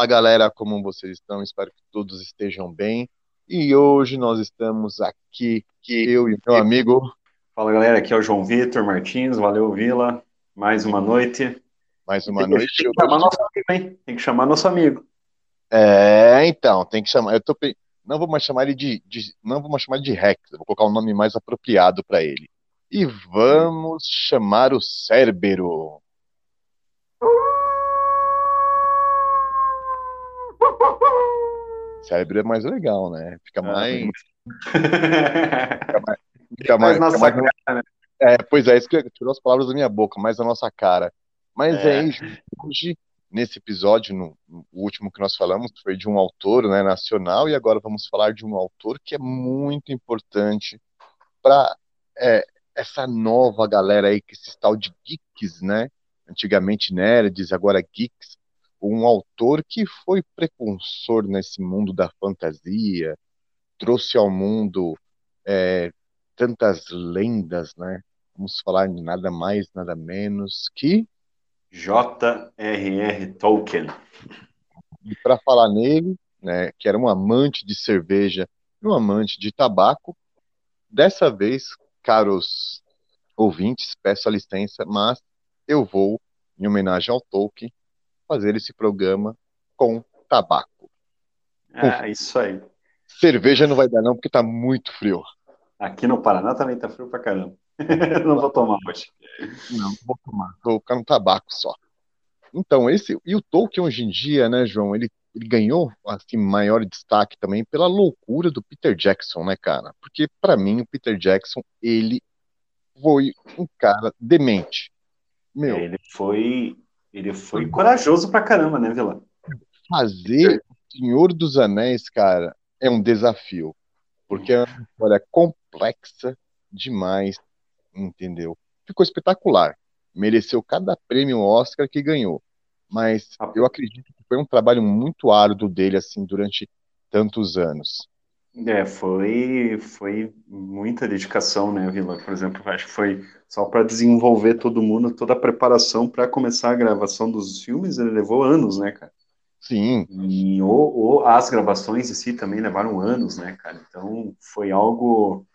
Fala galera, como vocês estão? Espero que todos estejam bem. E hoje nós estamos aqui, eu e meu amigo. Fala galera, aqui é o João Vitor Martins, valeu Vila, mais uma noite. Mais uma tem noite. Que, tem que chamar nosso amigo, hein? Tem que chamar nosso amigo. É, então, tem que chamar. Eu tô não vou mais chamar ele de, de não vou mais chamar de Rex, vou colocar um nome mais apropriado para ele. E vamos chamar o Cérbero. Cérebro é mais legal, né? Fica mais. Fica mais. Fica mais, fica nossa mais- cara, né? É, pois é, isso que tirou as palavras da minha boca, mais a nossa cara. Mas é, É. isso. hoje, nesse episódio, no, no último que nós falamos, foi de um autor, né, nacional, e agora vamos falar de um autor que é muito importante para essa nova galera aí, que esse tal de geeks, né? Antigamente nerds, agora geeks. Um autor que foi precursor nesse mundo da fantasia, trouxe ao mundo é, tantas lendas, né? Vamos falar de nada mais, nada menos que. J.R.R. Tolkien. E para falar nele, né, que era um amante de cerveja e um amante de tabaco, dessa vez, caros ouvintes, peço a licença, mas eu vou, em homenagem ao Tolkien, fazer esse programa com tabaco. É, isso aí. Cerveja não vai dar não, porque tá muito frio. Aqui no Paraná também tá frio pra caramba. Não vou tomar hoje. Não, vou tomar. Vou ficar no tabaco só. Então, esse. E o Tolkien hoje em dia, né, João? Ele, ele ganhou, assim, maior destaque também pela loucura do Peter Jackson, né, cara? Porque, pra mim, o Peter Jackson, ele foi um cara demente. Meu, Ele foi, ele foi corajoso pra caramba, né, Vila? fazer o Senhor dos Anéis, cara, é um desafio. Porque é uma história complexa demais, entendeu? Ficou espetacular. Mereceu cada prêmio Oscar que ganhou. Mas eu acredito que foi um trabalho muito árduo dele, assim, durante tantos anos. É, foi, foi muita dedicação, né, Vila? Por exemplo, acho que foi só para desenvolver todo mundo, toda a preparação para começar a gravação dos filmes, ele levou anos, né, cara? Sim, E ou, ou as gravações em si também levaram anos, né, cara? Então foi algo.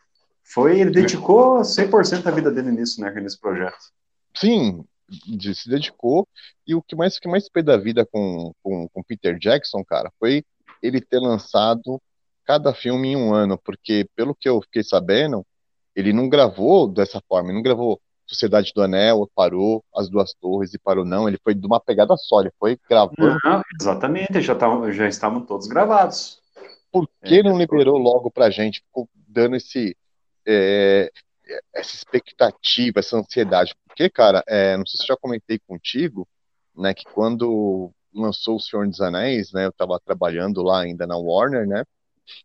Foi, ele dedicou 100% da vida dele nisso, né, nesse projeto. sim, se dedicou. E o que mais, o que mais fez da vida com, com, com Peter Jackson, cara, foi ele ter lançado cada filme em um ano. Porque, pelo que eu fiquei sabendo, ele não gravou dessa forma, ele não gravou Sociedade do Anel, parou As Duas Torres e parou, não. Ele foi de uma pegada só, ele foi gravando. Não, exatamente, já, tavam, já estavam todos gravados. Por que É, não liberou logo pra gente? Ficou dando esse, é, essa expectativa, essa ansiedade. Porque, cara, é, não sei se eu já comentei contigo, né, que quando lançou O Senhor dos Anéis, né, eu tava trabalhando lá ainda na Warner, né,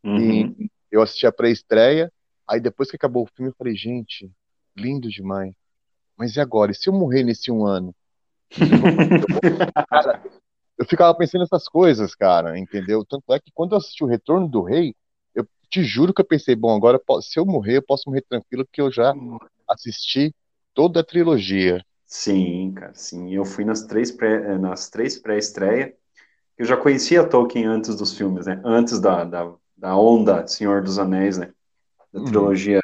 Uhum. e eu assisti a pré-estreia, aí depois que acabou o filme eu falei, gente, lindo demais. Mas e agora? E se eu morrer nesse um ano? Cara, eu ficava pensando nessas coisas, cara, entendeu? Tanto é que quando eu assisti o Retorno do Rei, eu te juro que eu pensei, bom, agora se eu morrer, eu posso morrer tranquilo, porque eu já assisti toda a trilogia. Sim, cara, sim. Eu fui nas três pré, eh, nas três pré-estreia. Eu já conhecia Tolkien antes dos filmes, né? Antes da, da, da onda Senhor dos Anéis, né? Da Uhum. trilogia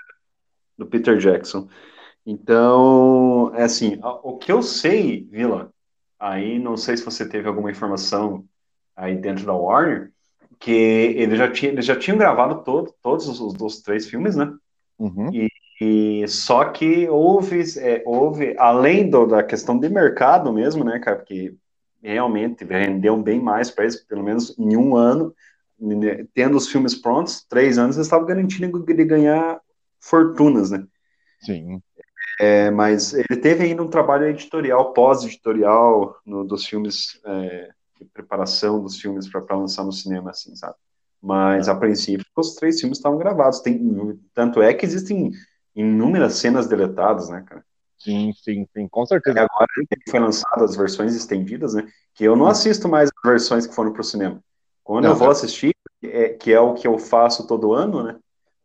do Peter Jackson. Então, é assim, o que eu sei, Vila, aí não sei se você teve alguma informação aí dentro da Warner, que ele já tinha, eles já tinham gravado todo, todos os, os três filmes, né? Uhum. E só que houve, é, houve além do- da questão de mercado mesmo, né, cara, porque realmente rendeu bem mais para eles, pelo menos em um ano, tendo os filmes prontos, três anos, eles estavam garantindo de ganhar fortunas, né? Sim. É, mas ele teve ainda um trabalho editorial, pós-editorial, dos filmes, é, de preparação dos filmes para lançar no cinema, assim, sabe? Mas a princípio os três filmes estavam gravados. Tem, tanto é que existem inúmeras cenas deletadas, né, cara? Sim, sim, sim, com E certeza. agora que foi lançado as versões estendidas, né? Que eu não assisto mais as versões que foram para o cinema. Quando Não, eu vou assistir, é, que é o que eu faço todo ano, né?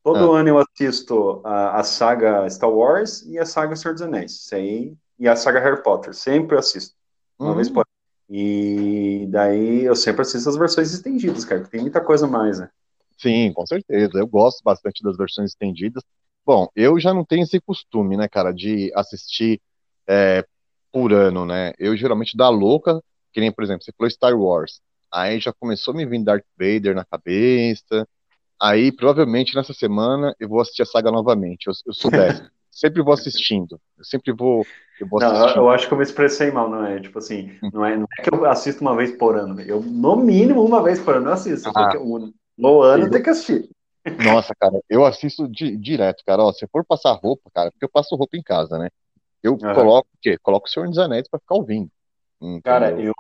Todo ano eu assisto a, a saga Star Wars e a saga Senhor dos Anéis. Aí, e a saga Harry Potter. Sempre eu assisto. Uma Hum, vez por E daí eu sempre assisto as versões estendidas, cara, porque tem muita coisa mais, né? Sim, com certeza. Eu gosto bastante das versões estendidas. Bom, eu já não tenho esse costume, né, cara, de assistir é, por ano, né? Eu geralmente dá louca, que nem, por exemplo, você falou Star Wars. Aí já começou a me vir Darth Vader na cabeça. Aí, provavelmente, nessa semana, eu vou assistir a saga novamente. Eu, eu sou dessa. sempre vou assistindo. Eu sempre vou. Eu, vou não, eu acho que eu me expressei mal, não é? Tipo assim, hum. não é, não é que eu assisto uma vez por ano. Eu, no mínimo, uma vez por ano eu assisto. Ah, um, no ano eu tenho que assistir. Nossa, cara, eu assisto di direto, cara. Ó, se for passar roupa, cara, porque eu passo roupa em casa, né? Eu uhum. coloco o quê? Coloco o Senhor dos Anéis pra ficar ouvindo. Entendeu? Cara, eu,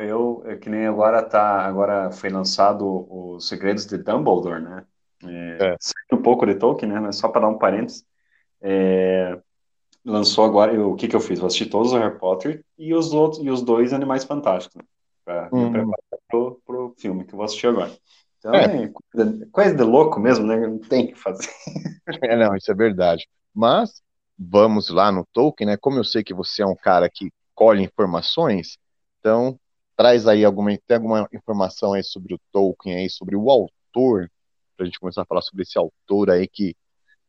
eu, é que nem agora tá, agora foi lançado os Segredos de Dumbledore, né? É, é. um pouco de Tolkien, né? Mas só para dar um parênteses. É, lançou agora, eu, o que que eu fiz? Eu assisti todos os Harry Potter e os outros, e os dois Animais Fantásticos, né? Pra hum. me preparar pro, pro filme que eu vou assistir agora. Então é, é coisa, coisa de louco mesmo, né? Não tem que fazer. É, não, isso é verdade. Mas vamos lá no Tolkien, né? Como eu sei que você é um cara que colhe informações, então traz aí alguma, tem alguma informação aí sobre o Tolkien aí, sobre o autor, para a gente começar a falar sobre esse autor aí que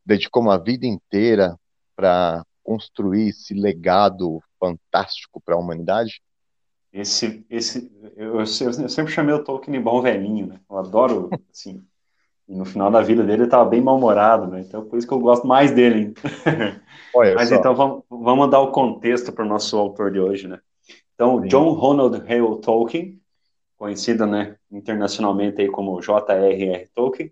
dedicou uma vida inteira para construir esse legado fantástico para a humanidade? Esse, esse, eu, eu, sempre chamei o Tolkien de bom velhinho, né? Eu adoro, assim, e no final da vida dele ele estava bem mal-humorado, né? Então por isso que eu gosto mais dele. Mas só. então vamos, vamos dar o contexto para o nosso autor de hoje, né? Então, Sim. John Ronald Hale Tolkien, conhecido, né, internacionalmente aí como J.R.R. Tolkien,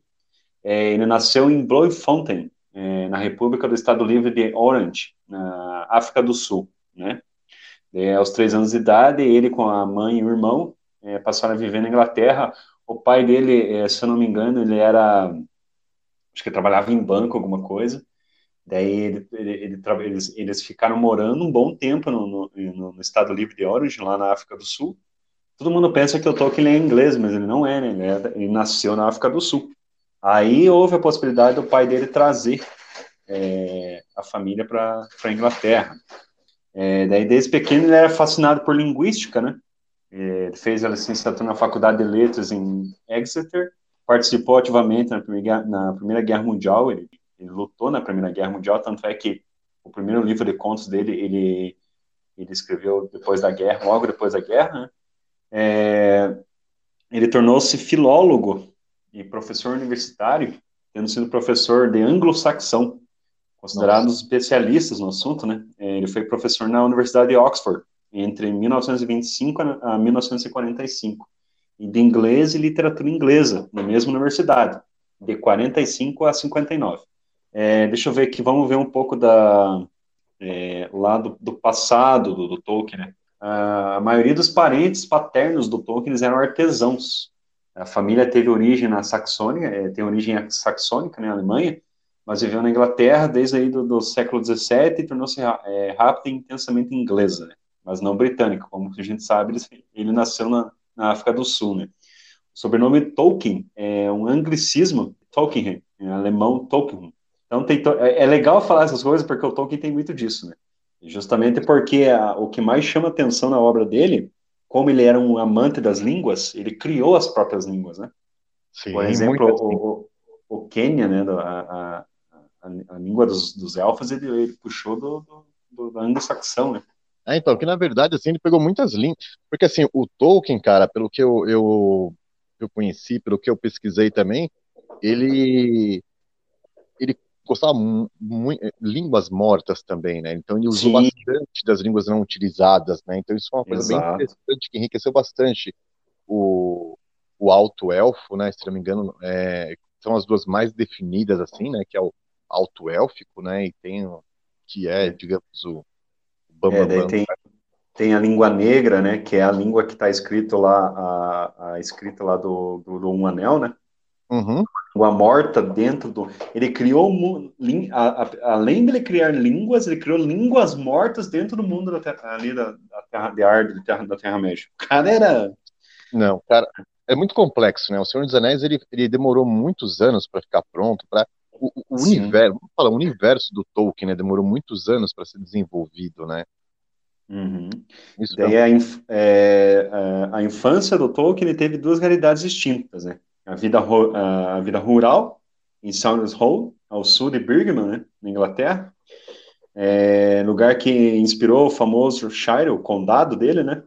é, ele nasceu em Bloemfontein, é, na República do Estado Livre de Orange, na África do Sul, né? É, aos três anos de idade, ele com a mãe e o irmão é, passaram a viver na Inglaterra. O pai dele, é, se eu não me engano, ele era, acho que trabalhava em banco, alguma coisa. Daí ele, ele, ele, eles, eles, ficaram morando um bom tempo no, no, no, Estado Livre de Orange, lá na África do Sul. Todo mundo pensa que o Tolkien é inglês, mas ele não é, né? Ele, é, ele nasceu na África do Sul. Aí houve a possibilidade do pai dele trazer é, a família para a Inglaterra. É, daí, desde pequeno, ele era fascinado por linguística, né? É, ele fez a licenciatura na Faculdade de Letras em Exeter, participou ativamente na Primeira, na primeira Guerra Mundial, ele, ele, lutou na Primeira Guerra Mundial, tanto é que o primeiro livro de contos dele, ele, ele escreveu depois da guerra, logo depois da guerra, né? É, ele tornou-se filólogo e professor universitário, tendo sido professor de anglo-saxão, considerados Nossa. especialistas no assunto, né? É, ele foi professor na Universidade de Oxford entre 1925 a 1945 e de inglês e literatura inglesa na mesma universidade, de 45 a 59. É, deixa eu ver aqui, vamos ver um pouco da é, lá do, do passado do, do Tolkien. Né? A maioria dos parentes paternos do Tolkien eram artesãos, a família teve origem na Saxônia, é, tem origem saxônica, né, na Alemanha, mas viveu na Inglaterra desde aí do, do século XVII e tornou-se é, rápida e intensamente inglesa, né, mas não britânica, como a gente sabe, ele, ele nasceu na, na, África do Sul, né. O sobrenome Tolkien é um anglicismo, Tolkien, em alemão Tolkien. Então tem, é, é legal falar essas coisas porque o Tolkien tem muito disso, né. Justamente porque a, o que mais chama atenção na obra dele como ele era um amante das línguas, ele criou as próprias línguas, né? Sim, Por exemplo, o, o, o Quênia, né, a, a, a, língua dos, dos elfos, ele, ele puxou do, do, do da anglo-saxão, né? É, então, que na verdade, assim, ele pegou muitas línguas, porque assim, o Tolkien, cara, pelo que eu, eu, eu conheci, pelo que eu pesquisei também, ele gostava muito línguas mortas também, né? Então ele usou Sim. bastante das línguas não utilizadas, né? Então isso é uma coisa Exato. bem interessante que enriqueceu bastante o, o alto elfo, né? Se não me engano, é, são as duas mais definidas assim, né? Que é o alto élfico, né? E tem o que é, digamos, o bam, é, bam, tem, tem a língua negra, né? Que é a língua que está escrito lá, a, a escrita lá do, do, do Um Anel, né? Uhum. Uma morta dentro do. Ele criou. A, a, além de ele criar línguas, ele criou línguas mortas dentro do mundo da terra, ali da, da Terra de Arde, da Terra, da Terra-média. O cara era. Não, cara, é muito complexo, né? O Senhor dos Anéis ele, ele demorou muitos anos para ficar pronto, para o, o universo, vamos falar, o universo do Tolkien, né? Demorou muitos anos para ser desenvolvido, né? Uhum. Isso Daí a, inf é, a, a, infância do Tolkien teve duas realidades distintas, né? A vida, a, vida rural em Saunders Hall, ao sul de Birmingham, né, na Inglaterra, é, lugar que inspirou o famoso Shire, o condado dele, né?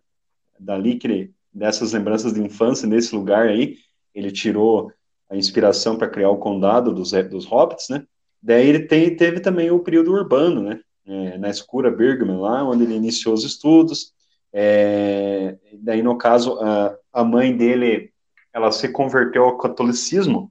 Dali que ele, dessas lembranças de infância nesse lugar aí, ele tirou a inspiração para criar o condado dos, dos hobbits, né? Daí ele tem, teve também o período urbano, né? É, na escura Birmingham, lá onde ele iniciou os estudos. É, daí, no caso, a, a mãe dele, ela se converteu ao catolicismo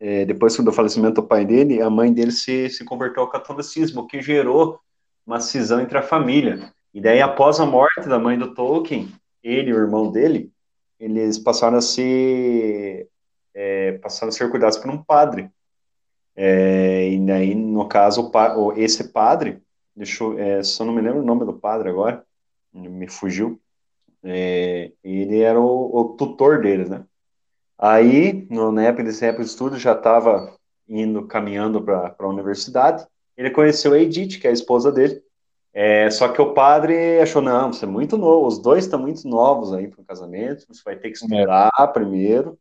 é, depois do falecimento do pai dele, a mãe dele se, se converteu ao catolicismo, o que gerou uma cisão entre a família. E daí, após a morte da mãe do Tolkien, ele e o irmão dele, eles passaram a ser, é, passaram a ser cuidados por um padre. É, e daí, no caso, o, esse padre, deixa eu, é, só não me lembro o nome do padre agora, me fugiu, é, ele era o, o tutor deles, né? Aí, no, na época desse época de estudo, já estava indo, caminhando para a universidade. Ele conheceu a Edith, que é a esposa dele. É, só que o padre achou, não, você é muito novo, os dois estão muito novos aí para o casamento, você vai ter que estudar é. primeiro,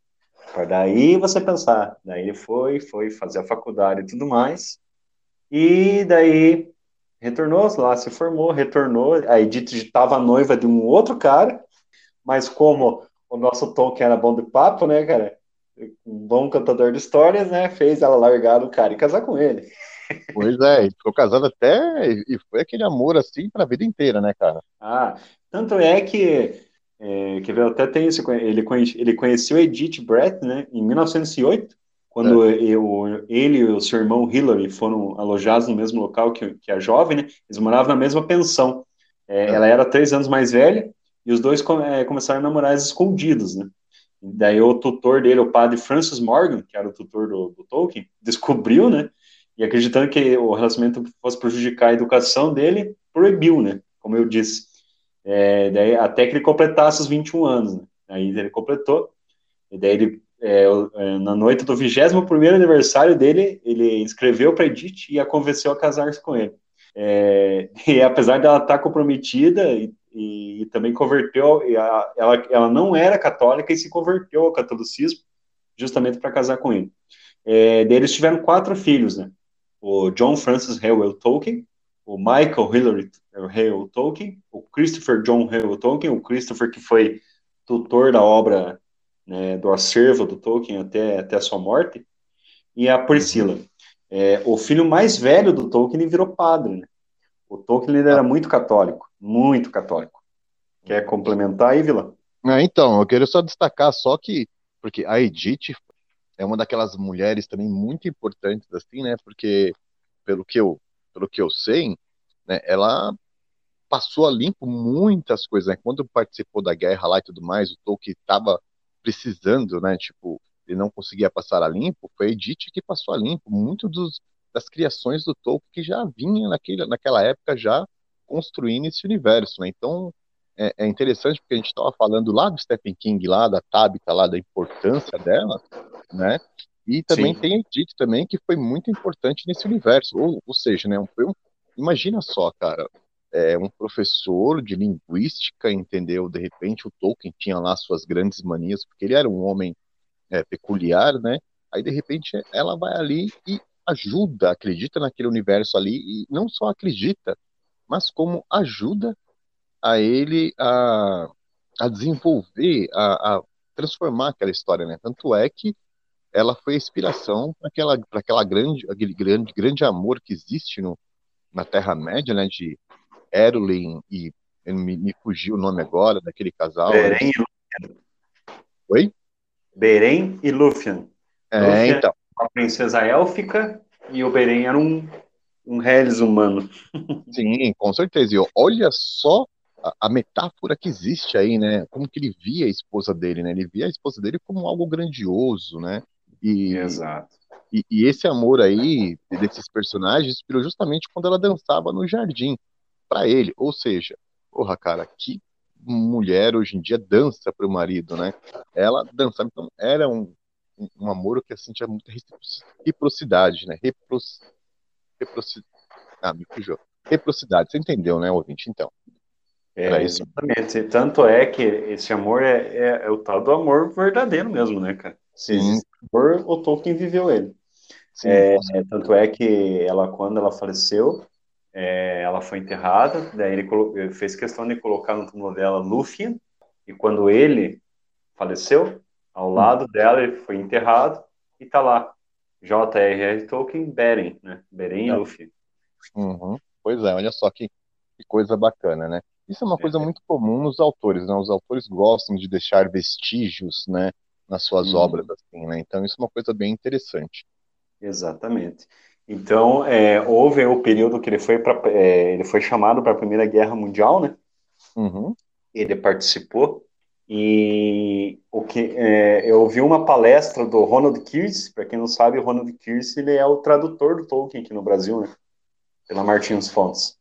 para daí você pensar. Daí ele foi, foi fazer a faculdade e tudo mais, e daí retornou lá, se formou, retornou, a Edith estava noiva de um outro cara, mas como o nosso Tolkien era bom de papo, né, cara? Um bom cantador de histórias, né? Fez ela largar do cara e casar com ele. Pois é, ficou casado até. E foi aquele amor assim para a vida inteira, né, cara? Ah, tanto é que. É, que até tem esse, ele, conhece, ele conheceu Edith Brett, né, em 1908, quando é. eu, ele e o seu irmão Hillary foram alojados no mesmo local que, que a jovem, né, eles moravam na mesma pensão. É, é. Ela era três anos mais velha e os dois é, começaram a namorar escondidos, né? Daí o tutor dele, o padre Francis Morgan, que era o tutor do, do Tolkien, descobriu, né? E acreditando que o relacionamento fosse prejudicar a educação dele, proibiu, né? Como eu disse. É, daí, até que ele completasse os 21 anos, né? Aí ele completou, e daí ele, é, é na noite do 21 aniversário dele, ele escreveu para Edith e a convenceu a casar-se com ele. É, e apesar dela estar comprometida e e, e também converteu, e a, ela, ela não era católica e se converteu ao catolicismo justamente para casar com ele. É, eles tiveram quatro filhos, né? O John Francis Howell Tolkien, o Michael Hilary Hale Tolkien, o Christopher John Hale Tolkien, o Christopher que foi tutor da obra né, do acervo do Tolkien até, até a sua morte, e a Priscila. É, o filho mais velho do Tolkien virou padre, né? O Tolkien ele era muito católico, muito católico. Quer complementar aí, Vila? É, então, eu queria só destacar só que, porque a Edith é uma daquelas mulheres também muito importantes, assim, né? Porque, pelo que eu, pelo que eu sei, né, ela passou a limpo muitas coisas, né? Quando participou da guerra lá e tudo mais, o Tolkien estava precisando, né? Tipo, ele não conseguia passar a limpo, foi a Edith que passou a limpo muito dos, das criações do Tolkien que já vinha naquele, naquela época já construindo esse universo, né? Então é, é interessante porque a gente estava falando lá do Stephen King, lá da Tabitha, lá da importância dela, né? E também Sim. tem a Edith também que foi muito importante nesse universo, ou, ou seja, né? Um, um, imagina só, cara, é, um professor de linguística, entendeu? De repente o Tolkien tinha lá suas grandes manias, porque ele era um homem é, peculiar, né? Aí de repente ela vai ali e ajuda, acredita naquele universo ali e não só acredita, mas como ajuda a ele a, a desenvolver, a, a transformar aquela história, né? Tanto é que ela foi a inspiração para aquela, para aquela grande, aquele grande, grande amor que existe no, na Terra Média, né? De Erlin e me, me fugiu o nome agora daquele casal. Beren e Lúthien. Oi? Beren e Lúthien. É, Lúthien. então uma princesa élfica e o Beren era um, um Hellis humano. Sim, com certeza. E olha só a, a, metáfora que existe aí, né? Como que ele via a esposa dele, né? Ele via a esposa dele como algo grandioso, né? E, Exato. E, e esse amor aí desses personagens inspirou justamente quando ela dançava no jardim para ele. Ou seja, porra, cara, que mulher hoje em dia dança para o marido, né? Ela dançava, então era um, um amor que assim tinha muita reciprocidade, né? Reprocidade. Ah, me. Reciprocidade, você entendeu, né, ouvinte? Então. É, exatamente. Tanto é que esse amor é, é, é, o tal do amor verdadeiro mesmo, né, cara? Se existe amor, o Tolkien viveu ele. Sim, é, tanto é que ela, quando ela faleceu, é, ela foi enterrada, daí ele, ele, fez questão de colocar no túmulo dela Lúthien, e quando ele faleceu, ao lado dela ele foi enterrado, e tá lá, J.R.R. Tolkien, Beren, né? Beren e Lúthien. Uhum. Pois é, olha só que, que coisa bacana, né? Isso é uma coisa é. muito comum nos autores, né? Os autores gostam de deixar vestígios, né, nas suas hum. obras, assim, né? Então isso é uma coisa bem interessante. Exatamente. Então é, houve o período que ele foi para, é, ele foi chamado para a Primeira Guerra Mundial, né? Uhum. Ele participou e o que é, eu ouvi uma palestra do Ronald Kearse, para quem não sabe, o Ronald Kearse ele é o tradutor do Tolkien aqui no Brasil, né? Pela Martins Fontes.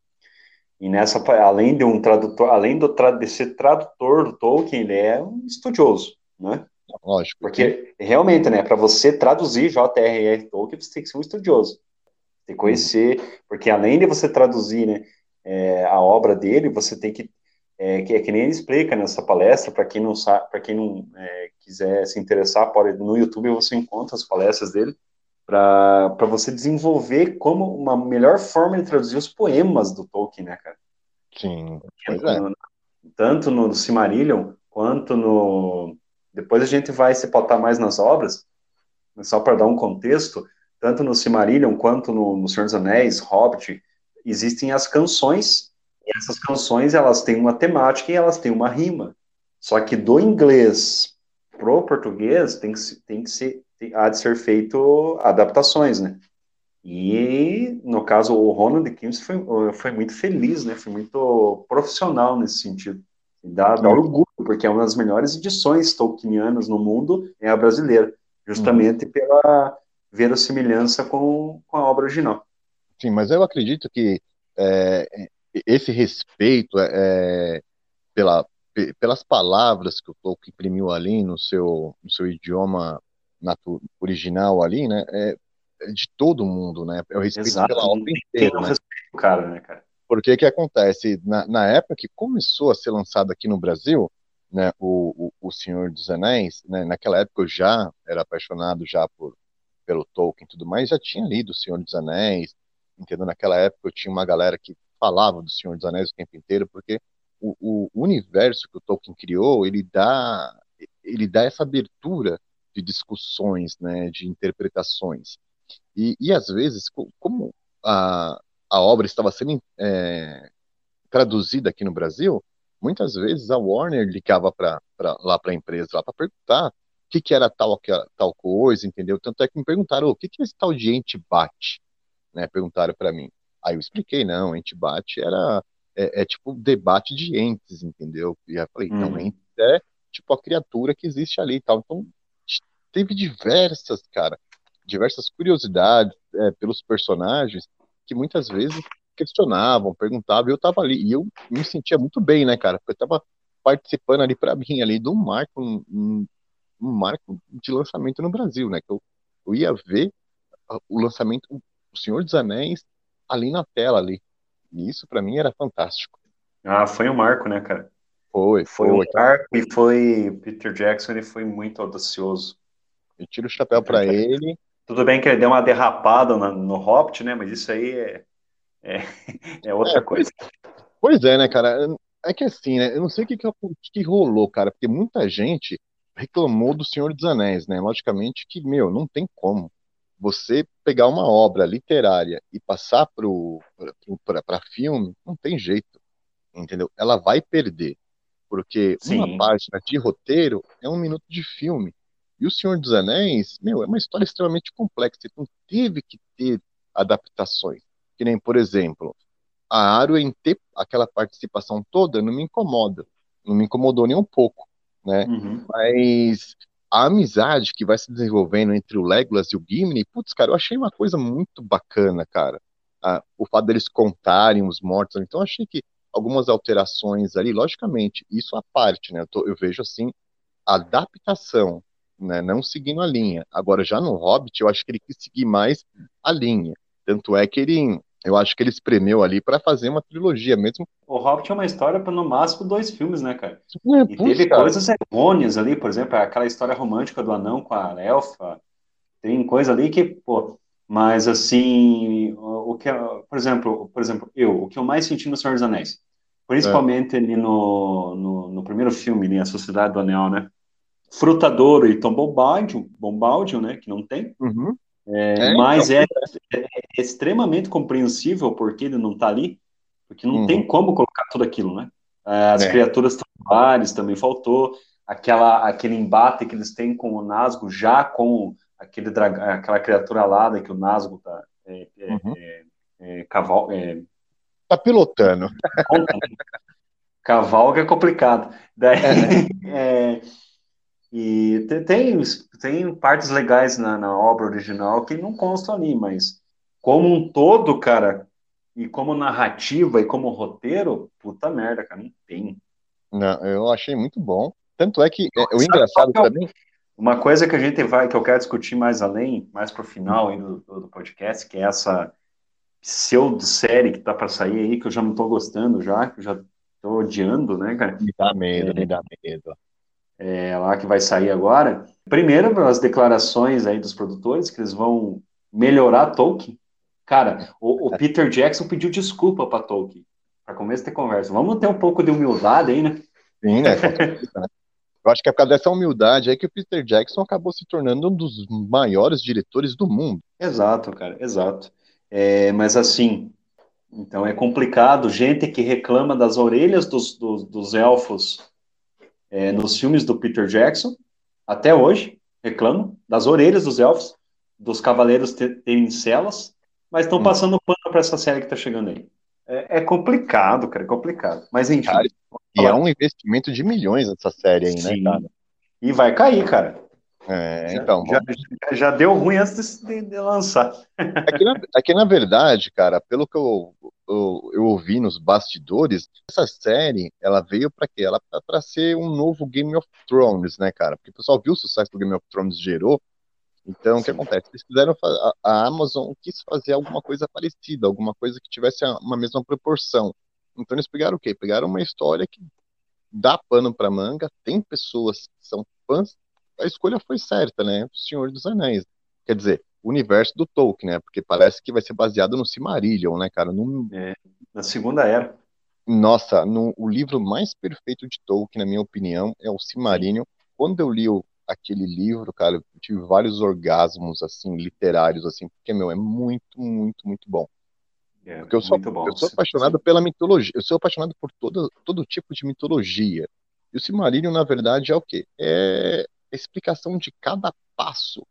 E nessa, além de um tradutor, além do de ser tradutor do Tolkien, ele é um estudioso, né? Lógico. Porque realmente, né, para você traduzir J.R.R. Tolkien, você tem que ser um estudioso. Tem que conhecer, porque além de você traduzir, né, é, a obra dele, você tem que é, que, é que nem ele explica nessa palestra, para quem não sabe, para quem não é, quiser se interessar, pode no YouTube você encontra as palestras dele para você desenvolver como uma melhor forma de traduzir os poemas do Tolkien, né, cara? Sim, pois é. tanto no Silmarillion quanto no depois a gente vai se pautar mais nas obras, só para dar um contexto, tanto no Silmarillion quanto no, no Senhor dos Anéis, Hobbit, existem as canções, e essas canções elas têm uma temática e elas têm uma rima. Só que do inglês pro português tem que, tem que ser há de ser feito adaptações, né? E, no caso, o Ronald Kimms foi, foi muito feliz, né? Foi muito profissional nesse sentido. E dá, dá orgulho, porque é uma das melhores edições tolkienianas no mundo, é a brasileira, justamente uhum. pela verossimilhança com, com a obra original. Sim, mas eu acredito que é, esse respeito é, é pela, pelas palavras que o Tolkien imprimiu ali no seu, no seu idioma original ali, né? É, é, de todo mundo, né? É o respeito Exato, pela obra inteira, né? Respeito, cara, né, cara? Porque que acontece? Na, na, época que começou a ser lançado aqui no Brasil, né, o, o, o Senhor dos Anéis, né, naquela época eu já era apaixonado já por, pelo Tolkien e tudo mais, já tinha lido o Senhor dos Anéis, entendeu? Naquela época eu tinha uma galera que falava do Senhor dos Anéis o tempo inteiro, porque o, o universo que o Tolkien criou, ele dá, ele dá essa abertura de discussões, né, de interpretações. E, e às vezes, como a, a obra estava sendo é, traduzida aqui no Brasil, muitas vezes a Warner ligava pra, pra lá para a empresa lá para perguntar o que, que era tal, tal coisa, entendeu? Tanto é que me perguntaram o que, que esse tal de ente-bate, né? Perguntaram para mim. Aí eu expliquei, não, ente-bate era é, é, tipo debate de entes, entendeu? E aí eu falei, hum. não, ente é tipo a criatura que existe ali e tal. Então teve diversas, cara, diversas curiosidades é, pelos personagens que muitas vezes questionavam, perguntavam, e eu tava ali, e eu me sentia muito bem, né, cara, porque eu tava participando ali para mim, ali, de um marco, um, um, marco de lançamento no Brasil, né, que eu, eu ia ver o lançamento, o Senhor dos Anéis, ali na tela, ali, e isso para mim era fantástico. Ah, foi um marco, né, cara? Foi, foi. Foi um marco e foi, Peter Jackson, ele foi muito audacioso. Eu tiro o chapéu para ele. Tudo bem que ele deu uma derrapada no, no Hobbit, né? Mas isso aí é, é, é outra é, coisa. Pois é, né, cara? É que assim, né? Eu não sei o que, que, que rolou, cara, porque muita gente reclamou do Senhor dos Anéis, né? Logicamente que, meu, não tem como você pegar uma obra literária e passar para filme, não tem jeito, entendeu? Ela vai perder, porque Sim. uma página de roteiro é um minuto de filme. E O Senhor dos Anéis, meu, é uma história extremamente complexa, então teve que ter adaptações. Que nem, por exemplo, a Arwen ter aquela participação toda não me incomoda, não me incomodou nem um pouco, né? Uhum. Mas a amizade que vai se desenvolvendo entre o Legolas e o Gimli, putz, cara, eu achei uma coisa muito bacana, cara. Ah, o fato deles contarem os mortos, então achei que algumas alterações ali, logicamente, isso à parte, né? Eu, tô, eu vejo assim, adaptação né, não seguindo a linha. Agora, já no Hobbit, eu acho que ele quis seguir mais a linha. Tanto é que ele Eu acho que ele espremeu ali para fazer uma trilogia mesmo. O Hobbit é uma história para no máximo dois filmes, né, cara? É, e puxa, teve cara. coisas errôneas ali, por exemplo, aquela história romântica do anão com a elfa. Tem coisa ali que, pô, mas assim, o, que, por exemplo, por exemplo, eu, o que eu mais senti no Senhor dos Anéis, principalmente é. ali no, no, no, primeiro filme, né, A Sociedade do Anel, né? Frutadouro e Tom Bombadil, Bombadil, né, que não tem. Uhum. É, é, mas então, é, é, é, extremamente compreensível porque ele não está ali, porque não uhum. tem como colocar tudo aquilo, né? As é. criaturas tubulares também faltou, aquela, aquele embate que eles têm com o Nazgûl, já com aquele aquela criatura alada que o Nazgûl tá, é, é, uhum. é, caval, tá pilotando. Cavalga é complicado. Daí, é. E tem, tem partes legais na, na obra original que não constam ali, mas como um todo, cara, e como narrativa e como roteiro, puta merda, cara, não tem. Não, eu achei muito bom. Tanto é que é, o engraçado é também. Uma coisa que a gente vai, que eu quero discutir mais além, mais pro final aí do, do podcast, que é essa pseudo-série que tá para sair aí, que eu já não tô gostando já, que eu já tô odiando, né, cara? Me dá medo, é, me dá medo é, lá que vai sair agora. Primeiro, as declarações aí dos produtores, que eles vão melhorar Tolkien. Cara, o, o Peter Jackson pediu desculpa para Tolkien, para começo de conversa. Vamos ter um pouco de humildade aí, né? Sim, né? Eu acho que é por causa dessa humildade aí que o Peter Jackson acabou se tornando um dos maiores diretores do mundo. Exato, cara, exato. É, mas assim, então é complicado. Gente que reclama das orelhas dos, dos, dos elfos é, nos filmes do Peter Jackson, até hoje, reclamam das orelhas dos elfos, dos cavaleiros terem celas, mas estão hum. passando pano para essa série que está chegando aí. É, é, complicado, cara, é complicado. Mas enfim. Cara, e é um investimento de milhões essa série aí, né, Sim. né, cara? E vai cair, cara. É, já, então. Já, já, deu ruim antes de, de lançar. É que, na, é que, na verdade, cara, pelo que eu eu, eu ouvi nos bastidores, essa série, ela veio para quê? Ela para ser um novo Game of Thrones, né, cara? Porque o pessoal viu o sucesso do Game of Thrones gerou. Então, Sim. o que acontece? Eles fizeram a, a Amazon quis fazer alguma coisa parecida, alguma coisa que tivesse uma mesma proporção. Então eles pegaram o quê? Pegaram uma história que dá pano para manga, tem pessoas que são fãs, a escolha foi certa, né? O Senhor dos Anéis. Quer dizer, universo do Tolkien, né? Porque parece que vai ser baseado no Silmarillion, né, cara? No... É, na Segunda Era. Nossa, no, o livro mais perfeito de Tolkien, na minha opinião, é o Silmarillion. Quando eu li o, aquele livro, cara, eu tive vários orgasmos, assim, literários, assim, porque, meu, é muito, muito, muito bom. É, porque eu sou, eu sou apaixonado sim. pela mitologia, eu sou apaixonado por todo, todo tipo de mitologia. E o Silmarillion, na verdade, é o quê? É a explicação de cada passo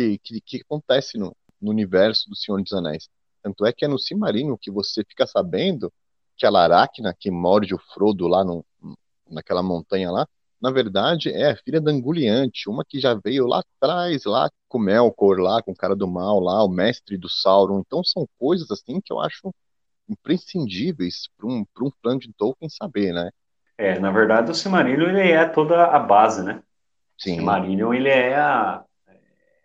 que, que, que acontece no, no universo do Senhor dos Anéis. Tanto é que é no Cimarinho que você fica sabendo que a Laracna, que morde o Frodo lá no, naquela montanha lá, na verdade é a filha da Anguliante, uma que já veio lá atrás, lá com o Melkor, lá com o cara do mal, lá o mestre do Sauron. Então são coisas assim que eu acho imprescindíveis para um, um fã de Tolkien saber, né? É, na verdade o Silmarillion ele é toda a base, né? Sim. O Silmarillion ele é a,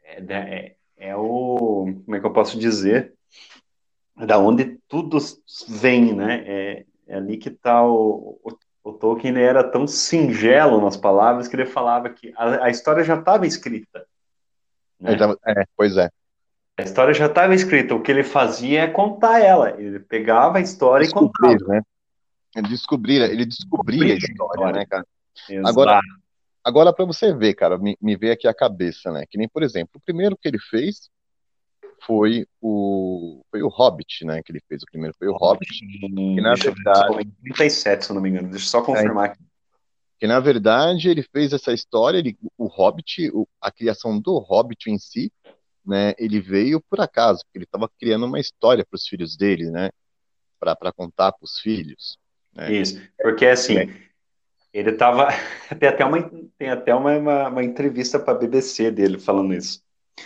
é, é, é o. Como é que eu posso dizer? Da onde tudo vem, né? É, é ali que está o, o, o, Tolkien ele era tão singelo nas palavras que ele falava que a, a história já estava escrita. Né? É, pois é. A história já estava escrita, o que ele fazia é contar ela. Ele pegava a história Descobrir, e contava. Né? Ele descobria, ele descobria a história, né, cara? Exato. Agora, Agora, para você ver, cara, me, me veio aqui a cabeça, né? Que nem, por exemplo, o primeiro que ele fez foi o foi o Hobbit, né? Que ele fez o primeiro foi o Hobbit. que na verdade, 37, se não me engano. Deixa eu só confirmar é, aqui. Que na verdade ele fez essa história, ele, o Hobbit, o, a criação do Hobbit em si, né? Ele veio por acaso, porque ele estava criando uma história para os filhos dele, né? Para contar para os filhos. Né? Isso, porque assim. Ele estava. Tem até uma, tem até uma, uma, uma entrevista para a BBC dele falando isso.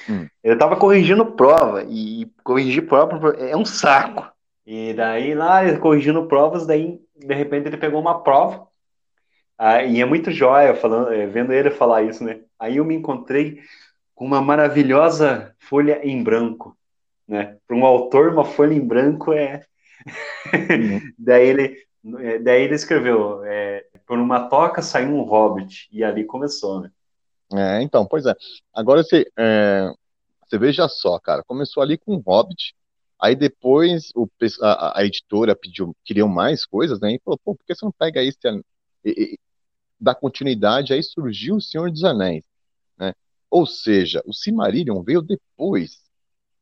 Hum. Ele estava corrigindo prova, e corrigir prova é um saco. E daí lá, corrigindo provas, daí de repente ele pegou uma prova. Ah, e é muito jóia falando, é, vendo ele falar isso, né? Aí eu me encontrei com uma maravilhosa folha em branco. né? Para um autor, uma folha em branco é. Uhum. daí, ele, é, daí ele escreveu: é, por uma toca saiu um hobbit, e ali começou, né? É, então, pois é. Agora você, é, você veja só, cara, começou ali com um hobbit, aí depois o, a, a, editora pediu, queriam mais coisas, né? E falou, pô, por que você não pega isso e, e, dá continuidade? Aí surgiu o Senhor dos Anéis, né? Ou seja, o Silmarillion veio depois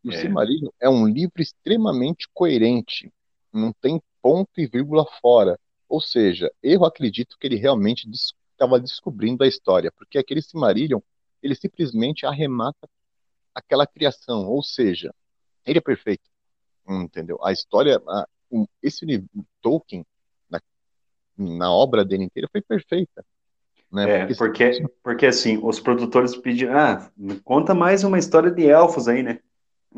o é. Silmarillion é um livro extremamente coerente, não tem ponto e vírgula fora. Ou seja, eu acredito que ele realmente estava des descobrindo a história, porque aquele Silmarillion, ele simplesmente arremata aquela criação, ou seja, ele é perfeito, entendeu? A história, a, um, esse Tolkien, na, na obra dele inteira, foi perfeita. Né? É, porque, porque, porque assim, os produtores pediram, ah, conta mais uma história de elfos aí, né?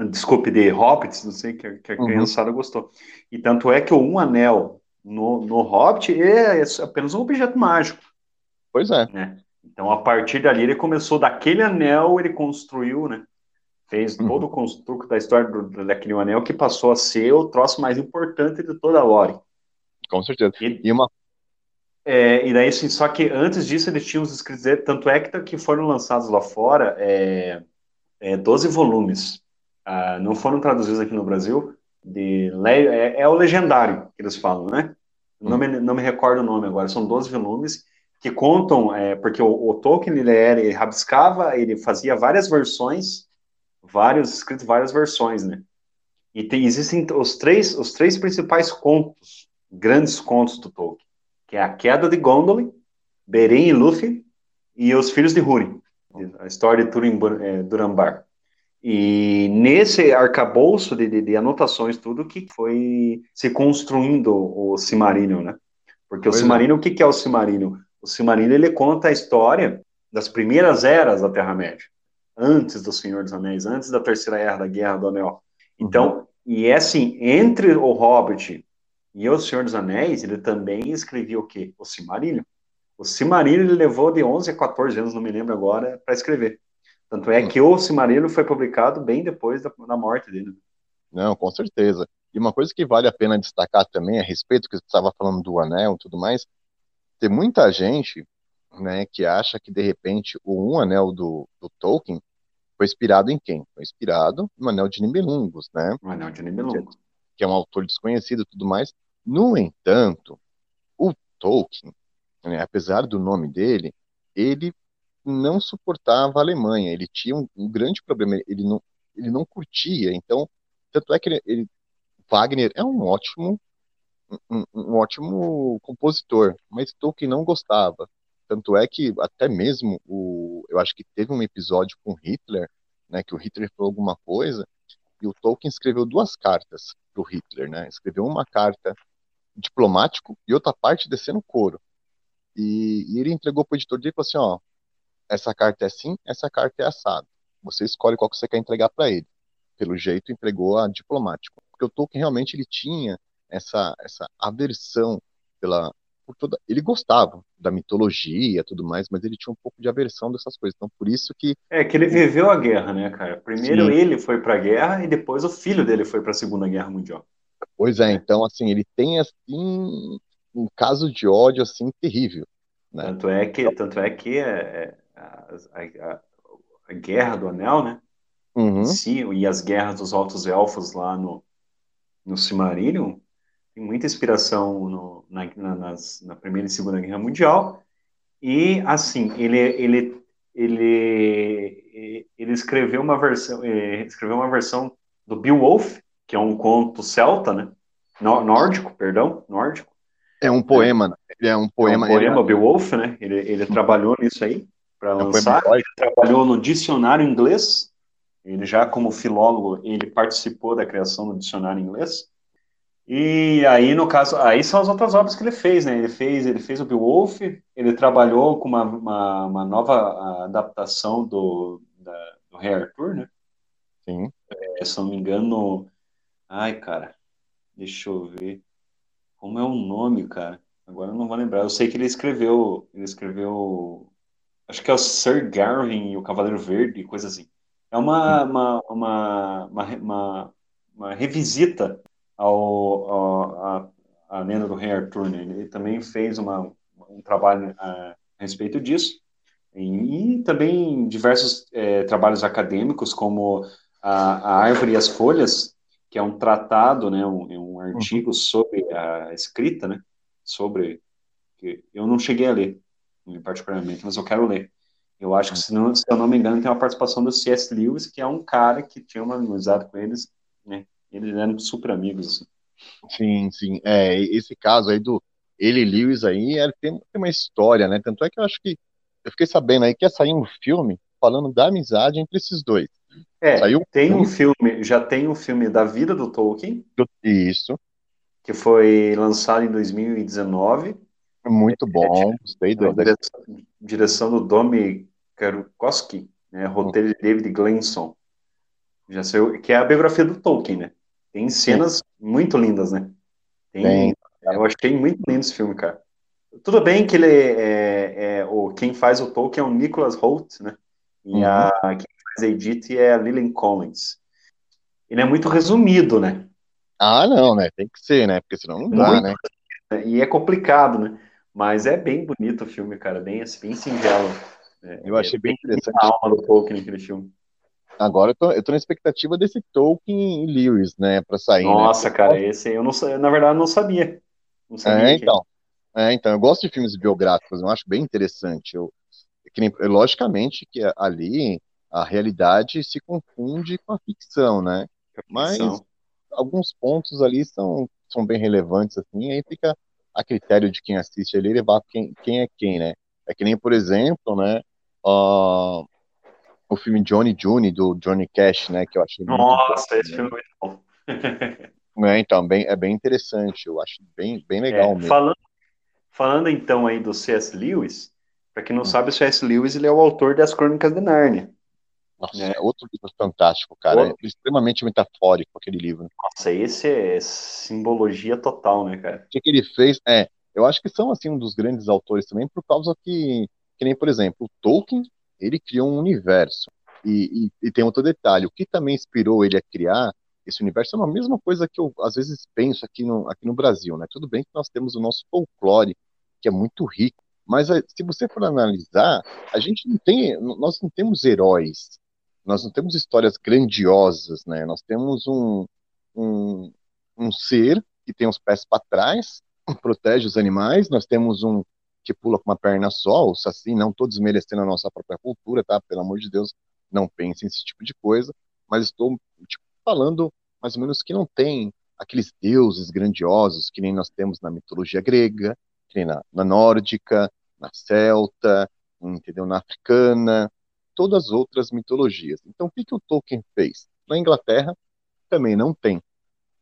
Desculpe, de Hobbits, não sei, que, que a uhum. criançada gostou. E tanto é que o Um Anel no, no Hobbit é, é apenas um objeto mágico. Pois é. Né? Então, a partir dali, ele começou daquele anel, ele construiu, né? Fez uhum. todo o construto da história do, daquele anel que passou a ser o troço mais importante de toda a lore. Com certeza. E, e uma. É, e daí, assim, só que antes disso, eles tinham os escritos, tanto é que, que foram lançados lá fora é, é, 12 volumes uh, não foram traduzidos aqui no Brasil, de é, é, o legendário que eles falam, né? Não me, não me recordo o nome agora, são 12 volumes que contam, é, porque o, o, Tolkien ele, era, ele rabiscava, ele fazia várias versões, vários escritos várias versões, né? E tem, existem os três, os três principais contos, grandes contos do Tolkien, que é a queda de Gondolin, Beren e Luffy e os filhos de Húrin, a história de Turin é, Durambar. E nesse arcabouço de, de, de, anotações, tudo que foi se construindo o Cimarillion, né? Porque pois o Cimarillion, é. o que, que é o Cimarillion? O Cimarillion, ele conta a história das primeiras eras da Terra-média, antes do Senhor dos Anéis, antes da Terceira Era da Guerra do Anel. Então, uhum. e é assim, entre o Hobbit e o Senhor dos Anéis, ele também escrevia o quê? O Cimarillion. O Cimarillion ele levou de 11 a 14 anos, não me lembro agora, para escrever. Tanto é que o Silmarillion foi publicado bem depois da, da morte dele. Não, com certeza. E uma coisa que vale a pena destacar também a respeito que você estava falando do anel e tudo mais, tem muita gente, né, que acha que de repente o um anel do, do Tolkien foi inspirado em quem? Foi inspirado no anel de Nibelungos, né? O anel de Nibelungos. Que, que é um autor desconhecido e tudo mais. No entanto, o Tolkien, né, apesar do nome dele, ele não suportava a Alemanha, ele tinha um, um grande problema, ele não, ele não curtia, então, tanto é que ele, ele Wagner é um ótimo um, um, ótimo compositor, mas Tolkien não gostava. Tanto é que até mesmo o, eu acho que teve um episódio com Hitler, né, que o Hitler falou alguma coisa e o Tolkien escreveu duas cartas para o Hitler, né? Escreveu uma carta diplomático e outra parte descendo couro. E, e ele entregou para o editor dele e falou assim, ó, essa carta é assim, essa carta é assado. Você escolhe qual que você quer entregar para ele. Pelo jeito, entregou a diplomático. Porque o Tolkien realmente ele tinha essa, essa aversão pela. Por toda, ele gostava da mitologia tudo mais, mas ele tinha um pouco de aversão dessas coisas. Então, por isso que. É que ele viveu a guerra, né, cara? Primeiro Sim. ele foi para a guerra e depois o filho dele foi para a Segunda Guerra Mundial. Pois é, então, assim, ele tem, assim, um caso de ódio, assim, terrível. Né? Tanto é que, tanto é que é, é a, a, a, Guerra do Anel, né? Uhum. Si, e as guerras dos Altos Elfos lá no, no Silmarillion tem muita inspiração no, na, na, nas, na Primeira e Segunda Guerra Mundial. E, assim, ele, ele, ele, ele escreveu uma versão, escreveu uma versão do Beowulf, que é um conto celta, né? Nórdico, perdão, nórdico. É um poema, ele é um poema. É um poema, ele... Beowulf, né? Ele, ele trabalhou nisso aí para lançar. Ele trabalhou no dicionário inglês. Ele já como filólogo, ele participou da criação do dicionário inglês. E aí, no caso, aí são as outras obras que ele fez, né? Ele fez, ele fez o Beowulf, ele trabalhou com uma, uma, uma nova adaptação do, da, do Rei Arthur, né? Sim. É, se não me engano, ai, cara, deixa eu ver. Como é o nome, cara? Agora eu não vou lembrar. Eu sei que ele escreveu, ele escreveu acho que é o Sir Gawain e o Cavaleiro Verde, coisa assim. É uma, uma, uma, uma, uma uma revisita ao, ao a, a lenda do Rei Arthur. Né? Ele também fez uma, um trabalho a, respeito disso. E, e também diversos é, trabalhos acadêmicos, como a, a, Árvore e as Folhas, que é um tratado, né, um, um uhum. artigo sobre a escrita, né, sobre que eu não cheguei a ler, particularmente, mas eu quero ler. Eu acho que, se, não, se eu não me engano, tem uma participação do C.S. Lewis, que é um cara que tinha uma amizade com eles, né? Eles eram super amigos, assim. Sim, sim. É, esse caso aí do ele e Lewis aí é, tem, tem uma história, né? Tanto é que eu acho que eu fiquei sabendo aí que ia sair um filme falando da amizade entre esses dois. É, Saiu tem um filme, já tem um filme da vida do Tolkien. Isso. Que foi lançado em 2019. Muito bom, gostei do. Direção, direção do Domi Karukowski, né, roteiro de David Glenson. Já sei, que é a biografia do Tolkien, né? Tem cenas Sim. muito lindas, né? Tem, Tem. Eu achei muito lindo esse filme, cara. Tudo bem que ele é, é, é, o quem faz o Tolkien é o Nicholas Holt, né? E uhum. a quem faz a Edith é a Lillian Collins. Ele é muito resumido, né? Ah, não, né? Tem que ser, né? Porque senão não dá, muito, né? E é complicado, né? Mas é bem bonito o filme, cara, bem, bem singelo. É, eu achei bem interessante. A alma do Tolkien naquele filme. Agora eu tô, eu tô na expectativa desse Tolkien e Lewis, né, pra sair. Né? Nossa, né? cara, esse eu não na verdade não sabia. Não sabia é, então. É, então, eu gosto de filmes biográficos, eu acho bem interessante. Eu, eu, logicamente que ali a realidade se confunde com a ficção, né? Mas alguns pontos ali são, são bem relevantes, assim, aí fica a critério de quem assiste ali levar quem, quem é quem, né? É que nem, por exemplo, né, uh, o filme Johnny June, do Johnny Cash, né, que eu achei Nossa, esse filme é muito bom. é, então, bem, é bem interessante, eu acho bem, bem legal é, mesmo. Falando, falando então aí do C.S. Lewis, para quem não hum. sabe, o C.S. Lewis ele é o autor das Crônicas de Nárnia. Nossa, é outro livro fantástico, cara. Outro... É extremamente metafórico aquele livro. Nossa, esse é simbologia total, né, cara? O que, que ele fez? É, eu acho que são assim um dos grandes autores também, por causa que, que nem, por exemplo, o Tolkien, ele criou um universo. E, e, e, tem outro detalhe, o que também inspirou ele a criar esse universo é a mesma coisa que eu às vezes penso aqui no, aqui no Brasil, né? Tudo bem que nós temos o nosso folclore, que é muito rico, mas eh, se você for analisar, a gente não tem, nós não temos heróis, nós não temos histórias grandiosas, né? Nós temos um, um, um ser que tem os pés para trás, protege os animais, nós temos um que pula com uma perna só, o Saci, não estou desmerecendo a nossa própria cultura, tá? Pelo amor de Deus, não pensem nesse tipo de coisa, mas estou tipo, falando mais ou menos que não tem aqueles deuses grandiosos que nem nós temos na mitologia grega, que nem na, na nórdica, na celta, entendeu? Na africana, todas as outras mitologias. Então, o que, que o Tolkien fez? Na Inglaterra, também não tem.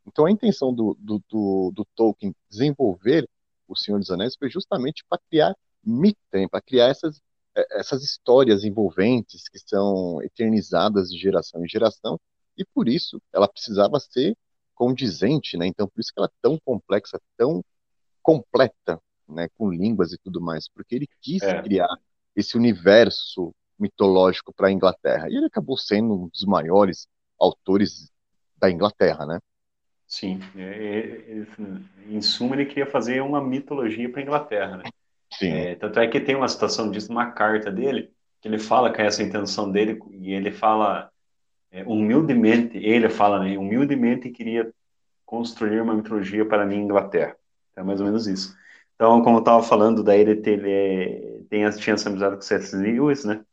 Então, a intenção do, do, do, do Tolkien desenvolver o Senhor dos Anéis foi justamente para criar mito, para criar essas, é, essas histórias envolventes que são eternizadas de geração em geração, e por isso ela precisava ser condizente, né? Então, por isso que ela é tão complexa, tão completa, né? Com línguas e tudo mais, porque ele quis é. criar esse universo mitológico para a Inglaterra. E ele acabou sendo um dos maiores autores da Inglaterra, né? Sim, é, é, é, em suma ele queria fazer uma mitologia para a Inglaterra, né? Sim. É, tanto é que tem uma situação disso numa carta dele, que ele fala que é essa intenção dele, e ele fala é, humildemente, ele fala, né, humildemente queria construir uma mitologia para a minha Inglaterra. É mais ou menos isso. Então, como eu estava falando, daí ele, ele tem, tinha essa amizade com o C.S. Lewis, né?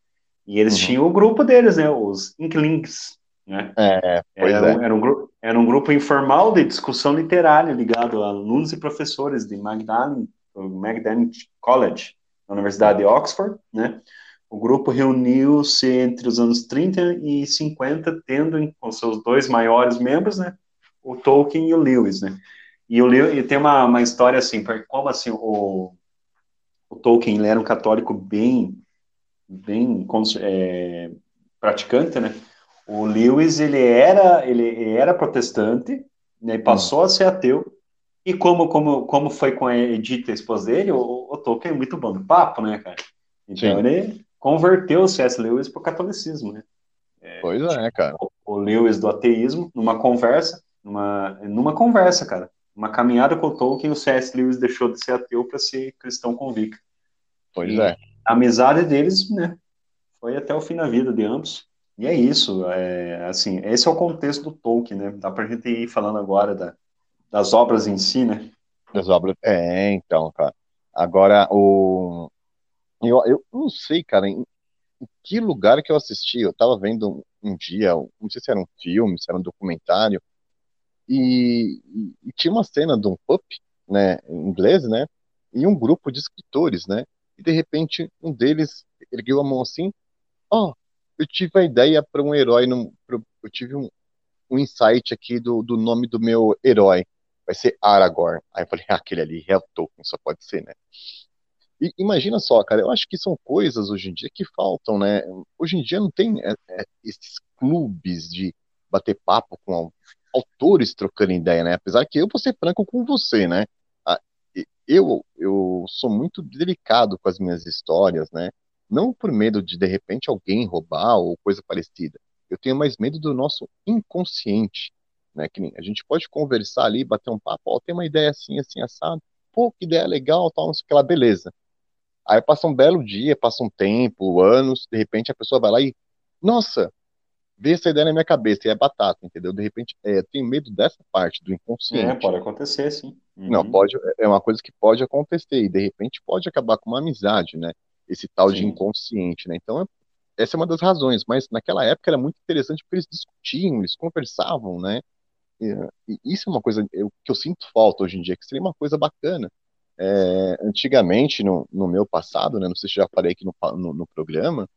E eles uhum. tinham o grupo deles, né? Os Inklings, né? É, era, é. Um, era, um grupo, era um grupo informal de discussão literária ligado a alunos e professores de Magdalen, Magdalen College, na Universidade de Oxford, né? O grupo reuniu-se entre os anos 30 e 50, tendo com seus dois maiores membros, né? O Tolkien e o Lewis, né? E o Lewis, e tem uma, uma história assim, como assim, o, o Tolkien ele era um católico bem bem é, praticante, né? O Lewis ele era ele era protestante, né? Passou hum. a ser ateu e como como como foi com a Edith, a esposa dele, o, o Tolkien é muito bom do papo, né, cara? Então Sim. ele converteu o C.S. Lewis para o catolicismo, né? É, pois é, cara. O, o Lewis do ateísmo numa conversa numa, numa conversa, cara. Uma caminhada com o Tolkien, o C.S. Lewis deixou de ser ateu para ser cristão convicto. Pois e é. A amizade deles, né, foi até o fim da vida de ambos. E é isso, é, assim, esse é o contexto do Tolkien, né? Dá pra gente ir falando agora da, das obras em si, né? Das obras, é, então, cara. Agora, o... Eu, eu não sei, cara, em, em que lugar que eu assisti, eu tava vendo um, um dia, não sei se era um filme, se era um documentário, e, e, tinha uma cena de um pub, né, em inglês, né, e um grupo de escritores, né, e de repente um deles ergueu a mão assim, ó, oh, eu tive a ideia para um herói, no, eu tive um, um insight aqui do, do nome do meu herói, vai ser Aragorn. Aí eu falei, ah, aquele ali é o Tolkien, só pode ser, né? E imagina só, cara, eu acho que são coisas hoje em dia que faltam, né? Hoje em dia não tem é, é, esses clubes de bater papo com autores trocando ideia, né? Apesar que eu vou ser franco com você, né? Eu, eu sou muito delicado com as minhas histórias, né? Não por medo de, de repente, alguém roubar ou coisa parecida. Eu tenho mais medo do nosso inconsciente, né? Que a gente pode conversar ali, bater um papo, ó, tem uma ideia assim, assim, assado. Pô, que ideia legal, tal, não sei o que lá, beleza. Aí passa um belo dia, passa um tempo, anos, de repente a pessoa vai lá e, nossa, veio essa ideia na minha cabeça, e é batata, entendeu? De repente, é, eu tenho medo dessa parte do inconsciente. É, pode acontecer, sim. Uhum. Não, pode, é uma coisa que pode acontecer, e de repente pode acabar com uma amizade, né? Esse tal sim. de inconsciente, né? Então, essa é uma das razões, mas naquela época era muito interessante porque eles discutiam, eles conversavam, né? E, e isso é uma coisa eu, que eu sinto falta hoje em dia, que seria uma coisa bacana. É, antigamente, no, no meu passado, né? Não sei se já falei aqui no, no, no programa,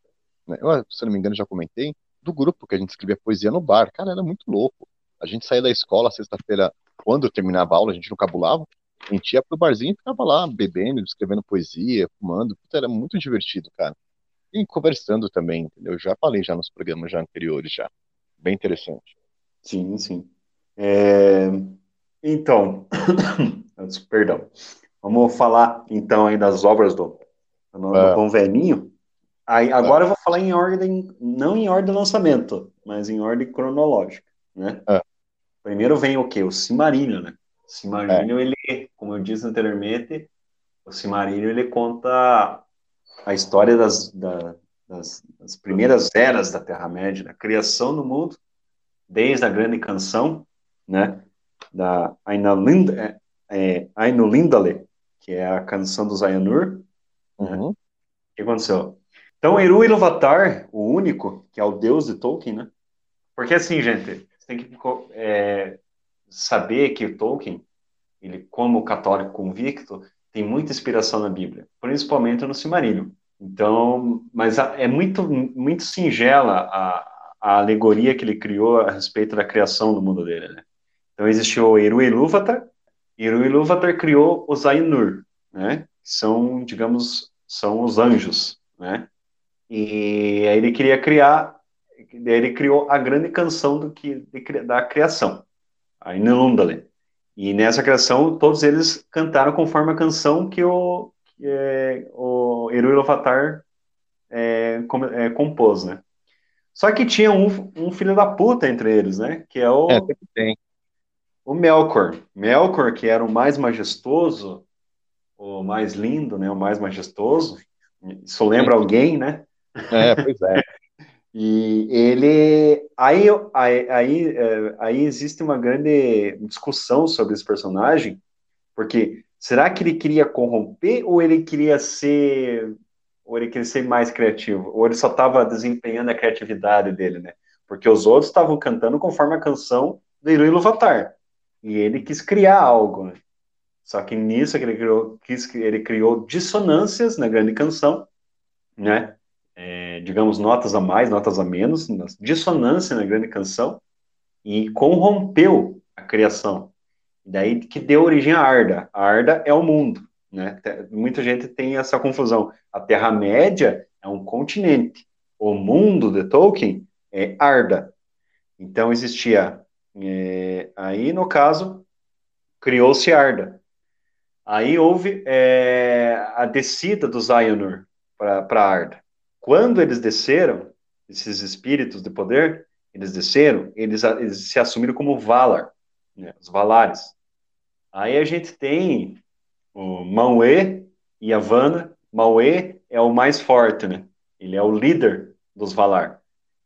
né, eu, se não me engano, já comentei, do grupo que a gente escrevia poesia no bar. Cara, era muito louco. A gente saía da escola sexta-feira, quando terminava a aula, a gente não cabulava, a gente ia pro barzinho e ficava lá bebendo, escrevendo poesia, fumando. Puta, era muito divertido, cara. E conversando também, entendeu? Eu já falei já nos programas já anteriores já. Bem interessante. Sim, sim. É... Então, perdão. Vamos falar então aí das obras do, do, do Bom Velhinho. Aí, agora eu vou falar em ordem, não em ordem de lançamento, mas em ordem cronológica, né? É. Primeiro vem o quê? O Cimarillion, né? O Cimarillion, é. ele, como eu disse anteriormente, o Cimarillion, ele conta a história das, da, das, das, primeiras eras da Terra-média, da criação do mundo, desde a grande canção, né? Da Ainulindale, é, é, que é a canção dos Ainur. Né? Uhum. O que aconteceu? Então, Eru Iluvatar, o único, que é o deus de Tolkien, né? Porque assim, gente, tem que é, saber que o Tolkien, ele, como católico convicto, tem muita inspiração na Bíblia, principalmente no Silmarillion. Então, mas é muito, muito singela a, a alegoria que ele criou a respeito da criação do mundo dele, né? Então, existiu Eru Ilúvatar, Eru Ilúvatar criou os Ainur, né? Que são, digamos, são os anjos, né? E aí ele queria criar, ele criou a grande canção do que de, da criação, a Inelundale. E nessa criação todos eles cantaram conforme a canção que o que, é, o Eru é, com, é, compôs, né? Só que tinha um, um, filho da puta entre eles, né? Que é o é, tem. o Melkor. Melkor, que era o mais majestoso, o mais lindo, né? O mais majestoso. Isso lembra alguém, né? É, pois é. E ele. Aí, aí, aí, é, aí existe uma grande discussão sobre esse personagem, porque será que ele queria corromper ou ele queria ser. Ou ele queria ser mais criativo? Ou ele só estava desempenhando a criatividade dele, né? Porque os outros estavam cantando conforme a canção do Iru Iluvatar. E ele quis criar algo, né? Só que nisso que ele criou, quis, ele criou dissonâncias na grande canção, né? É, digamos, notas a mais, notas a menos, dissonância na grande canção, e corrompeu a criação. Daí que deu origem à Arda. A Arda é o mundo. Né? Muita gente tem essa confusão. A Terra-média é um continente. O mundo de Tolkien é Arda. Então existia. É, aí, no caso, criou-se Arda. Aí houve é, a descida dos Ainur para Arda. Quando eles desceram, esses espíritos de poder, eles desceram, eles, eles se assumiram como Valar. né, os Valares. Aí a gente tem o Mauê e a Vanna. Mauê é o mais forte, né? Ele é o líder dos Valar.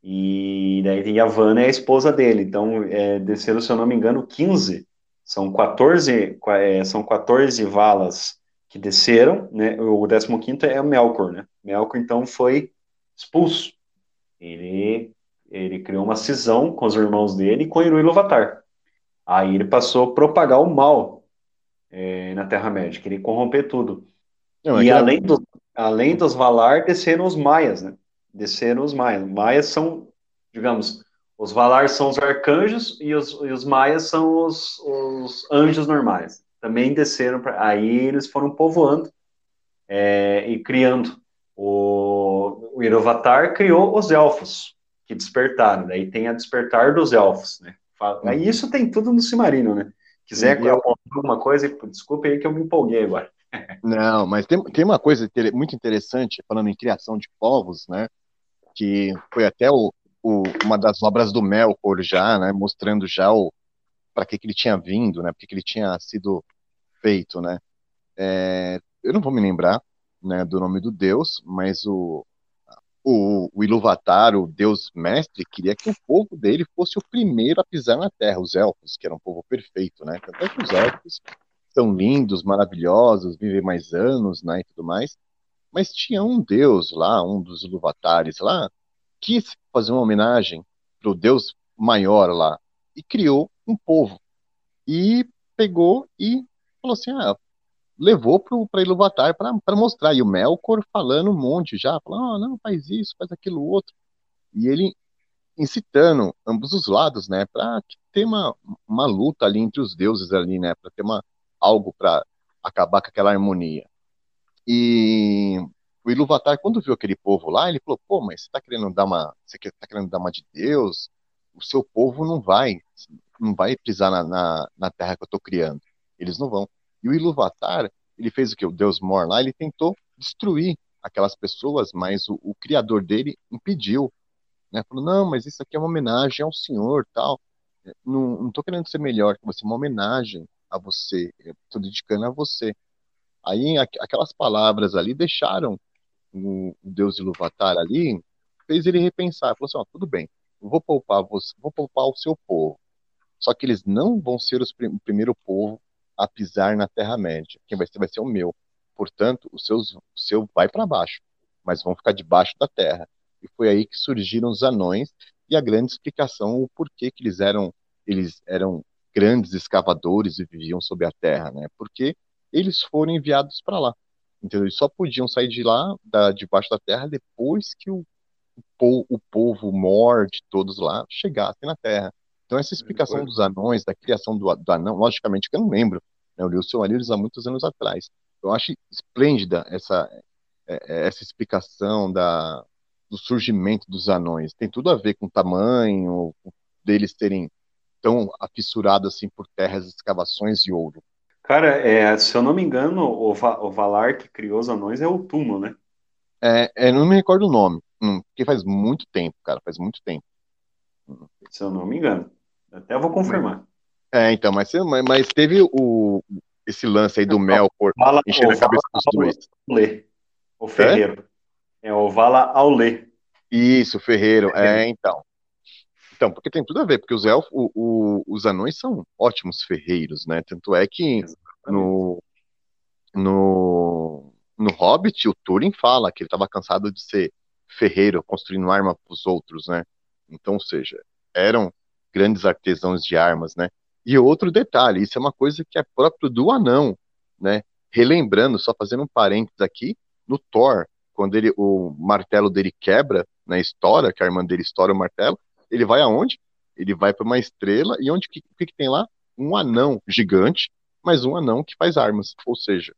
E daí tem a Vanna é a esposa dele. Então, é, desceram, se eu não me engano, 15. São 14, é, são 14 valas que desceram, né? O 15 é o Melkor, né? Melkor, então, foi expulso. Ele, ele criou uma cisão com os irmãos dele e com Iluvatar. Aí ele passou a propagar o mal é, na Terra-média, queria corromper tudo. Não, e é além, do, além dos Valar, desceram os Maias, né? Desceram os Maias. Maias são, digamos, os Valar são os arcanjos e os, e os Maias são os, os anjos normais. Também desceram, pra, aí eles foram povoando é, e criando. O, o Irovatar criou os elfos, que despertaram. Daí tem a despertar dos elfos, né? Aí uhum. isso tem tudo no Cimarino, né? Quiser eu... alguma coisa, desculpe aí que eu me empolguei agora. Não, mas tem, tem uma coisa muito interessante, falando em criação de povos, né? Que foi até o, o, uma das obras do Melkor já, né? Mostrando já o para que, que ele tinha vindo, né? Porque que ele tinha sido feito, né? É, eu não vou me lembrar, né? Do nome do Deus, mas o o, o Iluvatar, o deus mestre, queria que o povo dele fosse o primeiro a pisar na terra, os elfos, que era um povo perfeito, né? Tanto é que os elfos são lindos, maravilhosos, vivem mais anos, né, e tudo mais. Mas tinha um deus lá, um dos Iluvatares lá, quis fazer uma homenagem pro deus maior lá e criou um povo. E pegou e falou assim: ah, levou para Iluvatar para mostrar. E o Melkor falando um monte já, falando, oh, não, faz isso, faz aquilo outro. E ele incitando ambos os lados, né, para ter uma, uma luta ali entre os deuses ali, né, para ter uma algo para acabar com aquela harmonia. E o Iluvatar, quando viu aquele povo lá, ele falou: pô, mas você está querendo dar uma, você está querendo dar uma de Deus? O seu povo não vai, não vai pisar na, na, na terra que eu estou criando. Eles não vão. E o Iluvatar, ele fez o que? O Deus Mor lá, ele tentou destruir aquelas pessoas, mas o, o criador dele impediu. Né? Falou, não, mas isso aqui é uma homenagem ao Senhor, tal. Não, tô querendo ser melhor que você, é uma homenagem a você, estou dedicando a você. Aí aquelas palavras ali deixaram o, o Deus Iluvatar ali, fez ele repensar, falou assim, ó, tudo bem, vou poupar você, vou poupar o seu povo. Só que eles não vão ser os, o primeiro povo a pisar na Terra-média. Quem vai ser vai ser o meu. Portanto, o, seus, o seu vai para baixo, mas vão ficar debaixo da terra. E foi aí que surgiram os anões e a grande explicação o porquê que eles eram eles eram grandes escavadores e viviam sob a terra, né? Porque eles foram enviados para lá. Entendeu? Eles só podiam sair de lá, da, debaixo da terra, depois que o, o, o povo morte, todos lá, chegassem na terra. Então, essa explicação dos anões, da criação do, do anão, logicamente que eu não lembro, né? eu li o seu livros há muitos anos atrás. Eu acho esplêndida essa, é, é, essa explicação da, do surgimento dos anões. Tem tudo a ver com o tamanho, deles terem tão afissurados assim por terras, escavações e ouro. Cara, é, se eu não me engano, o, Va o Valar que criou os anões é o Tumo, né? É, é, não me recordo o nome, hum, porque faz muito tempo, cara, faz muito tempo. Se eu não me engano. Até vou confirmar. É, então, mas, mas teve o, esse lance aí do Melkor Vala, enchendo a cabeça dos dois. Aulê, o Ferreiro. É? é o Vala Aulê. Isso, Ferreiro. É, então. Então, porque tem tudo a ver, porque os elfos, o, o, os anões são ótimos ferreiros, né? Tanto é que no, no, no Hobbit, o Turing fala que ele estava cansado de ser ferreiro, construindo arma para os outros, né? Então, ou seja, eram grandes artesãos de armas, né? E outro detalhe, isso é uma coisa que é próprio do anão, né? Relembrando, só fazendo um parênteses aqui, no Thor, quando ele, o martelo dele quebra na história, que a irmã dele estoura o martelo, ele vai aonde? Ele vai para uma estrela e onde que, que, que tem lá? Um anão gigante, mas um anão que faz armas, ou seja,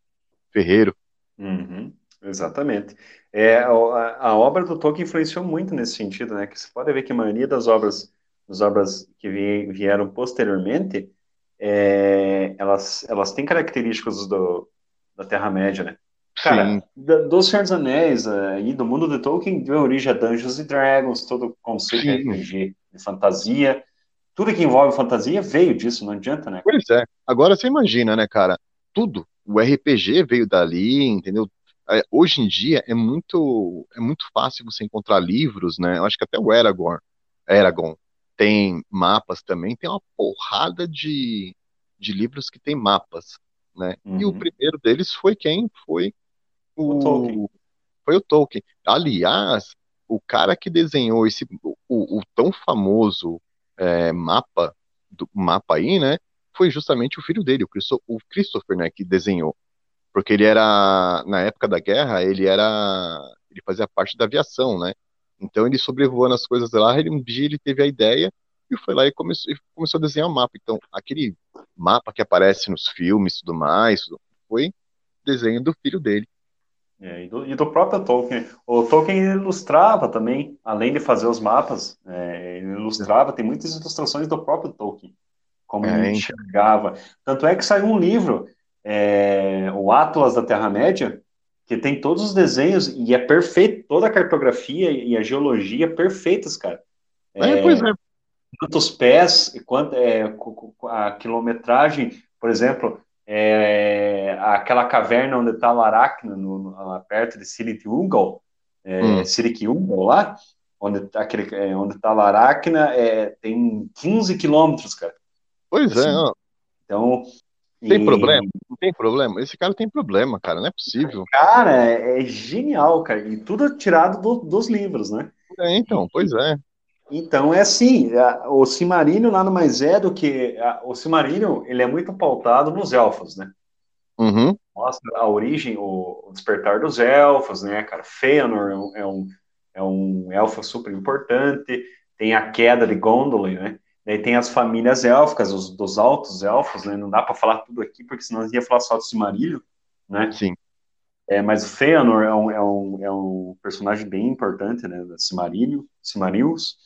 ferreiro. Uhum, exatamente. É, a, a, obra do Tolkien influenciou muito nesse sentido, né? Que você pode ver que a maioria das obras as obras que vieram posteriormente, é, elas, elas têm características do, da Terra-média, né? Cara, da, do Senhor dos Anéis uh, e do mundo de Tolkien deu origem a Dungeons and Dragons, todo o conceito Sim. de RPG, de fantasia, tudo que envolve fantasia veio disso, não adianta, né? Pois é. Agora você imagina, né, cara? Tudo. O RPG veio dali, entendeu? É, hoje em dia é muito é muito fácil você encontrar livros, né? Eu acho que até o Aragorn, Eragon tem mapas também, tem uma porrada de, de livros que tem mapas, né? Uhum. E o uhum. primeiro deles foi quem? Foi o, o Tolkien. Foi o Tolkien. Aliás, o cara que desenhou esse o, o tão famoso é, mapa do mapa aí, né? Foi justamente o filho dele, o Christopher, né, que desenhou. Porque ele era na época da guerra, ele era ele fazia parte da aviação, né? Então ele sobrevoando as coisas lá, ele, um dia ele teve a ideia e foi lá e começou, e começou a desenhar o um mapa. Então, aquele mapa que aparece nos filmes tudo mais, foi desenho do filho dele. É, e, do, e, do, próprio Tolkien. O Tolkien ilustrava também, além de fazer os mapas, é, ele ilustrava, tem muitas ilustrações do próprio Tolkien, como é, ele enxergava. Tanto é que saiu um livro, é, o Atlas da Terra-média, que tem todos os desenhos e é perfeito, toda a cartografia e a geologia perfeitas, cara. É, pois é. Quantos pés, quanto, é, a quilometragem, por exemplo, é, aquela caverna onde está Laracna, no, no, perto de Siritiungal, é, hum. lá, onde está aquele, é, onde tá Laracna, é, tem 15 quilômetros, cara. Pois é, assim, é, ó. Então, tem problema? Não tem problema. Esse cara tem problema, cara. Não é possível. Cara, é, é genial, cara. E tudo tirado do, dos livros, né? É, então, pois é. Então é assim, o Cimarílio nada mais é do que o Cimarílio, ele é muito pautado nos elfos, né? Uhum. Mostra a origem, o, despertar dos elfos, né, cara? Fëanor é um, é um elfo super importante. Tem a queda de Gondolin, né? Daí tem as famílias élficas, os dos altos elfos, né? Não dá para falar tudo aqui, porque senão ia falar só do Cimarilho, né? Sim. É, mas o Fëanor é um, é, um, é um personagem bem importante, né? Da Cimarilho, Cimarilhos.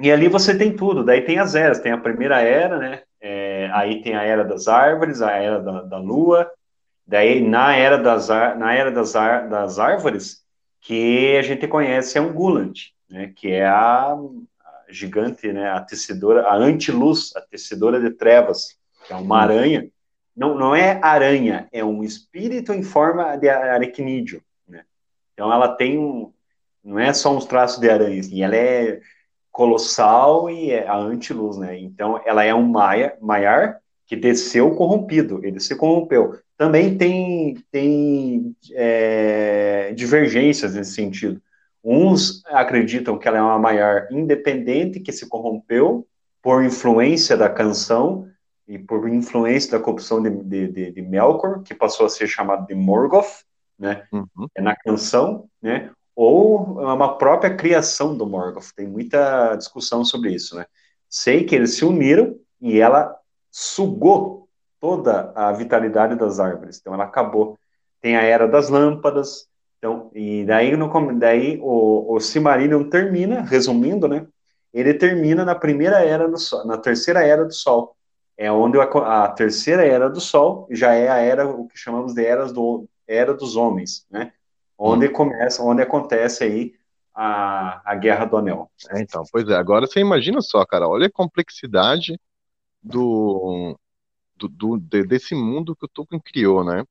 E ali você tem tudo. Daí tem as eras. Tem a primeira era, né? É, aí tem a era das árvores, a era da, da lua. Daí na era das, na era das, das árvores, que a gente conhece é um Gulant, né? Que é a gigante, né, a tecedora, a antiluz, a tecedora de trevas, que é uma hum. aranha. Não, não é aranha, é um espírito em forma de aracnídeo, né? Então ela tem um, não é só uns traços de aranha, assim, ela é colossal e é a antiluz, né? Então ela é um maia, maiar que desceu corrompido, ele se corrompeu. Também tem, tem é, divergências nesse sentido. Uns acreditam que ela é uma maior independente que se corrompeu por influência da canção e por influência da corrupção de, de, de, de Melkor, que passou a ser chamado de Morgoth, né? Uhum. É na canção, né? Ou é uma própria criação do Morgoth. Tem muita discussão sobre isso, né? Sei que eles se uniram e ela sugou toda a vitalidade das árvores. Então ela acabou. Tem a era das lâmpadas, então, e daí, no, daí o, o Silmarillion termina, resumindo, né? Ele termina na primeira era do Sol, na terceira era do Sol. É onde a, a terceira era do Sol já é a era, o que chamamos de eras do, era dos homens, né? Onde hum. começa, onde acontece aí a, a Guerra do Anel. É, então, pois é. Agora você imagina só, cara, olha a complexidade do, do, do desse mundo que o Tolkien criou, né?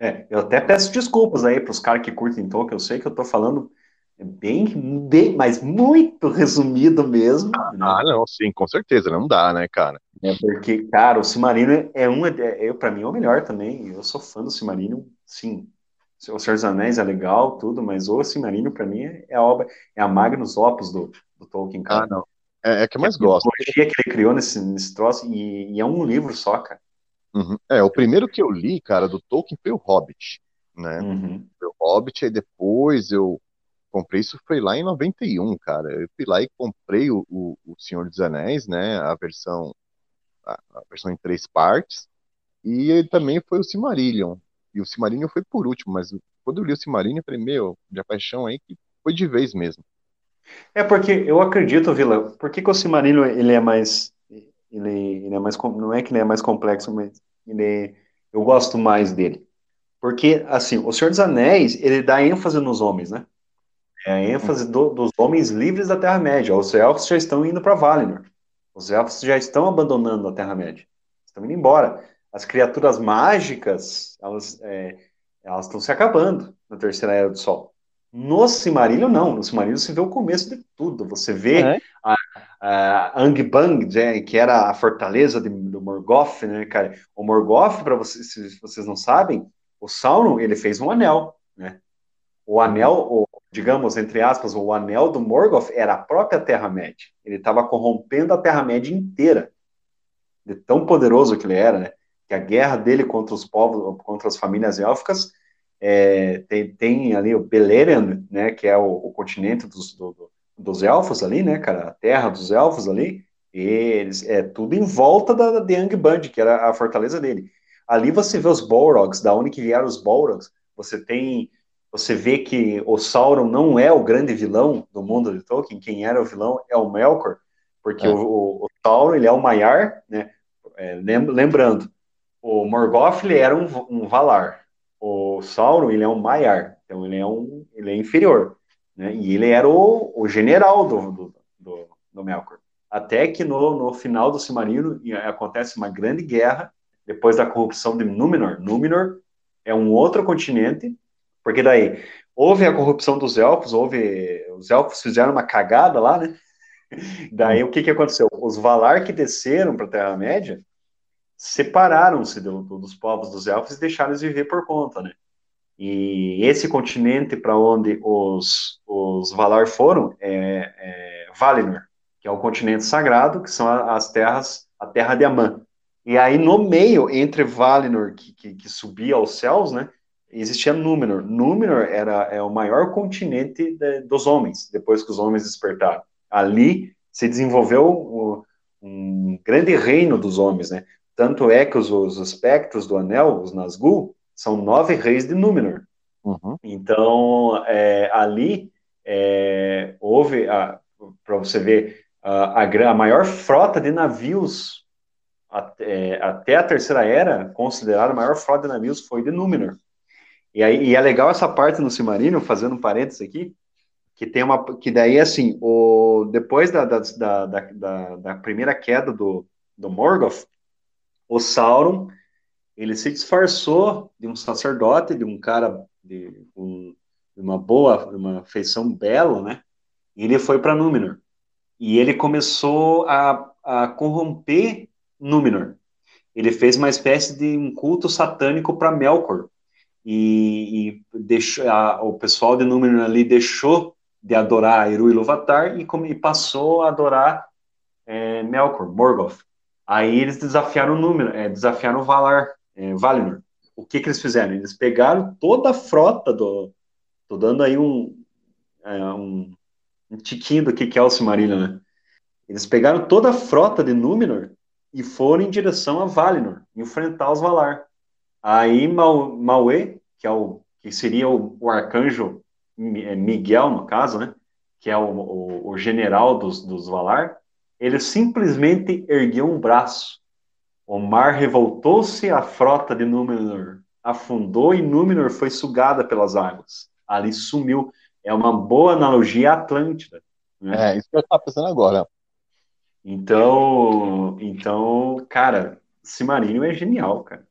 É, eu até peço desculpas aí para os caras que curtem Tolkien, eu sei que eu estou falando bem, bem, mas muito resumido mesmo. Ah, né? não, sim, com certeza, não dá, né, cara? É porque, cara, o Cimarino é um, é, é para mim é o melhor também. Eu sou fã do Cimarino, sim. O Senhor dos Anéis é legal, tudo, mas o Cimarino para mim é a obra, é a Magnus Opus do, do Tolkien, cara. Ah, não. É, é que eu mais gosto. A que ele criou nesse, nesse troço, e, e é um livro só, cara. Uhum. É, o primeiro que eu li, cara, do Tolkien foi o Hobbit, né? Uhum. Foi o Hobbit, aí depois eu comprei, isso foi lá em 91, cara. Eu fui lá e comprei o, o, o Senhor dos Anéis, né? A versão, a, a, versão em três partes. E ele também foi o Silmarillion. E o Silmarillion foi por último, mas quando eu li o Silmarillion, eu falei, meu, de paixão aí, que foi de vez mesmo. É porque eu acredito, Vila, por que, que o Silmarillion ele é mais ele, ele é mais, não é que ele é mais complexo, mas ele, eu gosto mais dele. Porque, assim, o Senhor dos Anéis, ele dá ênfase nos homens, né? É a ênfase do, dos homens livres da Terra-média. Os elfos já estão indo para Valinor. Os elfos já estão abandonando a Terra-média. Estão indo embora. As criaturas mágicas, elas é, elas estão se acabando na terceira era do Sol. No Silmarillion, não. No Silmarillion você vê o começo de tudo. Você vê é. a, a Angband, né, que era a fortaleza de, do Morgoth, né, cara? O Morgoth, para vocês, se vocês não sabem, o Sauron, ele fez um anel, né? O anel, o, digamos, entre aspas, o anel do Morgoth era a própria Terra-média. Ele estava corrompendo a Terra-média inteira. De tão poderoso que ele era, né? Que a guerra dele contra os povos, contra as famílias élficas, é, tem, tem, ali o Beleriand, né, que é o, o continente dos, do, dos elfos ali, né, cara, a terra dos elfos ali, eles, é tudo em volta da, da Angband, que era a fortaleza dele. Ali você vê os Balrogs, da onde que vieram os Balrogs, você tem, você vê que o Sauron não é o grande vilão do mundo de Tolkien, quem era o vilão é o Melkor, porque é. o, o, Sauron, ele é o Maiar, né, é, lembrando, o Morgoth, ele era um, um Valar, o Sauron, ele é um Maiar, então ele é um, ele é inferior, né? E ele era o, o general do, do, do, do Melkor. Até que no, no final do Silmarillion acontece uma grande guerra depois da corrupção de Númenor. Númenor é um outro continente, porque daí houve a corrupção dos elfos, houve os elfos fizeram uma cagada lá, né? Daí o que que aconteceu? Os Valar que desceram para a Terra Média separaram-se do, do, dos povos dos elfos e deixaram eles viver por conta, né? E esse continente para onde os, os Valar foram é, é, Valinor, que é o continente sagrado, que são as terras, a terra de Amã. E aí no meio, entre Valinor, que, que, que subia aos céus, né, existia Númenor. Númenor era é o maior continente de, dos homens, depois que os homens despertaram. Ali se desenvolveu o, um grande reino dos homens, né? Tanto é que os, os aspectos do anel, os Nazgûl, são nove reis de Númenor. Uhum. Então, é, ali é, houve, para você ver, a, a, a, maior frota de navios até, até, a Terceira Era, considerada a maior frota de navios, foi de Númenor. E, aí, e é legal essa parte no Cimarino, fazendo um parênteses aqui, que tem uma, que daí, assim, o, depois da, da, da, da, da primeira queda do, do Morgoth, o Sauron, ele se disfarçou de um sacerdote, de um cara de, um, de uma boa, uma feição bela, né? E ele foi para Númenor. E ele começou a, a corromper Númenor. Ele fez uma espécie de um culto satânico para Melkor. E, e deixou, a, o pessoal de Númenor ali deixou de adorar Eru Iluvatar e, e passou a adorar é, Melkor, Morgoth. Aí eles desafiaram o número, é, desafiaram o Valar, é, Valinor. O que, que eles fizeram? Eles pegaram toda a frota do. Tô dando aí um, é, um, um tiquinho do que, que é o Silmarillion, né? Eles pegaram toda a frota de Númenor e foram em direção a Valinor, enfrentar os Valar. Aí Mauê, que é o que seria o, o arcanjo é, Miguel, no caso, né? Que é o, o, o general dos, dos Valar, ele simplesmente ergueu um braço. O mar revoltou-se, a frota de Númenor afundou e Númenor foi sugada pelas águas. Ali sumiu. É uma boa analogia à Atlântida. Né? É, isso que eu estava pensando agora. Então, então, cara, Cimarinho é genial, cara.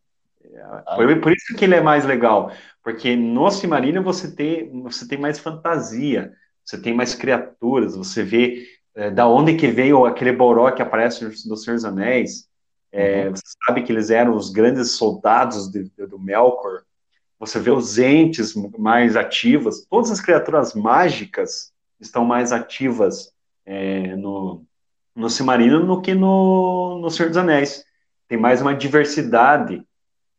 Foi por isso que ele é mais legal, porque no Cimarinho você tem, você tem mais fantasia, você tem mais criaturas, você vê é, da onde que veio aquele Boró que aparece no Senhor dos Anéis. É, uhum. Você sabe que eles eram os grandes soldados de, de, do Melkor. Você vê os entes mais ativas. Todas as criaturas mágicas estão mais ativas é, no, no Cimarino do que no, no Senhor dos Anéis. Tem mais uma diversidade.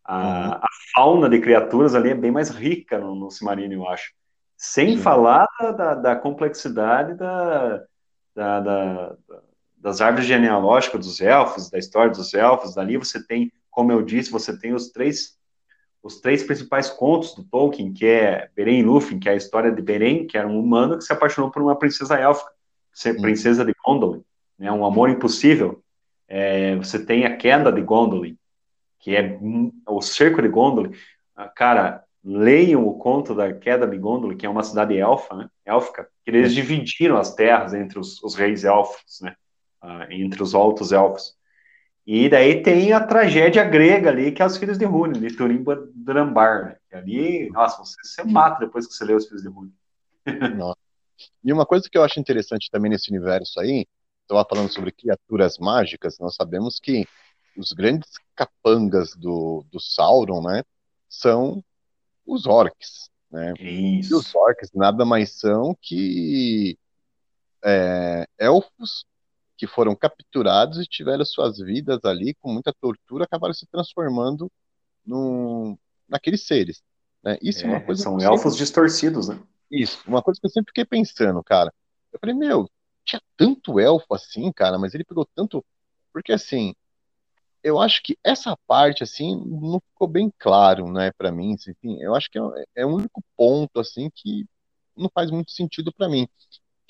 A, uhum. a fauna de criaturas ali é bem mais rica no, no Cimarino, eu acho. Sem Sim. falar da, da complexidade da, da, da, das árvores genealógicas dos elfos, da história dos elfos, dali você tem, como eu disse, você tem os três os três principais contos do Tolkien, que é Beren e Lúthien, que é a história de Beren, que era um humano que se apaixonou por uma princesa élfica, princesa de Gondolin, né, um amor impossível. É, você tem a queda de Gondolin, que é o cerco de Gondolin. Ah, cara, leiam o conto da queda de Gondolin, que é uma cidade elfa, né, élfica, que eles dividiram as terras entre os, os reis elfos, né? Entre os altos elfos. E daí tem a tragédia grega ali, que é os filhos de Rune, de Turim Drambar, né? Ali, nossa, você se mata depois que você lê os filhos de Rune. e uma coisa que eu acho interessante também nesse universo aí, estava falando sobre criaturas mágicas, nós sabemos que os grandes capangas do, do Sauron, né, são os orcs, né? Isso. E os orcs nada mais são que é, elfos que foram capturados e tiveram suas vidas ali com muita tortura, acabaram se transformando num, naqueeles seres. Né? Isso é, é uma coisa são elfos sempre... distorcidos, né? Isso, uma coisa que eu sempre fiquei pensando, cara. Eu falei, meu, tinha tanto elfo assim, cara, mas ele pegou tanto. Porque assim, eu acho que essa parte, assim, não ficou bem claro, né, para mim. Assim, eu acho que é, é o único ponto, assim, que não faz muito sentido para mim.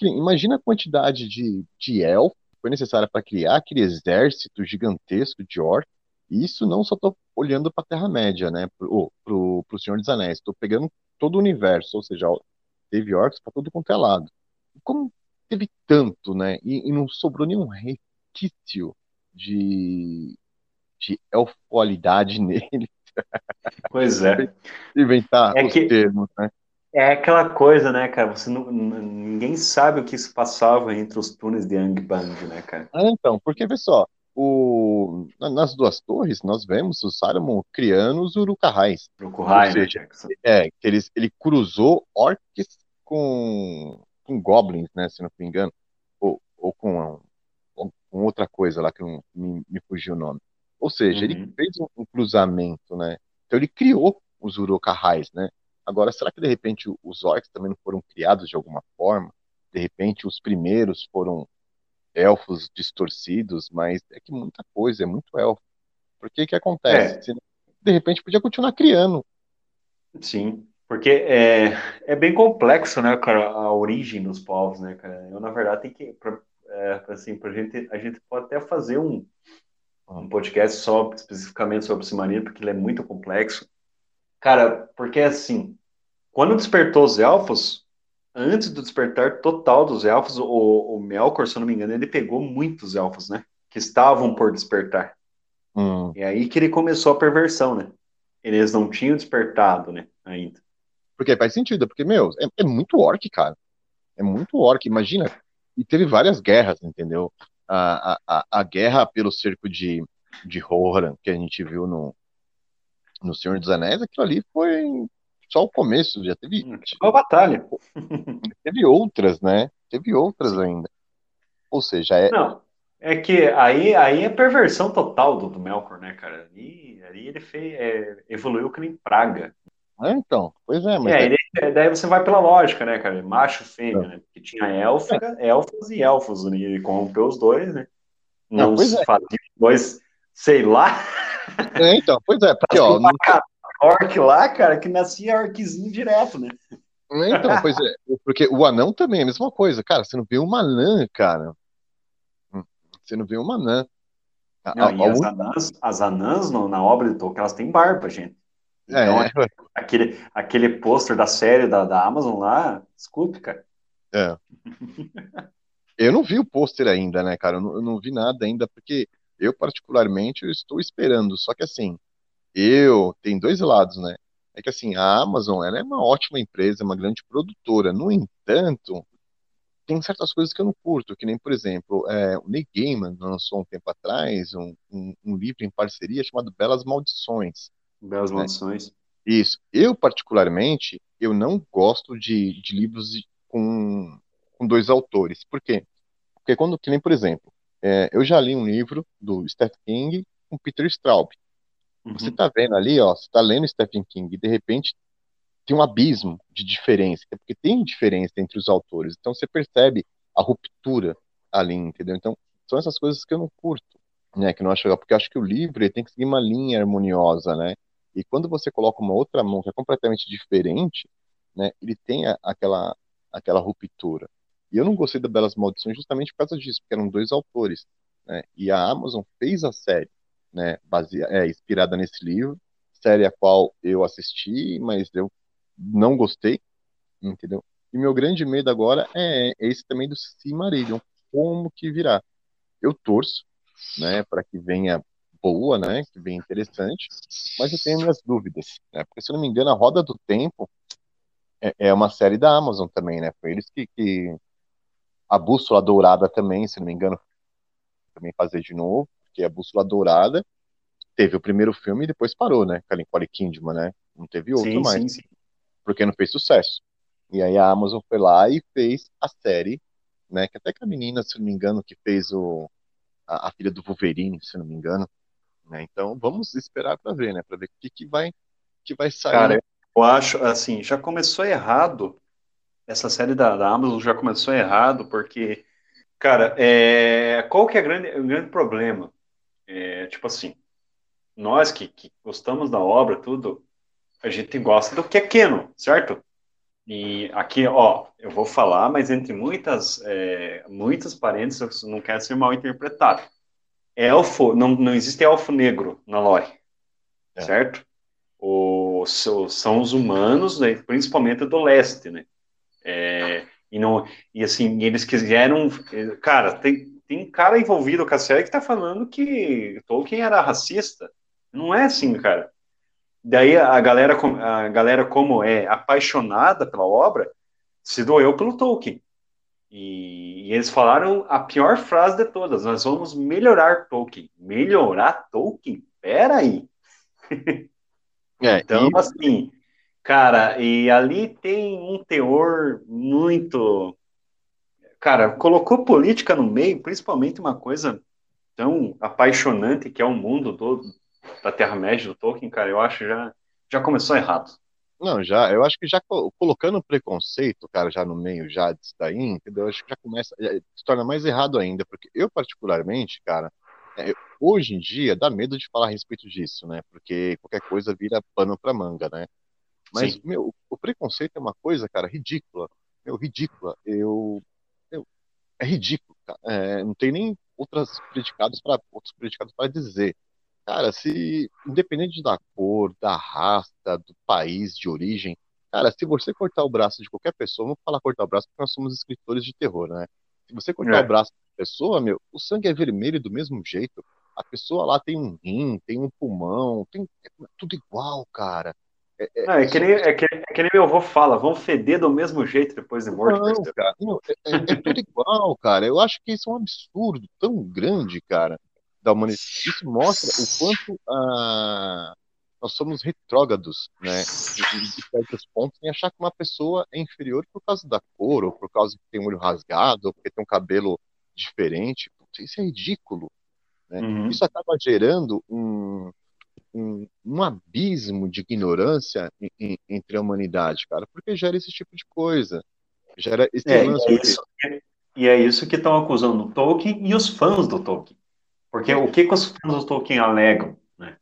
Imagina a quantidade de, de elfo que foi necessária para criar aquele exército gigantesco de orcs. E isso não só estou olhando para a Terra-média, né, pro, pro Senhor dos Anéis. Estou pegando todo o universo, ou seja, teve orcs para todo quanto é lado. Como teve tanto, né, e, e não sobrou nenhum resquício de, de nele. Pois é. Inventar é os que, termos, né? É aquela coisa, né, cara? Você não, ninguém sabe o que se passava entre os túneis de Angband, né, cara? Ah, então, porque vê só, o, nas duas torres nós vemos o Saruman criando os Urukahais. Urukahai, Ou seja, né, é, que ele, ele cruzou orcs com, com goblins, né, se não me engano, ou, ou com, ou, com outra coisa lá que não me, me fugiu o nome. Ou seja, uhum. ele fez um, um, cruzamento, né? Então ele criou os Urukahais, né? Agora, será que de repente os orcs também não foram criados de alguma forma? De repente os primeiros foram elfos distorcidos, mas é que muita coisa, é muito elfo. Por que que acontece? É. De repente podia continuar criando. Sim, porque é, é bem complexo, né, cara, a origem dos povos, né, cara? Eu, na verdade, tem que, pra, é, assim, pra gente, a gente pode até fazer um, um podcast só especificamente sobre Silmarillion, porque ele é muito complexo. Cara, porque assim, quando despertou os elfos, antes do despertar total dos elfos, o, o Melkor, se eu não me engano, ele pegou muitos elfos, né? Que estavam por despertar. Hum. E aí que ele começou a perversão, né? Eles não tinham despertado, né? Ainda. Porque faz sentido, porque, meu, é, é muito orc, cara. É muito orc, imagina. E teve várias guerras, entendeu? a, a, a guerra pelo cerco de, de Rohan, que a gente viu no, no Senhor dos Anéis, aquilo ali foi só o começo, já teve. Uma batalha. Teve outras, né? Teve outras ainda. Ou seja, é. Não, é que aí, aí é perversão total do, do Melkor, né, cara? Ali, ali ele fez, é, evoluiu que nem praga. É, então, pois é, mas. É, é... Ele, daí você vai pela lógica, né, cara? Macho, fêmea, é. né? Porque tinha élfica, elfos e elfos, né? e corrompeu os dois, né? Não, Não é. fazia dois, sei lá. É, então, pois é, porque, ó. Não... Orc lá, cara, que nascia orquezinho direto, né? É, então, pois é, porque o anão também é a mesma coisa, cara. Você não vê uma anã, cara. Você não vê uma anã. Não, as, anãs, as anãs no, na obra de Tolkien, elas têm barba, gente. Então, é. aquele, aquele pôster da série da, da Amazon lá, desculpe, cara. É. eu não vi o pôster ainda, né, cara? Eu não, eu não, vi nada ainda, porque eu, particularmente, eu estou esperando. Só que, assim, eu. Tem dois lados, né? É que, assim, a Amazon, ela é uma ótima empresa, uma grande produtora. No entanto, tem certas coisas que eu não curto, que nem, por exemplo, é, o Neil Gaiman lançou um tempo atrás um, um, um livro em parceria chamado Belas Maldições. Belas né? Maldições. Isso. Eu, particularmente, eu não gosto de, de livros com, com dois autores. Por quê? Porque quando, que nem, por exemplo, é, eu já li um livro do Stephen King com Peter Straub. Uhum. Você tá vendo ali, ó, você tá lendo Stephen King e de repente tem um abismo de diferença, porque tem diferença entre os autores. Então você percebe a ruptura ali, entendeu? Então são essas coisas que eu não curto, né, que não acho legal, porque eu acho que o livro ele tem que seguir uma linha harmoniosa, né? E quando você coloca uma outra mão que é completamente diferente, né, ele tem a, aquela, aquela ruptura. E eu não gostei da Belas Maldições justamente por causa disso, porque eram dois autores. Né, e a Amazon fez a série, né, basea, é, inspirada nesse livro, série a qual eu assisti, mas eu não gostei, entendeu? E meu grande medo agora é esse também do Silmarillion, como que virá. eu torço, né, para que venha boa, né, que venha interessante, mas eu tenho minhas dúvidas, né, porque se eu não me engano, a Roda do Tempo é, é uma série da Amazon também, né, foi eles que, que a Bússola Dourada também, se não me engano, também fazer de novo, porque a Bússola Dourada teve o primeiro filme e depois parou, né, com a Nicole Kidman, né, não teve outro sim, mais, sim, sim. porque não fez sucesso. E aí a Amazon foi lá e fez a série, né, que até que a menina, se não me engano, que fez o a, a filha do Wolverine, se não me engano, né? Então vamos esperar para ver, né, para ver o que, que vai que vai sair. Cara, eu acho assim, já começou errado essa série da, da Amazon já começou errado porque, cara, é, qual que é grande, o grande problema? É, tipo assim, nós que, que gostamos da obra, tudo, a gente gosta do que é Keno, certo? E aqui, ó, eu vou falar, mas entre muitas, é, muitas parênteses, não quero ser mal interpretado. Elfo, não, não existe elfo negro na lore, é. certo? O, são os humanos, né, principalmente do leste, né? É, e, não, e assim, eles quiseram. Cara, tem, tem cara envolvido com a série que tá falando que Tolkien era racista. Não é assim, cara. Daí a galera, a galera como é apaixonada pela obra, se doeu pelo Tolkien. E, e, eles falaram a pior frase de todas: nós vamos melhorar Tolkien. Melhorar Tolkien? Peraí. É, então, e... assim, cara, e ali tem um teor muito. Cara, colocou política no meio, principalmente uma coisa tão apaixonante que é o mundo todo da Terra-média do Tolkien, cara, eu acho já já começou errado. Não, já, eu acho que já colocando preconceito, cara, já no meio já disso daí, entendeu? Eu acho que já começa, se torna mais errado ainda, porque eu particularmente, cara, é, hoje em dia dá medo de falar a respeito disso, né? Porque qualquer coisa vira pano pra manga, né? Mas, Sim. meu, o preconceito é uma coisa, cara, ridícula. Meu, ridícula. Eu é ridículo, é, não tem nem outras predicados para outros predicados para dizer. Cara, se independente da cor, da raça, do país de origem, cara, se você cortar o braço de qualquer pessoa, vamos falar cortar o braço porque nós somos escritores de terror, né? Se você cortar é. o braço da pessoa, meu, o sangue é vermelho do mesmo jeito. A pessoa lá tem um rim, tem um pulmão, tem é tudo igual, cara. É, é, não, é, que nem, é, que, é que nem meu avô fala, vão feder do mesmo jeito depois de morto. Não, cara, não, é, é, é tudo igual, cara. Eu acho que isso é um absurdo tão grande, cara da humanidade. Isso mostra o quanto ah, nós somos retrógrados, né, em, certos pontos, em achar que uma pessoa é inferior por causa da cor, ou por causa que tem um olho rasgado, ou porque tem um cabelo diferente. Isso é ridículo. Né? Uhum. Isso acaba gerando um, um, um, abismo de ignorância em, em, entre a humanidade, cara, porque gera esse tipo de coisa. Gera esse é, lance. É isso, e é isso que estão acusando o Tolkien e os fãs do Tolkien. Porque o que, que os fãs do Tolkien alegam? Né?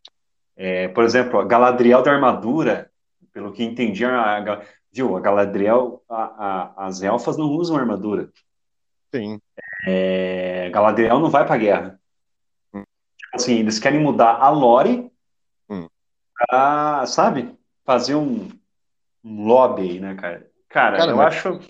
É, por exemplo, a Galadriel da armadura, pelo que entendi, a, viu, a Galadriel, a, a, as elfas não usam armadura. Sim. É, Galadriel não vai pra guerra. Hum. Tipo assim, eles querem mudar a lore. Pra, sabe, fazer um, um lobby aí, né, cara? Cara, cara eu mas... acho.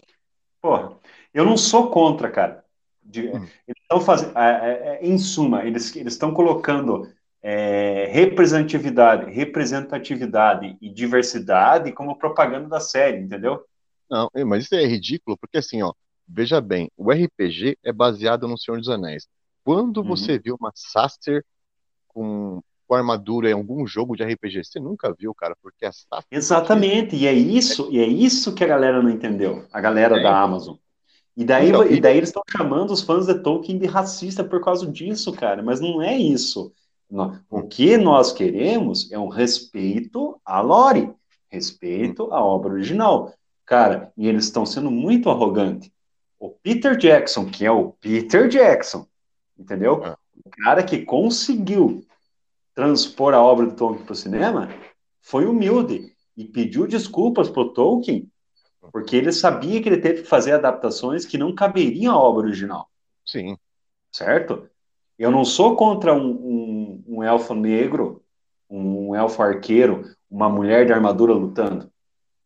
Porra, eu não sou contra, cara. De, hum. Eles estão fazendo, é, é, é, em suma, eles estão colocando é, representatividade, representatividade e diversidade como propaganda da série, entendeu? Não, mas isso é ridículo, porque assim, ó, veja bem, o RPG é baseado no Senhor dos Anéis. Quando uhum. você viu uma Saster com, com armadura em algum jogo de RPG, você nunca viu, cara, porque a Saster... Exatamente, e é isso, e é isso que a galera não entendeu, a galera é. da Amazon. E daí, então, e daí eles estão chamando os fãs de Tolkien de racista por causa disso, cara. Mas não é isso. O que nós queremos é um respeito à lore, respeito à obra original. Cara, e eles estão sendo muito arrogantes. O Peter Jackson, que é o Peter Jackson, entendeu? É. O cara que conseguiu transpor a obra do Tolkien para o cinema foi humilde e pediu desculpas para o Tolkien porque ele sabia que ele teve que fazer adaptações que não caberiam à obra original. Sim. Certo? Eu não sou contra um, um, um elfo negro, um elfo arqueiro, uma mulher de armadura lutando.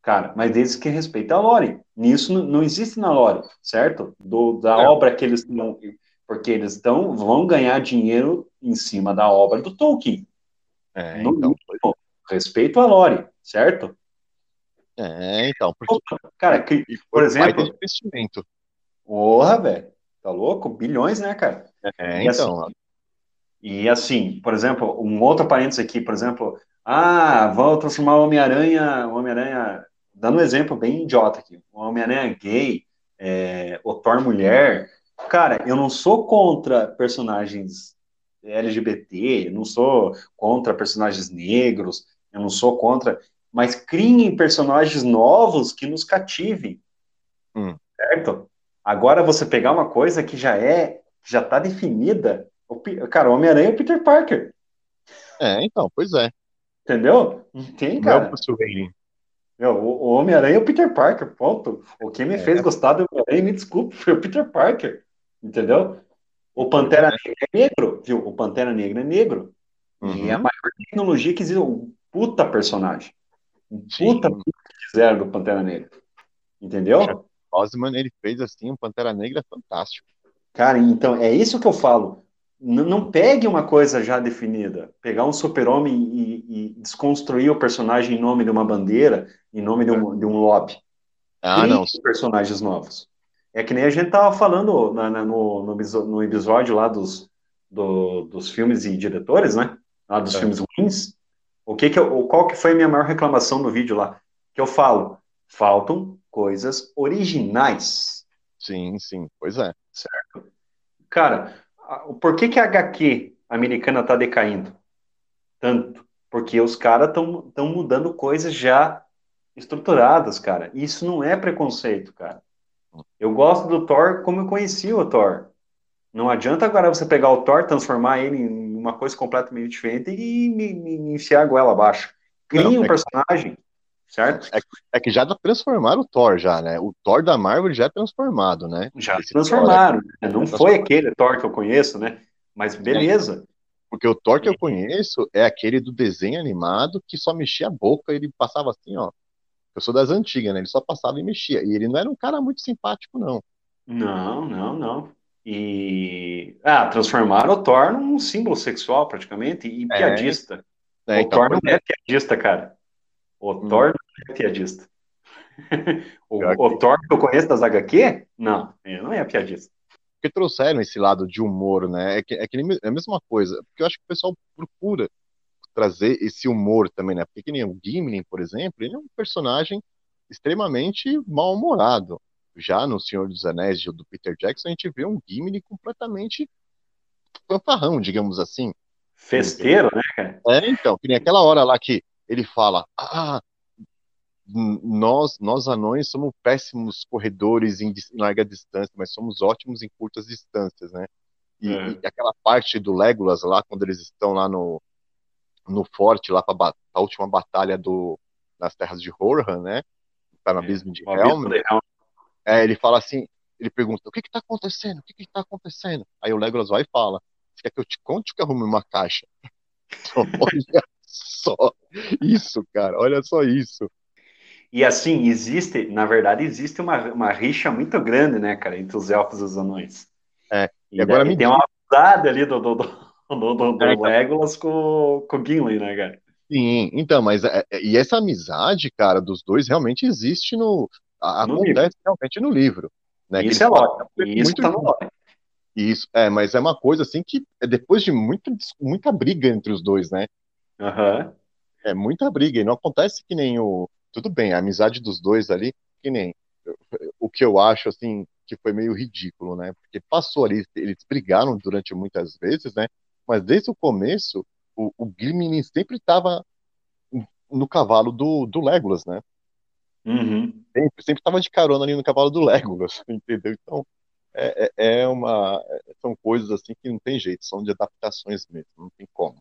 Cara, mas desde que respeita a lore. Nisso não, não existe na lore, certo? Do, da é. obra que eles estão porque eles tão, vão ganhar dinheiro em cima da obra do Tolkien. É, no então, mínimo, respeito a Lore, certo? É, então. Porque, cara, que, por exemplo. investimento. Porra, velho. Tá louco? Bilhões, né, cara? É, e então. Assim, e assim, por exemplo, um outro parênteses aqui, por exemplo, ah, vão transformar o Homem-Aranha, o Homem-Aranha, dando um exemplo bem idiota aqui, o Homem-Aranha gay, é, o Thor mulher. Cara, eu não sou contra personagens LGBT, eu não sou contra personagens negros, eu não sou contra, mas criem personagens novos que nos cativem, hum. certo? Agora você pegar uma coisa que já é, já está definida, o, cara, o Homem-Aranha é o Peter Parker. É, então, pois é. Entendeu? Não tem, cara. Não, Meu, o Homem-Aranha é o Peter Parker, ponto. O que me é. fez gostar do Homem-Aranha, me desculpe, foi o Peter Parker. Entendeu? O Pantera Negra é negro, viu? O Pantera Negra é negro. Uhum. E é a uhum. maior tecnologia que existe. Um puta personagem. Um puta que fizeram do Pantera Negra. Entendeu? Osman, ele fez assim um Pantera Negra fantástico. Cara, então, é isso que eu falo. N não pegue uma coisa já definida. Pegar um super-homem e, e, desconstruir o personagem em nome de uma bandeira, em nome de um, de um lobby. Ah, Crie não. personagens novos. É que nem a gente tava falando na, na, no, no, no, episódio lá dos, do, dos filmes e diretores, né? Lá dos é. filmes ruins. O que que eu, qual que foi a minha maior reclamação no vídeo lá? Que eu falo, faltam coisas originais. Sim, sim, pois é. Certo. Cara, por que que a HQ americana tá decaindo? Tanto. Porque os caras estão mudando coisas já estruturadas, cara. Isso não é preconceito, cara. Eu gosto do Thor como eu conheci o Thor. Não adianta agora você pegar o Thor, transformar ele em uma coisa completamente diferente e me, me, enfiar a goela abaixo. Crie um é personagem, que, certo? É, é, que já transformaram o Thor, já, né? O Thor da Marvel já é transformado, né? Já Esse transformaram. Né? Não foi aquele Thor que eu conheço, né? Mas beleza. É. Porque o Thor que eu conheço é aquele do desenho animado que só mexia a boca, ele passava assim, ó. Eu sou das antigas, né? Ele só passava e mexia. E ele não era um cara muito simpático, não. Não, não, não. E. Ah, transformaram o Thor num símbolo sexual, praticamente, e é. piadista. É, o então, Thor não é piadista, cara. O hum. Thor não é piadista. o, o Thor que eu conheço das HQ? Não, ele não é piadista. Porque trouxeram esse lado de humor, né? É que, é que é a mesma coisa. Porque eu acho que o pessoal procura trazer esse humor também, né? Porque que nem o Gimli, por exemplo, ele é um personagem extremamente mal-humorado. Já no Senhor dos Anéis do Peter Jackson, a gente vê um Gimli completamente fanfarrão, digamos assim. Festeiro, né, cara? É, então, que nem aquela hora lá que ele fala, ah, nós, nós anões somos péssimos corredores em, em larga distância, mas somos ótimos em curtas distâncias, né? E, é. e, aquela parte do Legolas lá, quando eles estão lá no, no forte lá para a última batalha do nas terras de Horhan, né? Tá no é, abismo de Helm. É, ele fala assim, ele pergunta, o que que tá acontecendo? O que que tá acontecendo? Aí o Legolas vai e fala, você quer que eu te conte que arrume uma caixa? olha só isso, cara, olha só isso. E assim, existe, na verdade, existe uma, uma rixa muito grande, né, cara, entre os elfos e os anões. É, e, e agora me tem diz... uma ali do, do, do do, do, do é, então. Legolas com, com o Gimli, né, cara? Sim, então, mas é, é, e essa amizade, cara, dos dois realmente existe no. A, no acontece livro. realmente no livro. Né, isso é lógico. Isso muito, tá no lore. Isso, é, mas é uma coisa assim que é depois de muita, muita briga entre os dois, né? Uhum. É muita briga, e não acontece que nem o. Tudo bem, a amizade dos dois ali, que nem. O que eu acho, assim, que foi meio ridículo, né? Porque passou ali, eles brigaram durante muitas vezes, né? Mas desde o começo, o, o sempre estava no cavalo do, do Legolas, né? Uhum. Sempre, sempre estava de carona ali no cavalo do Legolas, entendeu? Então, é, é, é uma, são coisas assim que não tem jeito, são de adaptações mesmo, não tem como.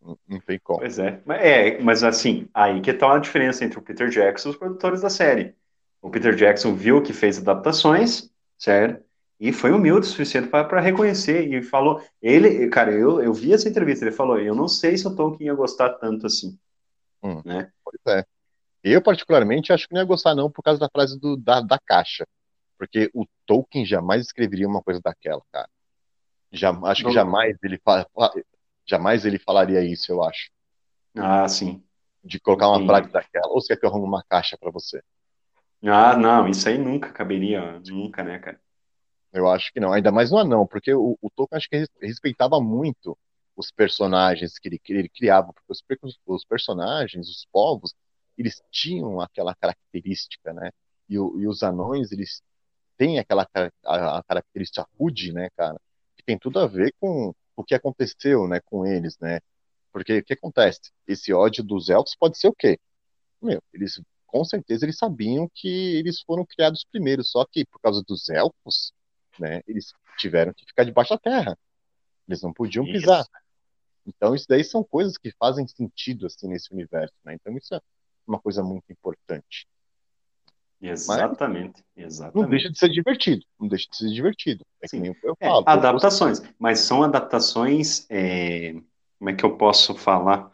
Não, não tem como. Pois é. é, mas assim, aí que está a diferença entre o Peter Jackson e os produtores da série. O Peter Jackson viu que fez adaptações, certo? E foi humilde o suficiente para reconhecer e falou, ele, cara, eu, eu vi essa entrevista, ele falou, eu não sei se o Tolkien ia gostar tanto assim, hum, né? Pois é. Eu, particularmente, acho que não ia gostar não por causa da frase do, da, da caixa, porque o Tolkien jamais escreveria uma coisa daquela, cara. Já, acho que jamais ele, jamais ele falaria isso, eu acho. Ah, sim. De colocar uma sim. frase daquela. Ou você quer que eu arrume uma caixa para você? Ah, não, isso aí nunca caberia, nunca, né, cara? Eu acho que não, ainda mais no anão, porque o, o Tolkien acho que respeitava muito os personagens que ele, que ele criava, porque os, os, personagens, os povos, eles tinham aquela característica, né? E, o, e os anões, eles têm aquela a, a característica rude, né, cara? Que tem tudo a ver com o que aconteceu, né, com eles, né? Porque o que acontece? Esse ódio dos elfos pode ser o quê? Meu, eles com certeza eles sabiam que eles foram criados primeiro, só que por causa dos elfos, né, eles tiveram que ficar debaixo da terra. Eles não podiam pisar. Isso. Então isso daí são coisas que fazem sentido assim nesse universo, né? Então isso é uma coisa muito importante. Exatamente, mas exatamente. Não deixa de ser divertido, não deixa de ser divertido. É Sim. que nem eu é, falo. É, adaptações, mas são adaptações, é... como é que eu posso falar?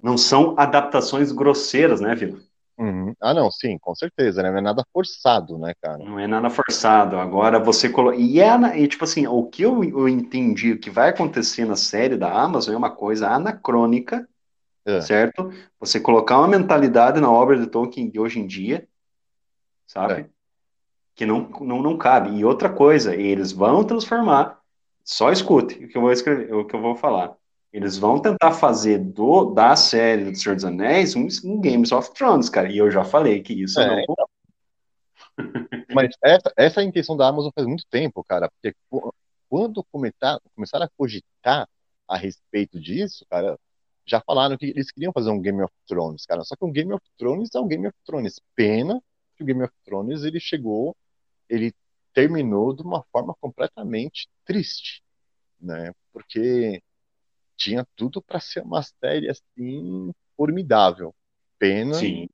Não são adaptações grosseiras, né, Vila? Uhum. Ah, não, sim, com certeza, né? Não é nada forçado, né, cara? Não é nada forçado. Agora você coloca. E, é, e, tipo assim, o que eu, eu entendi que vai acontecer na série da Amazon é uma coisa anacrônica, é. certo? Você colocar uma mentalidade na obra de Tolkien de hoje em dia, sabe? É. Que não, não, não cabe. E outra coisa, eles vão transformar. Só escute o que eu vou escrever, o que eu vou falar. Eles vão tentar fazer do, da série do Senhor dos Anéis um, um Games of Thrones, cara. E eu já falei que isso é, não. Então. Mas essa, essa é a intenção da Amazon faz muito tempo, cara. Porque quando comentar, começaram a cogitar a respeito disso, cara, já falaram que eles queriam fazer um Game of Thrones, cara. Só que um Game of Thrones é um Game of Thrones. Pena que o Game of Thrones ele chegou, ele terminou de uma forma completamente triste, né? Porque tinha tudo para ser uma série assim formidável. Pena Sim.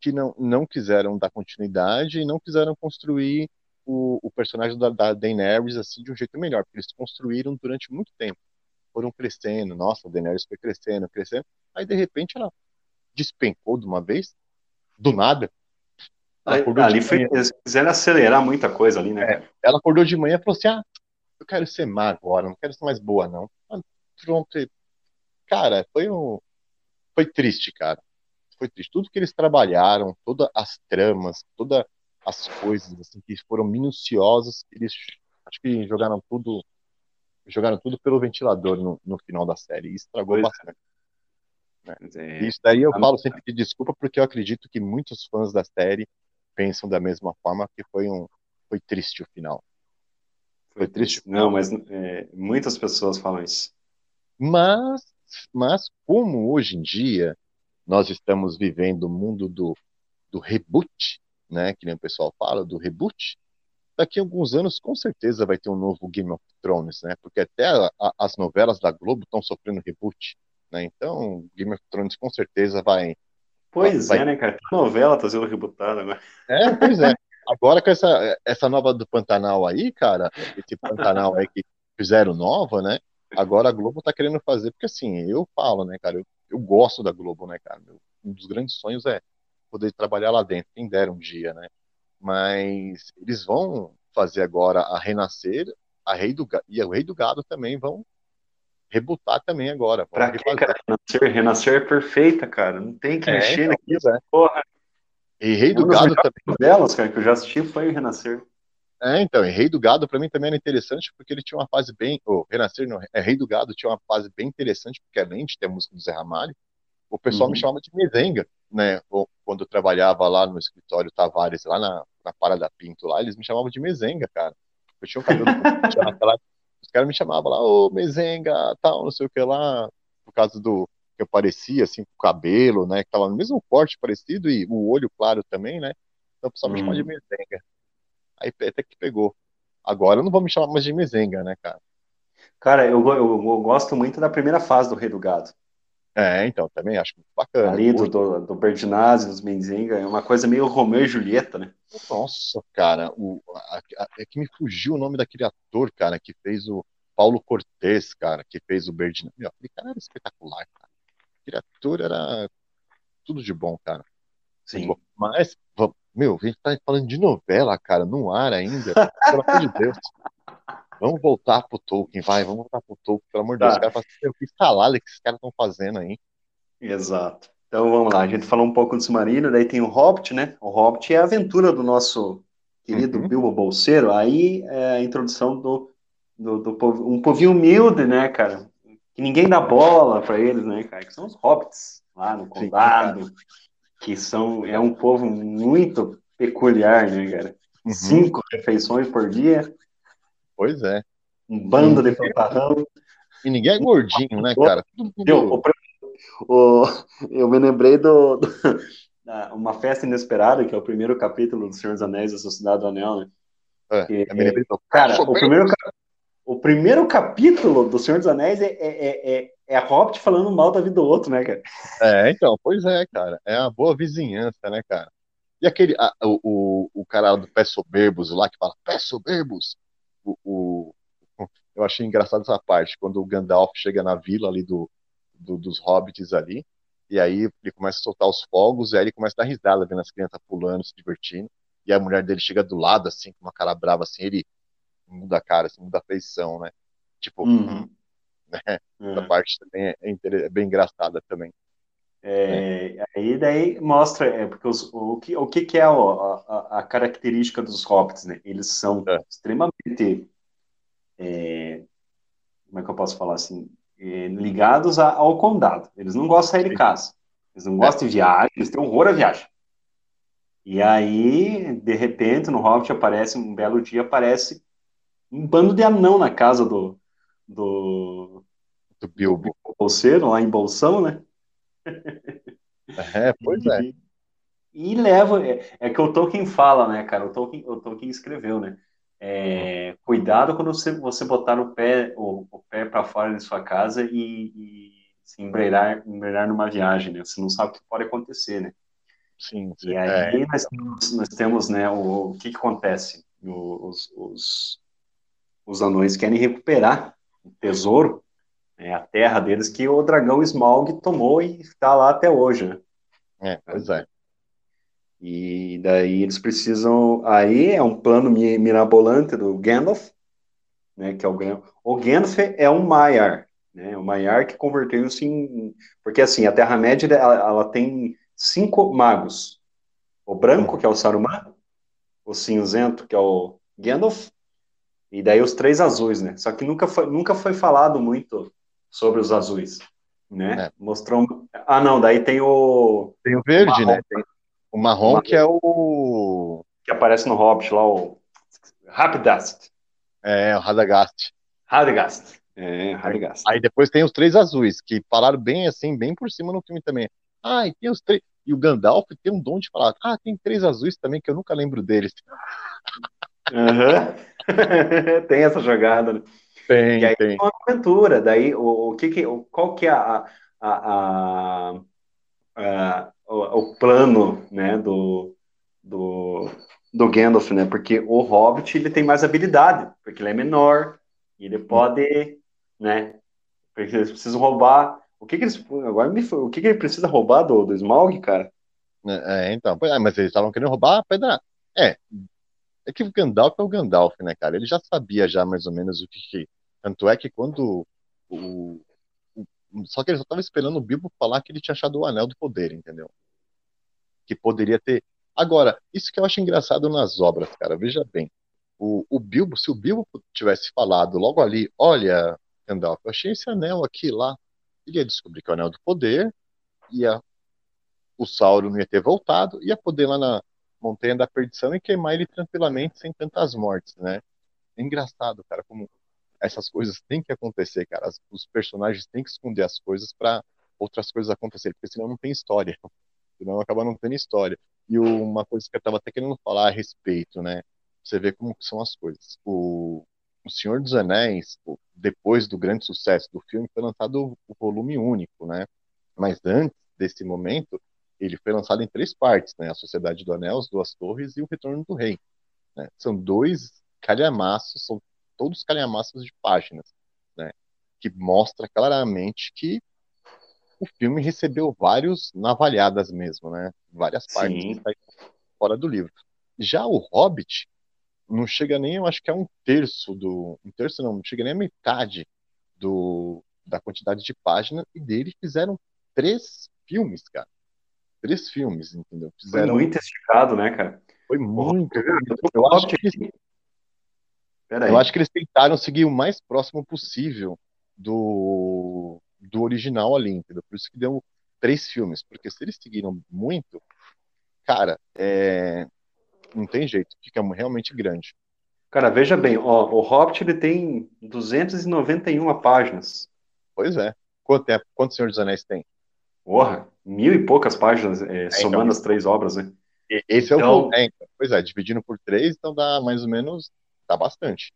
que não, não quiseram dar continuidade e não quiseram construir o, o personagem da, da Daenerys assim de um jeito melhor, porque eles construíram durante muito tempo. Foram crescendo, nossa, a Daenerys foi crescendo, crescendo. Aí de repente ela despencou de uma vez, do nada. ali foi, eles quiseram acelerar muita coisa ali, né? É, ela acordou de manhã e falou assim: ah, eu quero ser má agora, não quero ser mais boa, não pronto. Cara, foi um. Foi triste, cara. Foi triste. Tudo que eles trabalharam, todas as tramas, todas as coisas assim, que foram minuciosas, eles acho que jogaram tudo. Jogaram tudo pelo ventilador no, no final da série. E estragou pois é. bastante. Né? É. Isso daí eu falo sempre de desculpa, porque eu acredito que muitos fãs da série pensam da mesma forma que foi um foi triste o final. Foi, foi triste. Não, mas é, muitas pessoas falam isso. Mas, mas como hoje em dia nós estamos vivendo o mundo do, do reboot, né, que nem o pessoal fala, do reboot, daqui a alguns anos com certeza vai ter um novo Game of Thrones, né? Porque até a, a, as novelas da Globo estão sofrendo reboot, né? Então, Game of Thrones com certeza vai. Pois vai, é, né, cara? A novela tá sendo rebootada agora. É, pois é. Agora com essa, essa nova do Pantanal aí, cara, esse Pantanal aí que fizeram nova, né? Agora a Globo tá querendo fazer, porque assim, eu falo, né, cara, eu, eu gosto da Globo, né, cara? Meu, um dos grandes sonhos é poder trabalhar lá dentro, quem dera um dia, né? Mas eles vão fazer agora a Renascer, a Rei do e o Rei do Gado também vão rebutar também agora. Pra que, cara? Renascer, Renascer é perfeita, cara. Não tem que é, mexer então, naquilo, é. porra. E Rei do Gado também. delas, cara, que eu já assisti foi o Renascer. É, então, e Rei do Gado para mim também era interessante porque ele tinha uma fase bem. O Renascer, não, é, Rei do Gado tinha uma fase bem interessante, porque além de ter a música do Zé Ramalho, o pessoal uhum. me chamava de mezenga, né? Quando eu trabalhava lá no escritório Tavares, lá na, na Parada Pinto, lá, eles me chamavam de mezenga, cara. Eu tinha um cabelo naquela, os caras me chamavam lá, ô mezenga, tal, não sei o que lá, por causa do que eu parecia, assim, com o cabelo, né? Que tava no mesmo corte parecido e o olho claro também, né? Então o pessoal me chamava de uhum. mezenga. Aí até que pegou. Agora não vou me chamar mais de Mezenga, né, cara? Cara, eu, eu, eu, gosto muito da primeira fase do Rei do Gado. É, então, também acho muito bacana. Ali do, do, do Bertinazzi, dos Menzenga, é uma coisa meio Romeu e Julieta, né? Nossa, cara, o, a, a, é que me fugiu o nome daquele ator, cara, que fez o Paulo Cortez, cara, que fez o Bertinazzi. Meu, aquele cara era espetacular, cara. Aquele ator era tudo de bom, cara. Sim. Mas, meu, a gente tá falando de novela, cara, no ar ainda. Pelo amor de Deus. Vamos voltar pro Tolkien, vai, vamos voltar pro Tolkien, pelo amor de Deus. Tá. Falam, que salada que esses caras estão fazendo aí. Exato. Então vamos lá, a gente falou um pouco do submarino, daí tem o Hobbit, né? O Hobbit é a aventura do nosso querido Uhum. Bilbo Bolseiro. Aí é a introdução do, do, do povo- um povinho humilde, né, cara? Que ninguém dá bola pra eles, né, cara? Que são os Hobbits lá no Sim, condado, que são é um povo muito peculiar, né, cara? Uhum. Cinco refeições por dia, Pois é. um bando de fanfarrão. E ninguém é gordinho, né, cara? Deu, o, eu me lembrei do, do- uma festa inesperada, que é o primeiro capítulo do Senhor dos Anéis, a Sociedade do Anel, né? É, que- eu do- Cara, o primeiro, o primeiro capítulo do Senhor dos Anéis é, é, é, é, é a Hobbit falando mal da vida do outro, né, cara? É, então, pois é, cara. É uma boa vizinhança, né, cara? E aquele, a- o, o, o cara do Pé Soberbos lá que fala, Pé Soberbos! O, o- eu achei engraçado essa parte, quando o Gandalf chega na vila ali do, do- dos hobbits ali, e aí ele começa a soltar os fogos, e aí ele começa a dar risada, vendo as crianças pulando, se divertindo, e a mulher dele chega do lado, assim, com uma cara brava, assim, ele muda a cara, assim, muda a feição, né? Tipo, Uhum. essa É. parte também é, é bem engraçada também. É, aí daí mostra, é, porque os- o, que, o que que é a, a- a característica dos hobbits, né? Eles são É. extremamente, é, como é que eu posso falar assim, É, ligados a- ao condado. Eles não gostam de sair de casa. Eles não gostam de viagem, eles têm horror a viagem. E aí, de repente, no Hobbit aparece, um belo dia, aparece um bando de anão na casa do, do, Do Bilbo. do bolseiro, lá em Bolsão, né? É, pois é. E, e leva, é, é que o Tolkien fala, né, cara? O Tolkien, o Tolkien escreveu, né? É, cuidado quando você, você botar o pé, o, o pé para fora de sua casa e, e se embrenhar, embrenhar numa viagem, né? Você não sabe o que pode acontecer, né? Sim, sim. E É, aí nós, temos, nós temos, né, o, o que que acontece? O- os, os, os anões querem recuperar o tesouro, né, a terra deles, que o dragão Smaug tomou e está lá até hoje, né? é, pois é. E daí eles precisam. Aí é um plano mi- mirabolante do Gandalf, né? Que é o Gandalf. O Gandalf é um Maiar, né? O Maiar que converteu-se em. Porque assim, a Terra-média ela, ela tem cinco magos: o branco, que é o Saruman, o cinzento, que é o Gandalf, e daí os três azuis, né? Só que nunca foi, nunca foi falado muito sobre os azuis, né? É. Mostrou. Ah, não, daí tem o. Tem o verde, marrom. né? Tem o marrom, Marrom. que é o. que aparece no Hobbit lá, o Rapidast. É, o Radagast. Radagast. É, Radagast. Aí depois tem os três azuis, que falaram bem assim, bem por cima no filme também. Ah, e tem os três. E o Gandalf tem um dom de falar. Ah, tem três azuis também, que eu nunca lembro deles. Aham. tem essa jogada, né? Tem, E aí tem. é uma aventura. Daí, o, o que que, o- qual que é a, a, a- a- o, o plano, né, do, do, do Gandalf, né? Porque o Hobbit, ele tem mais habilidade, porque ele é menor, e ele pode, né? Porque eles precisam roubar. O que que eles, agora me, o que que ele precisa roubar do, do Smaug, cara? É, então, pois é, mas eles estavam querendo roubar a pedra. É, é que o Gandalf é o Gandalf, né, cara? Ele já sabia já mais ou menos o que. que- Tanto é que quando o, Só que ele só tava esperando o Bilbo falar que ele tinha achado o Anel do Poder, entendeu? Que poderia ter. Agora, isso que eu acho engraçado nas obras, cara, veja bem. O, o Bilbo, se o Bilbo tivesse falado logo ali, olha, Gandalf, eu achei esse anel aqui lá, ele ia descobrir que é o Anel do Poder, ia o Sauron não ia ter voltado, ia poder lá na Montanha da Perdição e queimar ele tranquilamente, sem tantas mortes, né? É engraçado, cara, como essas coisas têm que acontecer, cara. Os personagens têm que esconder as coisas para outras coisas acontecerem, porque senão não tem história. Senão acaba não tendo história. E uma coisa que eu tava até querendo falar a respeito, né? Você vê como são as coisas. O, o Senhor dos Anéis, depois do grande sucesso do filme, foi lançado o volume único, né? Mas antes desse momento, ele foi lançado em três partes, né? A Sociedade do Anel, As Duas Torres e O Retorno do Rei. né? São dois calhamaços, são todos calhamaços de páginas, né? Que mostra claramente que o filme recebeu vários navalhadas mesmo, né? Várias partes Sim. que fora do livro. Já o Hobbit, não chega nem, eu acho que é um terço do. Um terço não, não chega nem a metade do, da quantidade de páginas, e dele fizeram três filmes, cara. Três filmes, entendeu? Fizeram... Foi muito esticado, né, cara? Foi muito. Eu acho que eles, eu acho que eles tentaram seguir o mais próximo possível do, do original ali, entendeu? Por isso que deu três filmes, porque se eles seguiram muito, cara, é... não tem jeito, fica realmente grande. Cara, veja bem, ó, o Hobbit ele tem 291 páginas. Pois é. Quanto tempo? Quanto Senhor dos Anéis tem? Porra, mil e poucas páginas, é, é somando então, as três obras, né? Esse então, é o. Então é, então, pois é, dividindo por três, então dá mais ou menos. dá bastante.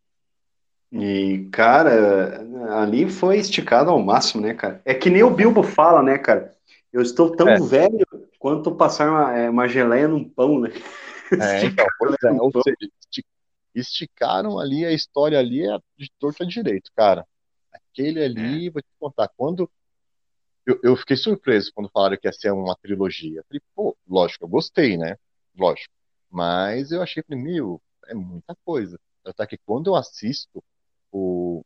E, cara, ali foi esticado ao máximo, né, cara? É que nem o Bilbo fala, né, cara? Eu estou tão é. velho quanto passar uma, é, uma geleia num pão, né? É, então, pois é, ou seja, esticaram ali a história ali é de torto a direito, cara. Aquele ali, é. vou te contar, quando eu, eu, fiquei surpreso quando falaram que ia ser uma trilogia. Falei, pô, lógico, eu gostei, né? Lógico. Mas eu achei, falei, meu, é muita coisa. Até que quando eu assisto o,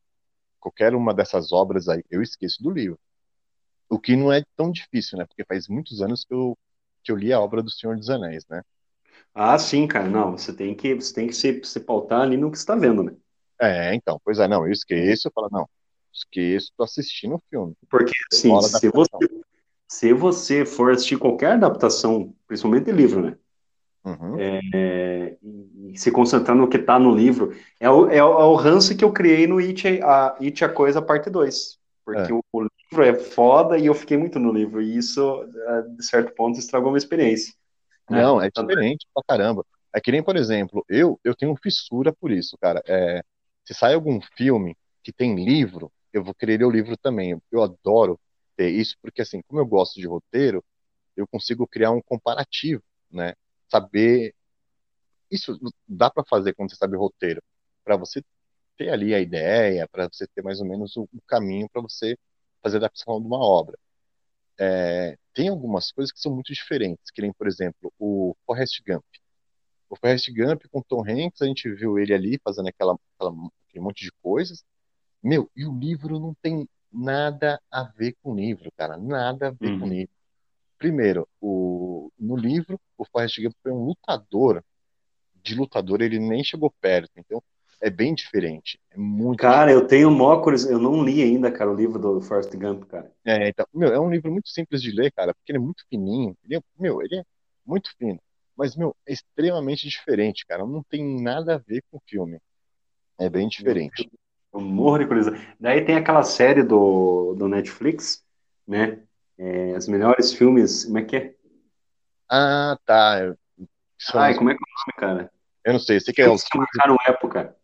qualquer uma dessas obras aí, eu esqueço do livro. O que não é tão difícil, né? Porque faz muitos anos que eu, que eu li a obra do Senhor dos Anéis, né? Ah, sim, cara. Não, você tem que, você tem que se, se pautar ali no que você está vendo, né? É, então, pois é, não, eu esqueço, eu falo, não, esqueço, tô assistindo o filme. Porque, assim, se você, se você for assistir qualquer adaptação, principalmente de livro, né? Uhum. É, e se concentrar no que está no livro. É o, é, o, é o ranço que eu criei no It a, It a Coisa Parte 2. Porque é. o, o, livro é foda e eu fiquei muito no livro. E isso, é, de certo ponto, estragou uma experiência. Né? Não, é diferente pra caramba. É que nem, por exemplo, eu, eu tenho fissura por isso, cara. É, se sai algum filme que tem livro, eu vou querer ler o livro também. Eu adoro ter isso, porque assim, como eu gosto de roteiro, eu consigo criar um comparativo, né? Saber isso dá para fazer quando você sabe roteiro, para você ter ali a ideia, para você ter mais ou menos o, o caminho para você fazer a adaptação de uma obra. É, tem algumas coisas que são muito diferentes, que nem, por exemplo, o Forrest Gump. O Forrest Gump com Tom Hanks, a gente viu ele ali fazendo aquela, aquela aquele monte de coisas. Meu, e o livro não tem nada a ver com o livro, cara, nada a ver uhum. com o uhum. livro. Primeiro, o, no livro, o Forrest Gump foi um lutador de lutador ele nem chegou perto. Então é bem diferente. É muito cara, diferente. eu tenho mócolis, eu não li ainda, cara, o livro do Forrest Gump, cara. É, então, meu, é um livro muito simples de ler, cara, porque ele é muito fininho. Ele é, meu, ele é muito fino. Mas, meu, é extremamente diferente, cara. Não tem nada a ver com o filme. É bem diferente. Eu morro de curiosidade. Daí tem aquela série do, do Netflix, né? É, os melhores filmes. Como é que é? Ah, tá. Ai, como é que é o nome, cara? Eu não sei, você quer os que marcaram época.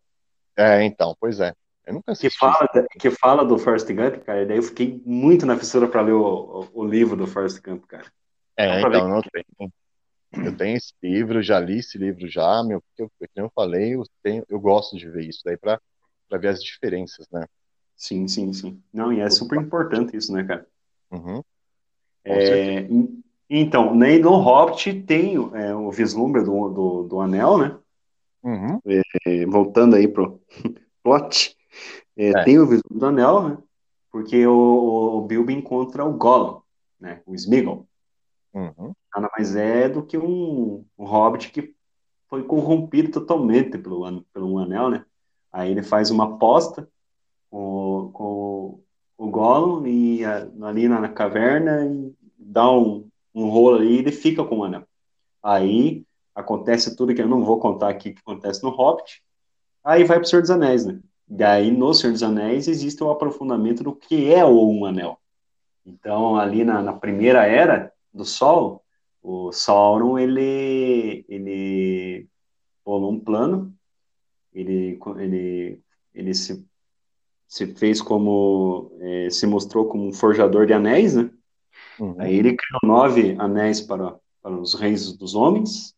É, então, pois é. Eu nunca assisti. Que fala, que fala do Forrest Gump, cara, e daí eu fiquei muito na fissura para ler o, o, o, livro do Forrest Gump, cara. É, então, não tenho. Eu tenho esse livro, já li esse livro já, meu, porque eu, como eu falei, eu, tenho, eu gosto de ver isso daí para ver as diferenças, né? Sim, sim, sim. Não, e é super importante isso, né, cara? Uhum. É, então, nem no Hobbit tem é, o vislumbre do, do, do anel, né? Uhum. É, voltando aí pro plot, é, é. tem o vislumbre do anel, né? Porque o, o Bilbo encontra o Gollum, né? O Smeagol. Uhum. Nada mais é do que um, um hobbit que foi corrompido totalmente pelo, pelo anel, né? Aí ele faz uma aposta com, com o Gollum e ali na, na caverna e dá um, um rolo ali e ele fica com o anel. Aí acontece tudo que eu não vou contar aqui que acontece no Hobbit. Aí vai para o Senhor dos Anéis, né? Daí no Senhor dos Anéis existe o aprofundamento do que é o um anel. Então ali na, na primeira era do Sol, o Sauron ele ele um plano, ele ele ele se se fez como é, se mostrou como um forjador de anéis, né? Uhum. Aí ele criou nove anéis para, para os reis dos homens,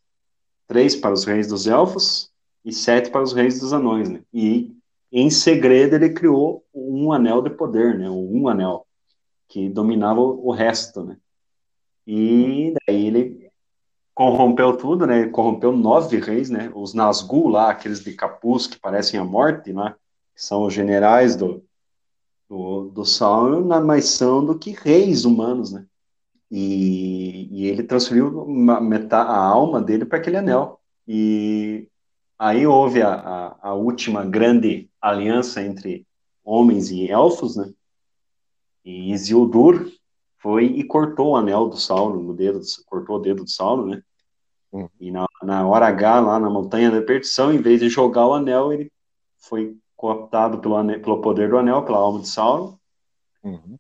três para os reis dos elfos e sete para os reis dos anões, né? E em segredo ele criou um anel de poder, né? Um anel que dominava o resto, né? E daí ele corrompeu tudo, né? Corrompeu nove reis, né? Os Nazgûl lá, aqueles de capuz que parecem a morte, né? São os generais do, do, do Sauron, mais são do que reis humanos, né? E, e ele transferiu uma, metade, a alma dele para aquele anel. E aí houve a, a, a, última grande aliança entre homens e elfos, né? E Isildur foi e cortou o anel do Sauron no dedo, cortou o dedo do Sauron, né? Uhum. E na, na hora H, lá na Montanha da Perdição, em vez de jogar o anel, ele foi cooptado pelo, anel, pelo poder do anel, pela alma de Sauron. Uhum.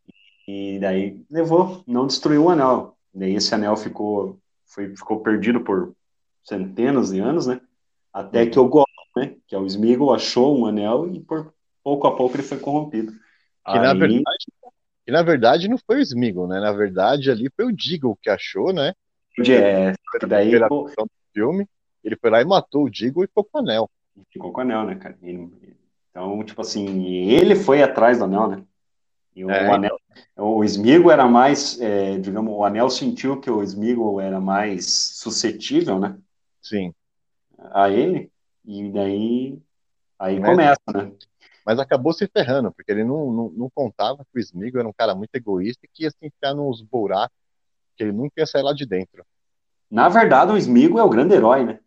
E daí levou, não destruiu o anel. Daí esse anel ficou, foi, ficou perdido por centenas de anos, né? Até uhum. que o Gollum, né? Que é o Smeagol, achou um anel e por pouco a pouco ele foi corrompido. Que Aí... na verdade, que na verdade não foi o Smeagol, né? Na verdade ali foi o Diggle que achou, né? É, daí do filme, ele foi lá e matou o Diggle e ficou com o anel. Ficou com o anel, né, cara? Então, tipo assim, ele foi atrás do anel, né? E o, é, anel, o Smigo era mais, é, digamos, o Anel sentiu que o Smigo era mais suscetível, né? Sim. A ele, e daí aí Mas, começa, né? Mas acabou se ferrando, porque ele não, não, não contava que o Smigo era um cara muito egoísta e que ia se enfiar nos buracos ele nunca ia sair lá de dentro. Na verdade, o Smigo é o grande herói, né?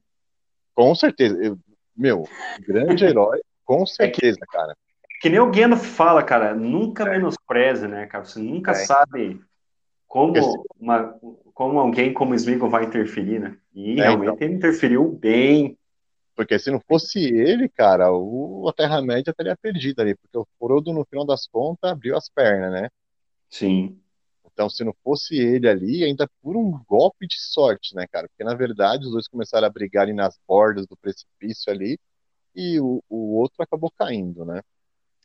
Com certeza. Eu, meu, grande herói, com certeza, é que, cara. Que nem o Gueno fala, cara, nunca é. menospreze, né, cara? Você nunca é. sabe como, uma, como alguém como o Smigo vai interferir, né? E é, realmente então. ele interferiu bem. Porque se não fosse ele, cara, o, a Terra-média estaria perdida ali, porque o Frodo, no final das contas, abriu as pernas, né? Sim. Então, se não fosse ele ali, ainda por um golpe de sorte, né, cara? Porque, na verdade, os dois começaram a brigar ali nas bordas do precipício ali, e o, o outro acabou caindo, né?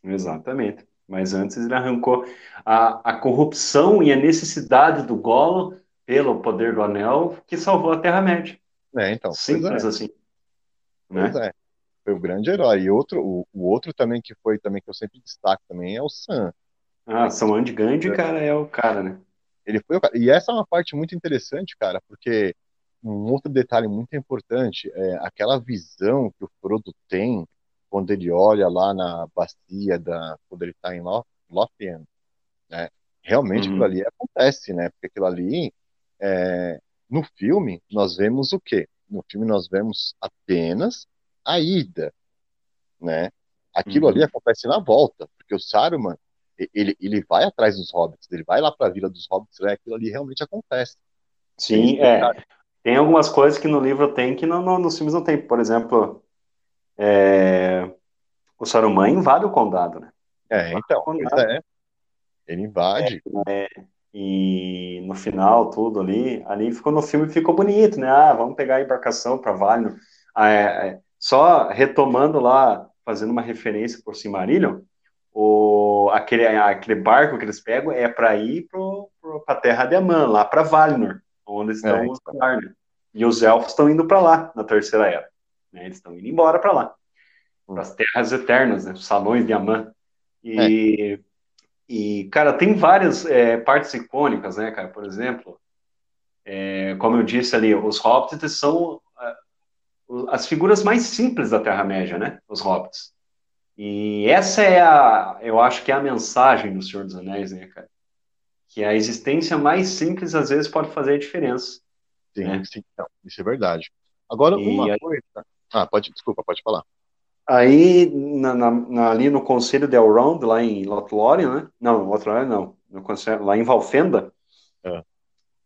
Exatamente. Mas antes ele arrancou a, a corrupção e a necessidade do Golo pelo poder do anel que salvou a Terra-média. É, então. Simples é. assim. Pois né? é. Foi o grande herói. E outro, o, o, outro também que foi também que eu sempre destaco também é o Sam. Ah, Saman de Gandhi, cara, é o cara, né? Ele foi o cara. E essa é uma parte muito interessante, cara, porque um outro detalhe muito importante é aquela visão que o Frodo tem quando ele olha lá na bacia da quando ele está em Lothian, né? Realmente uhum. aquilo ali acontece, né? Porque aquilo ali é... no filme nós vemos o quê? No filme nós vemos apenas a ida, né? Aquilo uhum. ali acontece na volta, porque o Saruman ele, ele vai atrás dos hobbits, ele vai lá para a vila dos hobbits, né? aquilo ali realmente acontece. Sim, é. Tem algumas coisas que no livro tem que no, no, nos filmes não tem. Por exemplo, é, o Saruman invade o condado, né? É, então, é. Ele invade. É, é, e no final, tudo ali, ali ficou no filme ficou bonito, né? Ah, vamos pegar a embarcação para Valinor. Ah, é, é, só retomando lá, fazendo uma referência por Silmarillion, o, aquele, aquele barco que eles pegam é para ir para a Terra de Amã, lá para Valinor, onde estão é, os Valinor. E os elfos estão indo para lá na Terceira Era. Né? Eles estão indo embora para lá, hum. para as Terras Eternas, né? os Salões de Amã. E, é. e cara, tem várias é, partes icônicas, né, cara? Por exemplo, é, como eu disse ali, os Hobbits são as figuras mais simples da Terra-média, né? Os Hobbits. E essa é a, eu acho que é a mensagem do Senhor dos Anéis, né, cara? Que a existência mais simples às vezes pode fazer a diferença. Sim, né? sim, não, isso é verdade. Agora, e uma aí, coisa. Ah, pode, desculpa, pode falar. Aí, na, na, ali no Conselho de Elrond, lá em Lothlórien, né? Não, Lothlórien não, no conselho, lá em Valfenda, é.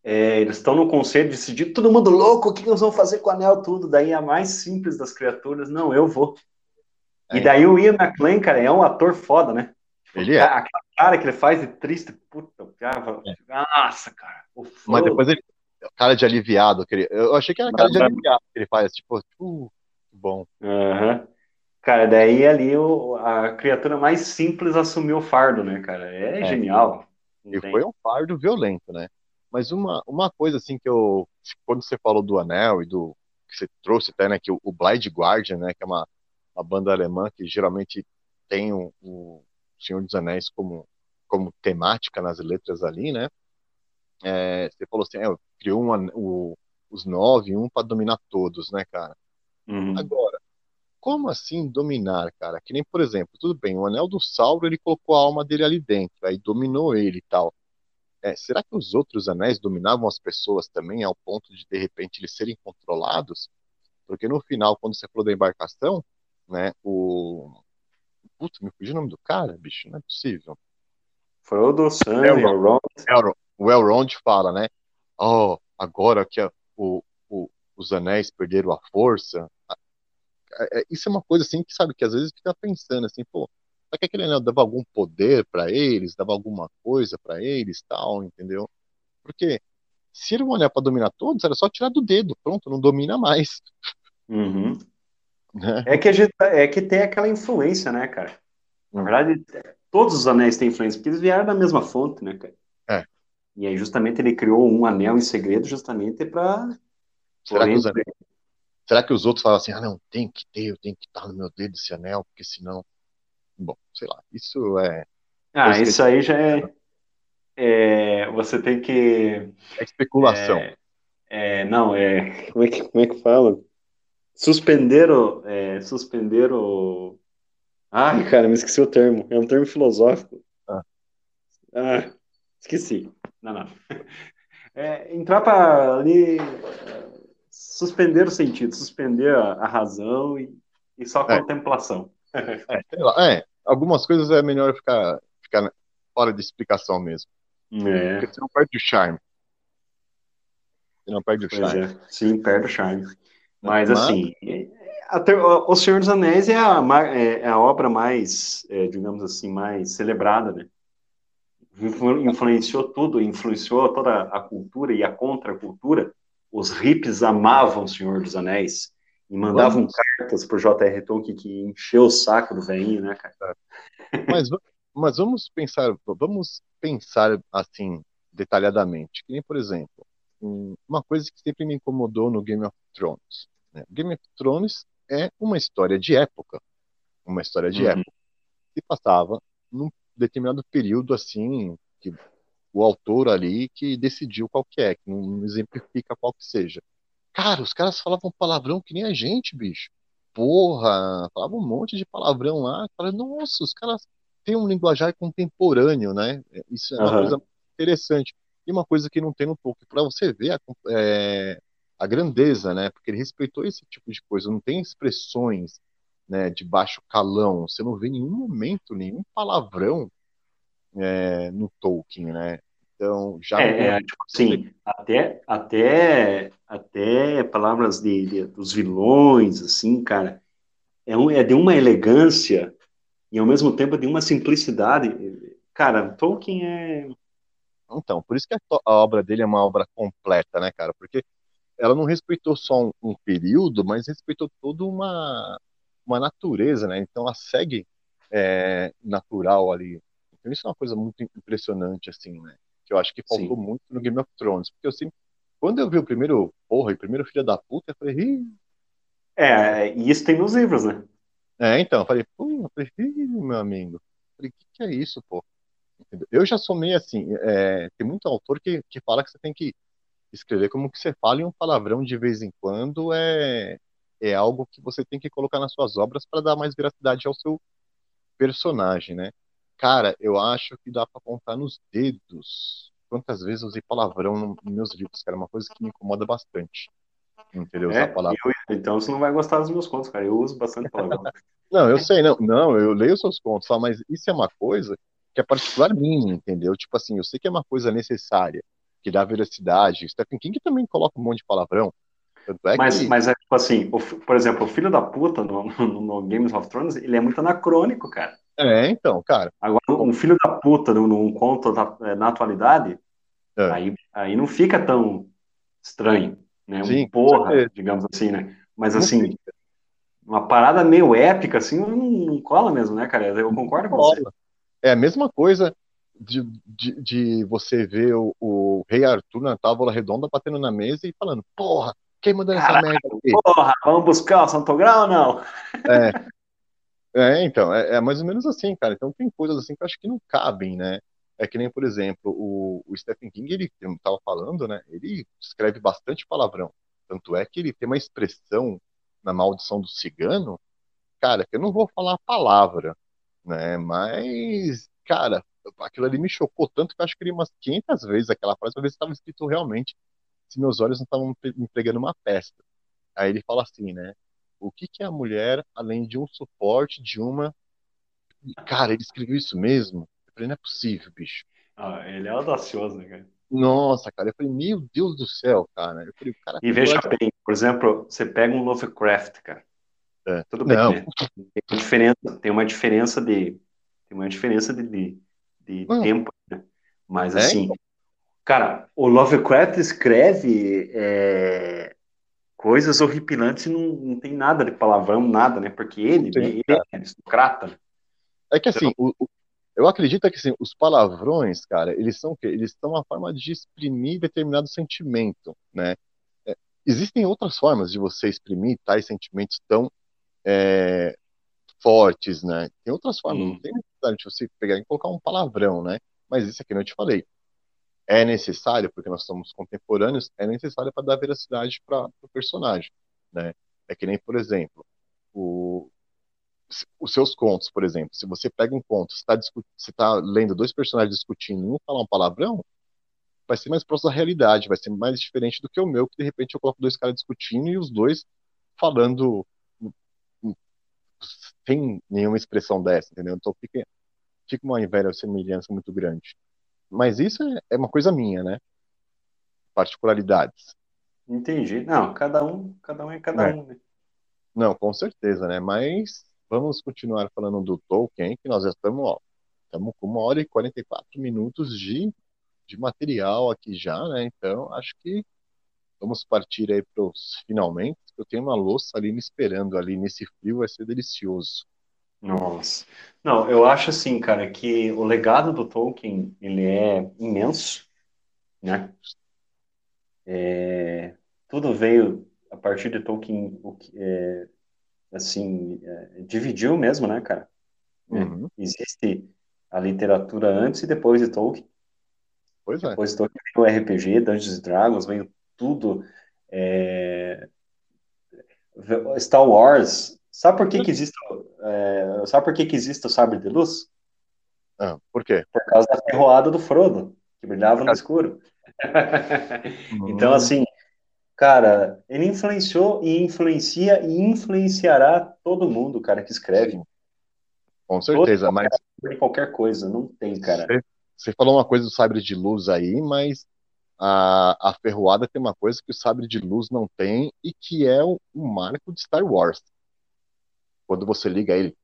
É, eles estão no conselho decidindo, todo mundo louco, o que nós vamos fazer com o anel, tudo. Daí a mais simples das criaturas, não, eu vou. E é. daí o Ian McLean, cara, é um ator foda, né? Ele é. Aquela cara que ele faz de triste, puta, cara, é. nossa, cara. Mas depois ele, cara de aliviado, que ele, eu achei que era cara de aliviado que ele faz, tipo, uh, bom. Uhum. Cara, daí ali o, a criatura mais simples assumiu o fardo, né, cara? É, é genial. E foi um fardo violento, né? Mas uma, uma coisa assim que eu, quando você falou do anel e do que você trouxe até, né, que o, o Blind Guardian, né, que é uma a banda alemã que geralmente tem o, o Senhor dos Anéis como, como temática nas letras ali, né? É, você falou assim, é, criou uma, o, os nove, um para dominar todos, né, cara? Uhum. Agora, como assim dominar, cara? Que nem, por exemplo, tudo bem, o anel do Sauro, ele colocou a alma dele ali dentro, aí dominou ele e tal. É, será que os outros anéis dominavam as pessoas também ao ponto de, de repente, eles serem controlados? Porque no final, quando você falou da embarcação, né, o... Putz, me fugiu o nome do cara, bicho, não é possível. Frodo, Sam, Elrond. Elrond. O Elrond fala, né, oh, agora que a, o, o, os anéis perderam a força, é, é, isso é uma coisa assim que sabe que às vezes fica pensando assim, pô, será que aquele anel dava algum poder para eles, dava alguma coisa para eles, tal, entendeu? Porque se era um anel para dominar todos, era só tirar do dedo, pronto, não domina mais. Uhum. Né? É que a gente, é que tem aquela influência, né, cara? Na hum. verdade, todos os anéis têm influência, porque eles vieram da mesma fonte, né, cara? É. E aí, justamente, ele criou um anel em segredo, justamente para. Será que os anéis Será que os outros falam assim, ah, não, tem que ter, eu tenho que estar no meu dedo esse anel, porque senão. Bom, sei lá, isso é. Ah, isso aí já é, é, Você tem que. É especulação. É, é, não, é. Como é que, como é que fala? Suspender o. É, suspender o. Ai, cara, me esqueci o termo. É um termo filosófico. Ah, ah esqueci. Não, não. É, entrar para ali suspender o sentido, suspender a, a razão e, e só a é. contemplação. É, lá, é, algumas coisas é melhor ficar, ficar fora de explicação mesmo. É. Porque você não perde o charme. Você não perde o charme. É. Sim, perde o charme. Mas, Mas... assim, até, o Senhor dos Anéis é a, é, é a obra mais, é, digamos assim, mais celebrada, né? Influenciou tudo, influenciou toda a cultura e a contracultura os hippies amavam o Senhor dos Anéis e mandavam vamos... cartas pro J.R. Tolkien que encheu o saco do velhinho, né, cara? Mas, mas vamos pensar, vamos pensar assim, detalhadamente. Que nem, por exemplo, uma coisa que sempre me incomodou no Game of Thrones. Né? Game of Thrones é uma história de época. Uma história de uhum. época. Que passava num determinado período, assim, que o autor ali que decidiu qual que é, que não exemplifica qual que seja. Cara, os caras falavam palavrão que nem a gente, bicho. Porra, falavam um monte de palavrão lá. Falei, nossa, os caras têm um linguajar contemporâneo, né? Isso é uma uhum. coisa interessante. E uma coisa que não tem no Tolkien, para você ver a, é, a grandeza, né? Porque ele respeitou esse tipo de coisa. Não tem expressões né, de baixo calão. Você não vê em nenhum momento nenhum palavrão é, no Tolkien, né? Então, já. É, é tipo assim, até, até, até palavras de, de, dos vilões, assim, cara, é, um, é de uma elegância e ao mesmo tempo de uma simplicidade. Cara, Tolkien é. Então, por isso que a, a obra dele é uma obra completa, né, cara? Porque ela não respeitou só um, um período, mas respeitou toda uma, uma natureza, né? Então, ela segue é, natural ali então isso é uma coisa muito impressionante, assim, né? Que eu acho que faltou Sim. muito no Game of Thrones. Porque eu sempre. Quando eu vi o primeiro, porra, o primeiro filho da puta, eu falei, Ih. É, e isso tem nos livros, né? É, então, eu falei, pô, eu falei, meu amigo. Eu falei, o que, que é isso, pô? Eu já sou meio assim, é, tem muito autor que, que fala que você tem que escrever como que você fala e um palavrão de vez em quando é, é algo que você tem que colocar nas suas obras para dar mais veracidade ao seu personagem, né? Cara, eu acho que dá para contar nos dedos quantas vezes eu usei palavrão nos meus livros, cara. É uma coisa que me incomoda bastante. Entendeu? É. Eu, então você não vai gostar dos meus contos, cara. Eu uso bastante palavrão. não, eu sei, não. Não, eu leio seus contos, mas isso é uma coisa que é particular minha, entendeu? Tipo assim, eu sei que é uma coisa necessária, que dá veracidade. Stephen King também coloca um monte de palavrão. É mas, que... mas é tipo assim, o, por exemplo, o filho da puta no, no, no Games of Thrones, ele é muito anacrônico, cara. É, então, cara. Agora, um filho da puta num, conto na, é, na atualidade, é. aí, aí não fica tão estranho, né? Sim, um porra, digamos assim, né? Mas assim, uma parada meio épica, assim, não, não, cola mesmo, né, cara? Eu concordo com você. É a mesma coisa de, de, de você ver o, o, Rei Arthur na tábua redonda batendo na mesa e falando, porra, quem mandou essa merda aqui? Porra, vamos buscar o Santo Grau ou não? É. É, então, é, é, mais ou menos assim, cara. Então tem coisas assim que eu acho que não cabem, né? É que nem, por exemplo, o, o Stephen King, ele, eu tava falando, né? Ele escreve bastante palavrão. Tanto é que ele tem uma expressão na maldição do cigano, cara, que eu não vou falar a palavra, né? Mas, cara, aquilo ali me chocou tanto que eu acho que li umas 500 vezes aquela frase para ver se estava escrito realmente, se meus olhos não estavam me pregando uma pesta. Aí ele fala assim, né? O que, que é a mulher além de um suporte de uma. Cara, ele escreveu isso mesmo? Eu falei, não é possível, bicho. Ah, ele é audacioso, né, cara? Nossa, cara, eu falei, meu Deus do céu, cara. Eu falei, cara e veja bem, por exemplo, você pega um Lovecraft, cara. É. Tudo bem, né? Tem uma diferença, tem uma diferença de. Tem uma diferença de, de, de tempo, né? Mas é? assim, cara, o Lovecraft escreve é, coisas horripilantes e não, não tem nada de palavrão, nada, né? Porque ele, Sim, ele é aristocrata. Né? É que assim, o, o, eu acredito que assim, os palavrões, cara, eles são o quê? Eles são uma forma de exprimir determinado sentimento, né? É, existem outras formas de você exprimir tais sentimentos tão é, fortes, né? Tem outras formas, hum. não tem de você pegar e colocar um palavrão, né? Mas isso aqui eu te falei é necessário, porque nós somos contemporâneos, é necessário para dar veracidade para o personagem, né? É que nem, por exemplo, o, os seus contos, por exemplo. Se você pega um conto, você está tá lendo dois personagens discutindo e um falar um palavrão, vai ser mais próximo da realidade, vai ser mais diferente do que o meu, que de repente eu coloco dois caras discutindo e os dois falando sem nenhuma expressão dessa, entendeu? Então fica, fica uma semelhança muito grande. Mas isso é, é uma coisa minha, né? Particularidades. Entendi. Não, cada um, cada um é cada é. um, né? Não, com certeza, né? Mas vamos continuar falando do Tolkien, que nós já estamos, ó, estamos com uma hora e 44 minutos de, de material aqui já, né? Então, acho que vamos partir aí para os finalmente. Eu tenho uma louça ali me esperando ali nesse frio, vai ser delicioso. Nossa. Não, eu acho assim, cara, que o legado do Tolkien, ele é imenso, né? É, tudo veio a partir de Tolkien, o que, é, assim, é, dividiu mesmo, né, cara? É, uhum. Existe a literatura antes e depois de Tolkien. Pois é. Depois de Tolkien veio o RPG, Dungeons Dragons, veio tudo. É, Star Wars, Sabe por que, que existe, é, sabe por que, que existe o sabre de luz? Ah, por quê? Por causa da ferroada do Frodo, que brilhava no escuro. então, assim, cara, ele influenciou e influencia e influenciará todo mundo, cara, que escreve. Com certeza, todo, mas. Qualquer coisa, não tem, cara. Você, você falou uma coisa do sabre de luz aí, mas a, a ferroada tem uma coisa que o sabre de luz não tem e que é o, o marco de Star Wars quando você liga ele.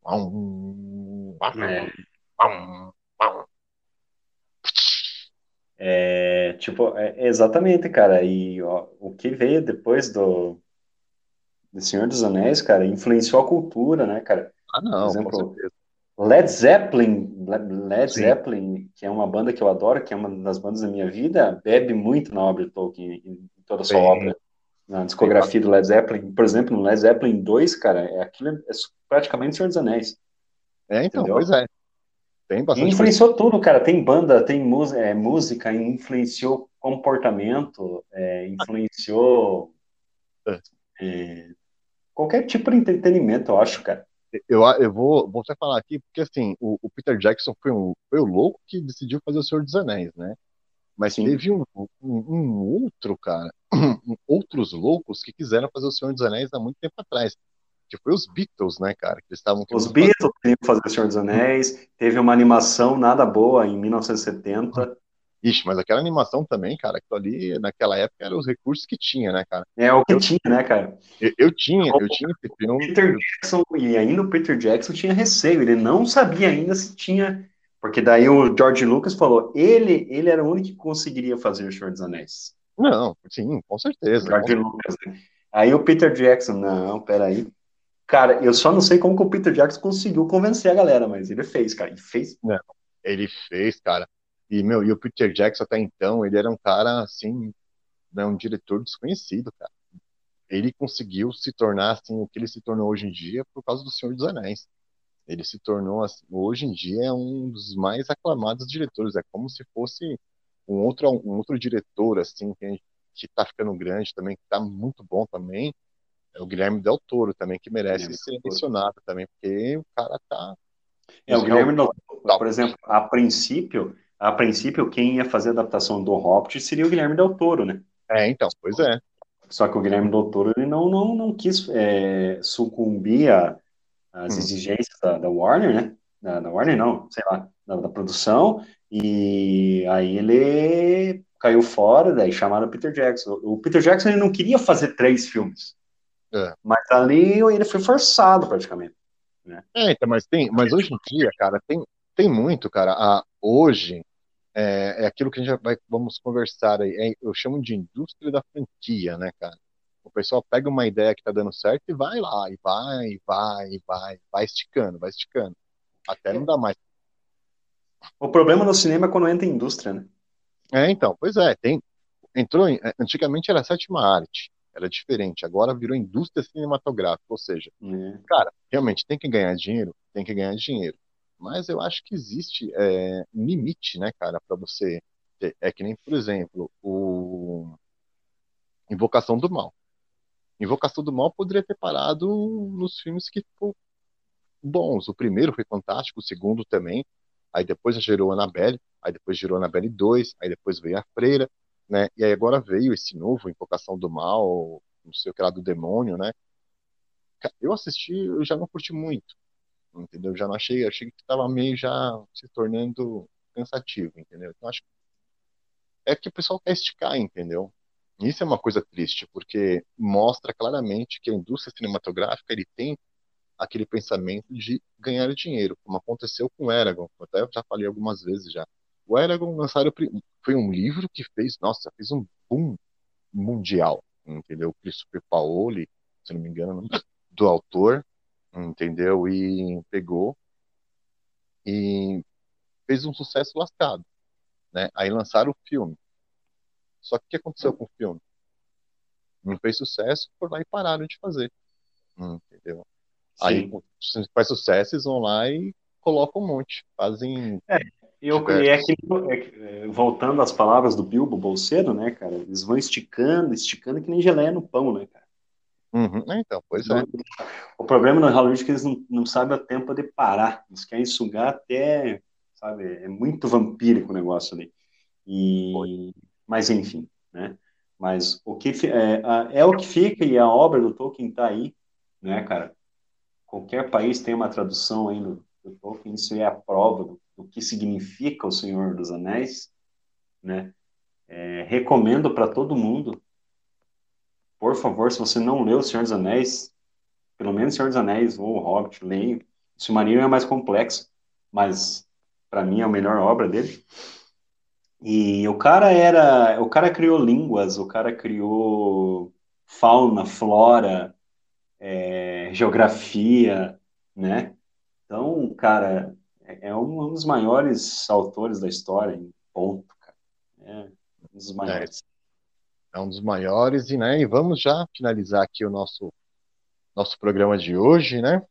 É, tipo, é, exatamente, cara. E ó, o que veio depois do, do Senhor dos Anéis, cara, influenciou a cultura, né, cara? Ah, não, Por exemplo, Led Zeppelin, Led Sim. Zeppelin, que é uma banda que eu adoro, que é uma das bandas da minha vida, bebe muito na obra de Tolkien, em toda a sua obra na discografia do Led Zeppelin. Por exemplo, no Led Zeppelin 2, cara, é aquilo é praticamente Senhor dos Anéis. É, então, entendeu? pois é. Tem bastante influenciou coisa. tudo, cara. Tem banda, tem é, música, influenciou comportamento, é, influenciou é. é. qualquer tipo de entretenimento, eu acho, cara. Eu, eu vou, vou até falar aqui, porque assim, o, o Peter Jackson foi, um, foi o louco que decidiu fazer o Senhor dos Anéis, né? Mas Sim. teve um, um, um, outro, cara, outros loucos que quiseram fazer o Senhor dos Anéis há muito tempo atrás. Que foi os Beatles, né, cara? Que estavam Os Beatles queriam fazer o Senhor dos Anéis. Teve uma animação nada boa em 1970. Ixi, mas aquela animação também, cara, aquilo ali, naquela época, eram os recursos que tinha, né, cara? É o que eu, tinha, né, cara? Eu, eu tinha, eu tinha esse filme. Peter Jackson, e ainda o Peter Jackson tinha receio, ele não sabia ainda se tinha porque daí o George Lucas falou, ele, ele era o único que conseguiria fazer o Senhor dos Anéis. Não, sim, com certeza. George com Lucas, né? Aí o Peter Jackson, não, peraí. Cara, eu só não sei como que o Peter Jackson conseguiu convencer a galera, mas ele fez, cara, ele fez. Não, ele fez, cara. E, meu, e o Peter Jackson até então, ele era um cara, assim, né, um diretor desconhecido, cara. Ele conseguiu se tornar, assim, o que ele se tornou hoje em dia por causa do Senhor dos Anéis ele se tornou, assim, hoje em dia, é um dos mais aclamados diretores. É como se fosse um outro, um outro diretor, assim, que, que tá ficando grande também, que tá muito bom também, é o Guilherme Del Toro também, que merece Guilherme ser mencionado também, porque o cara tá. É, o Guilherme Del Toro, por exemplo, a princípio, a princípio, quem ia fazer a adaptação do Hobbit seria o Guilherme Del Toro, né? É, então, pois é. Só que o Guilherme Del Toro ele não, não, não quis é, sucumbir às hum. exigências da, da, Warner, né? Da, da, Warner, não, sei lá, da, da, produção, e aí ele caiu fora, daí chamaram o Peter Jackson. O Peter Jackson ele não queria fazer três filmes, é. mas ali ele foi forçado praticamente. Né? É, então, mas tem, mas hoje em dia, cara, tem, tem muito, cara. A, hoje é, é aquilo que a gente vai, vamos conversar aí. É, eu chamo de indústria da franquia, né, cara? O pessoal pega uma ideia que tá dando certo e vai lá, e vai, e vai, e vai, vai esticando, vai esticando. Até não dá mais. O problema no cinema é quando entra em indústria, né? É, então, pois é, tem. Entrou em, antigamente era a sétima arte, era diferente, agora virou indústria cinematográfica, ou seja, é. cara, realmente tem que ganhar dinheiro, tem que ganhar dinheiro mas eu acho que existe é, um limite, né, cara, para você ter. É que nem, por exemplo, o Invocação do Mal. Invocação do Mal poderia ter parado nos filmes que ficou bons. O primeiro foi fantástico, o segundo também. Aí depois gerou Annabelle, aí depois gerou Annabelle 2, aí depois veio a Freira, né? E aí agora veio esse novo Invocação do Mal, não sei o que lá do demônio, né? Eu assisti, eu já não curti muito entendeu? Já não achei, achei que estava meio já se tornando cansativo, entendeu? Então acho é que o pessoal quer esticar, entendeu? Isso é uma coisa triste, porque mostra claramente que a indústria cinematográfica ele tem aquele pensamento de ganhar dinheiro, como aconteceu com o Eragon, eu já falei algumas vezes já. O Eragon lançaram foi um livro que fez, nossa, fez um boom mundial, entendeu? Christopher Paoli, se não me engano, do autor, entendeu? E pegou e fez um sucesso lascado, né? Aí lançaram o filme. Só que o que aconteceu com o filme? Não fez sucesso, por lá e pararam de fazer, entendeu? Sim. Aí faz sucesso, eles vão lá e colocam um monte, fazem. É, eu, é que, é, voltando às palavras do Bilbo Bolseiro, né, cara? Eles vão esticando, esticando que nem geleia no pão, né, cara? Uhum, então, pois é. O problema no Hollywood é que eles não, não sabem o tempo de parar. Eles querem sugar até, sabe, é muito vampírico o negócio ali. E, mas enfim, né? Mas o que é, é o que fica e a obra do Tolkien tá aí, né, cara? Qualquer país tem uma tradução aí no, do Tolkien, isso é a prova do, do que significa o Senhor dos Anéis, né? É, recomendo para todo mundo por favor, se você não leu O Senhor dos Anéis, pelo menos Senhor dos Anéis ou Hobbit, leia. O Silmarillion é mais complexo, mas para mim é a melhor obra dele. E o cara era, o cara criou línguas, o cara criou fauna, flora, é, geografia, né? Então, cara, é, é um, dos maiores autores da história, em ponto, cara. É um dos maiores. É é um dos maiores, e, né, e vamos já finalizar aqui o nosso, nosso programa de hoje, né?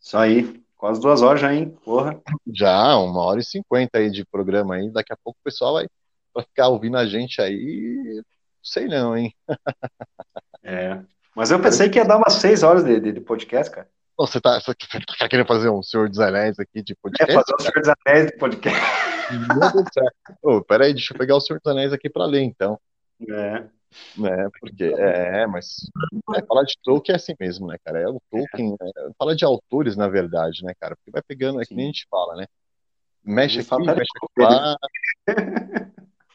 Isso aí, quase duas horas já, hein? Porra. Já, uma hora e cinquenta aí de programa aí, daqui a pouco o pessoal vai, vai ficar ouvindo a gente aí, sei não, hein? É, mas eu pensei que ia dar umas seis horas de, de, de podcast, cara. Você tá, você tá querendo fazer um Senhor dos Anéis aqui de podcast? É, fazer um Senhor dos Anéis de podcast. Meu Deus do céu. Oh, peraí, deixa eu pegar o Senhor dos Anéis aqui pra ler, então. É. Né, porque é, mas é, falar de Tolkien é assim mesmo, né, cara? É o Tolkien, né? fala de autores, na verdade, né, cara? Porque vai pegando, é que nem a gente fala, né? Mexe aqui, mexe lá,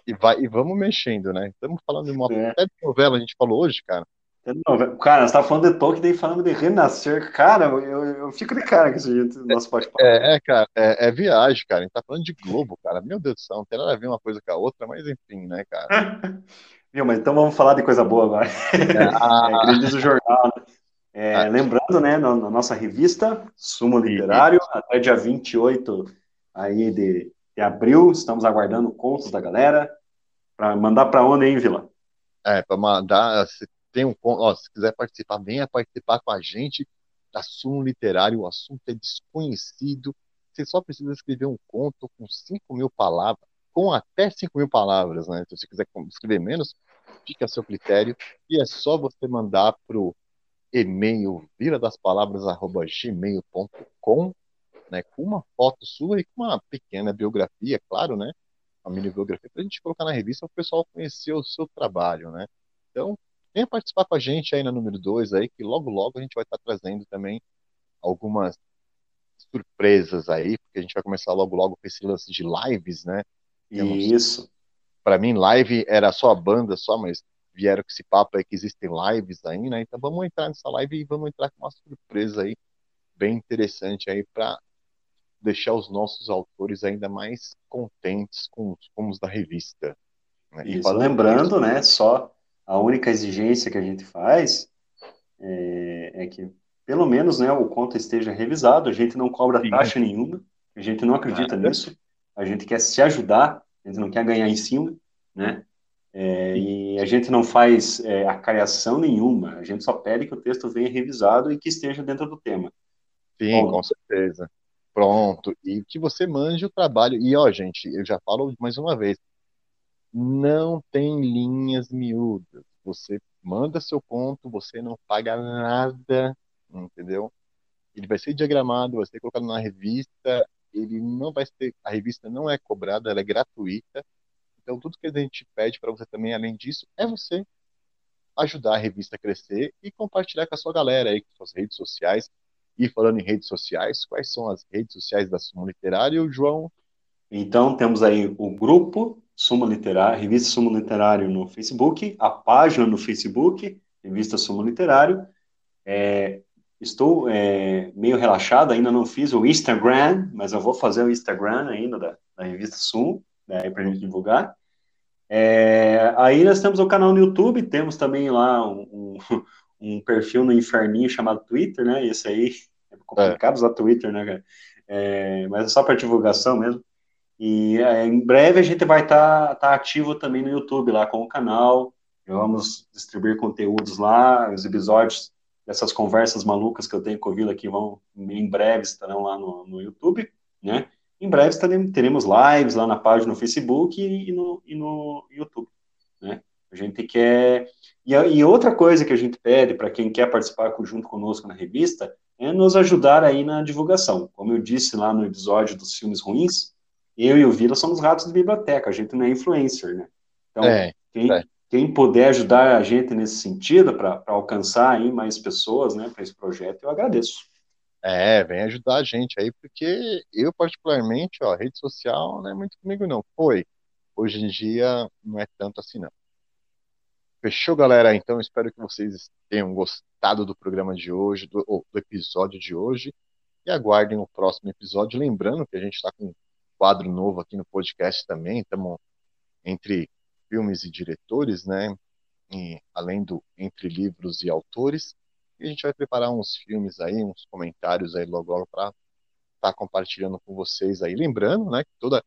e vai e vamos mexendo, né? Estamos falando de uma é. até de novela, a gente falou hoje, cara. Cara, você tá falando de Tolkien, daí falando de Renascer. Cara, eu, eu fico de cara com esse jeito nosso pode É, é, cara, é, é, viagem, cara. A gente tá falando de Globo, cara. Meu Deus do céu, não tem nada a ver uma coisa com a outra, mas enfim, né, cara? Viu, mas então vamos falar de coisa boa agora. É, é, diz o jornal. Né? É, ah. Lembrando, né, na, na, nossa revista, Sumo Literário, até dia 28 aí de, de abril, estamos aguardando contos da galera. Para mandar para onde, hein, Vila? É, para mandar, se tem um ó, se quiser participar, venha participar com a gente da Sumo Literário, o assunto é desconhecido. Você só precisa escrever um conto com 5 mil palavras com até 5 mil palavras, né? Se você quiser escrever menos, fica a seu critério e é só você mandar para o e-mail viradaspalavras@gmail.com, né, com uma foto sua e com uma pequena biografia, claro, né, uma mini biografia para a gente colocar na revista para o pessoal conhecer o seu trabalho, né. Então, venha participar com a gente aí na número 2 aí, que logo logo a gente vai estar trazendo também algumas surpresas aí, porque a gente vai começar logo logo com esse lance de lives, né? Isso. Para mim, live era só a banda, só, mas vieram com esse papo aí que existem lives aí, né? Então vamos entrar nessa live e vamos entrar com uma surpresa aí bem interessante aí para deixar os nossos autores ainda mais contentes com, os da revista. Né? Isso, lembrando, isso, né, só a única exigência que a gente faz é, é que pelo menos né, o conto esteja revisado, a gente não cobra Sim. taxa nenhuma, a gente não acredita nisso, a gente quer se ajudar, a gente não quer ganhar em cima, né? É, e a gente não faz é, nenhuma, a gente só pede que o texto venha revisado e que esteja dentro do tema. Sim, Bom, com certeza. Pronto. E que você mande o trabalho. E, ó, gente, eu já falo mais uma vez: não tem linhas miúdas. Você manda seu conto, você não paga nada entendeu? Ele vai ser diagramado, vai ser colocado na revista, ele não vai ser, a revista não é cobrada, ela é gratuita. Então tudo que a gente pede para você também, além disso, é você ajudar a revista a crescer e compartilhar com a sua galera aí, com suas redes sociais. E falando em redes sociais, quais são as redes sociais da Sumo Literário, João? Então temos aí o grupo Sumo Literário, Revista Sumo Literário no Facebook, a página no Facebook, Revista Sumo Literário, é, Estou é, meio relaxado, ainda não fiz o Instagram, mas eu vou fazer o Instagram ainda da, da revista Sum, né, para a gente divulgar. É, aí nós temos o canal no YouTube, temos também lá um, um, um, perfil no inferninho chamado Twitter, né? Esse aí é complicado é. usar Twitter, né, cara? É, mas é só para divulgação mesmo. E é, em breve a gente vai estar tá, tá ativo também no YouTube lá com o canal. Vamos distribuir conteúdos lá, os episódios dessas conversas malucas que eu tenho com o Vila que vão, em breve, estarão lá no, no YouTube, né? Em breve estaremos, teremos lives lá na página no Facebook e, e, no, e no YouTube, né? A gente quer... E, e outra coisa que a gente pede para quem quer participar junto conosco na revista é nos ajudar aí na divulgação. Como eu disse lá no episódio dos filmes ruins, eu e o Vila somos ratos de biblioteca, a gente não é influencer, né? Então, é, quem, é quem puder ajudar a gente nesse sentido para alcançar aí mais pessoas, né, para esse projeto, eu agradeço. É, vem ajudar a gente aí, porque eu particularmente, ó, rede social não é muito comigo não. Foi. Hoje em dia não é tanto assim não. Fechou, galera? Então espero que vocês tenham gostado do programa de hoje, do, do episódio de hoje, e aguardem o próximo episódio. Lembrando que a gente está com um quadro novo aqui no podcast também, estamos entre filmes e diretores, né? E, além do entre livros e autores. E a gente vai preparar uns filmes aí, uns comentários aí logo logo para estar tá compartilhando com vocês aí. Lembrando, né, que toda,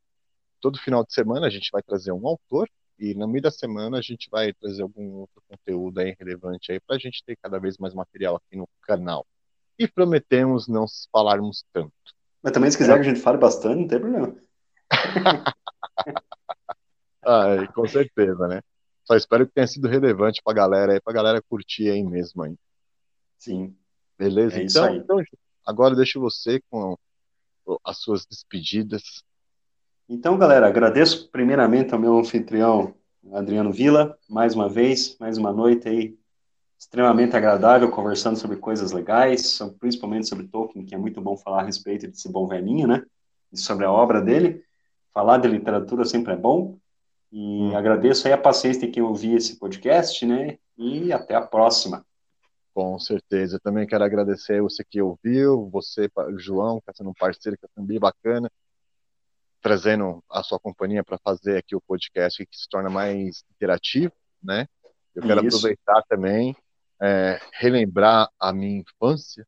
todo final de semana a gente vai trazer um autor e no meio da semana a gente vai trazer algum outro conteúdo aí relevante aí para a gente ter cada vez mais material aqui no canal. E prometemos não falarmos tanto. Mas também se quiser que a gente fale bastante, não tem problema. Ai, com certeza, né? Só espero que tenha sido relevante pra galera aí, pra galera curtir aí mesmo aí. Sim. Beleza? É então, então, agora deixo você com as suas despedidas. Então, galera, agradeço primeiramente ao meu anfitrião, Adriano Vila, mais uma vez, mais uma noite aí extremamente agradável, conversando sobre coisas legais, principalmente sobre Tolkien, que é muito bom falar a respeito desse bom velhinho, né? E sobre a obra dele. Falar de literatura sempre é bom. E hum. agradeço aí a paciência de quem ouvir esse podcast, né? E até a próxima. Com certeza. Eu também quero agradecer você que ouviu, você, João, que está sendo um parceiro que está sendo bem bacana, trazendo a sua companhia para fazer aqui o podcast que se torna mais interativo, né? Eu quero Isso. aproveitar também, é, relembrar a minha infância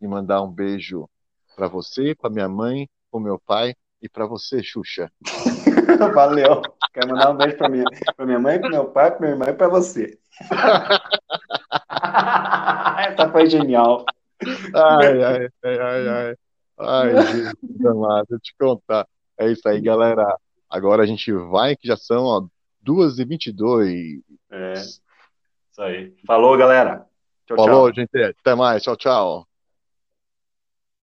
e mandar um beijo para você, para minha mãe, para meu pai e para você, Xuxa. Valeu. Quero mandar um beijo para minha, pra minha mãe, para meu pai, para minha irmã e para você. Essa foi genial. Ai, ai, ai, ai, ai. Ai, Jesus amado, te contar. É isso aí, galera. Agora a gente vai, que já são ó, 2h22. É, isso aí. Falou, galera. Tchau, Falou, tchau. gente. Até mais. Tchau, tchau.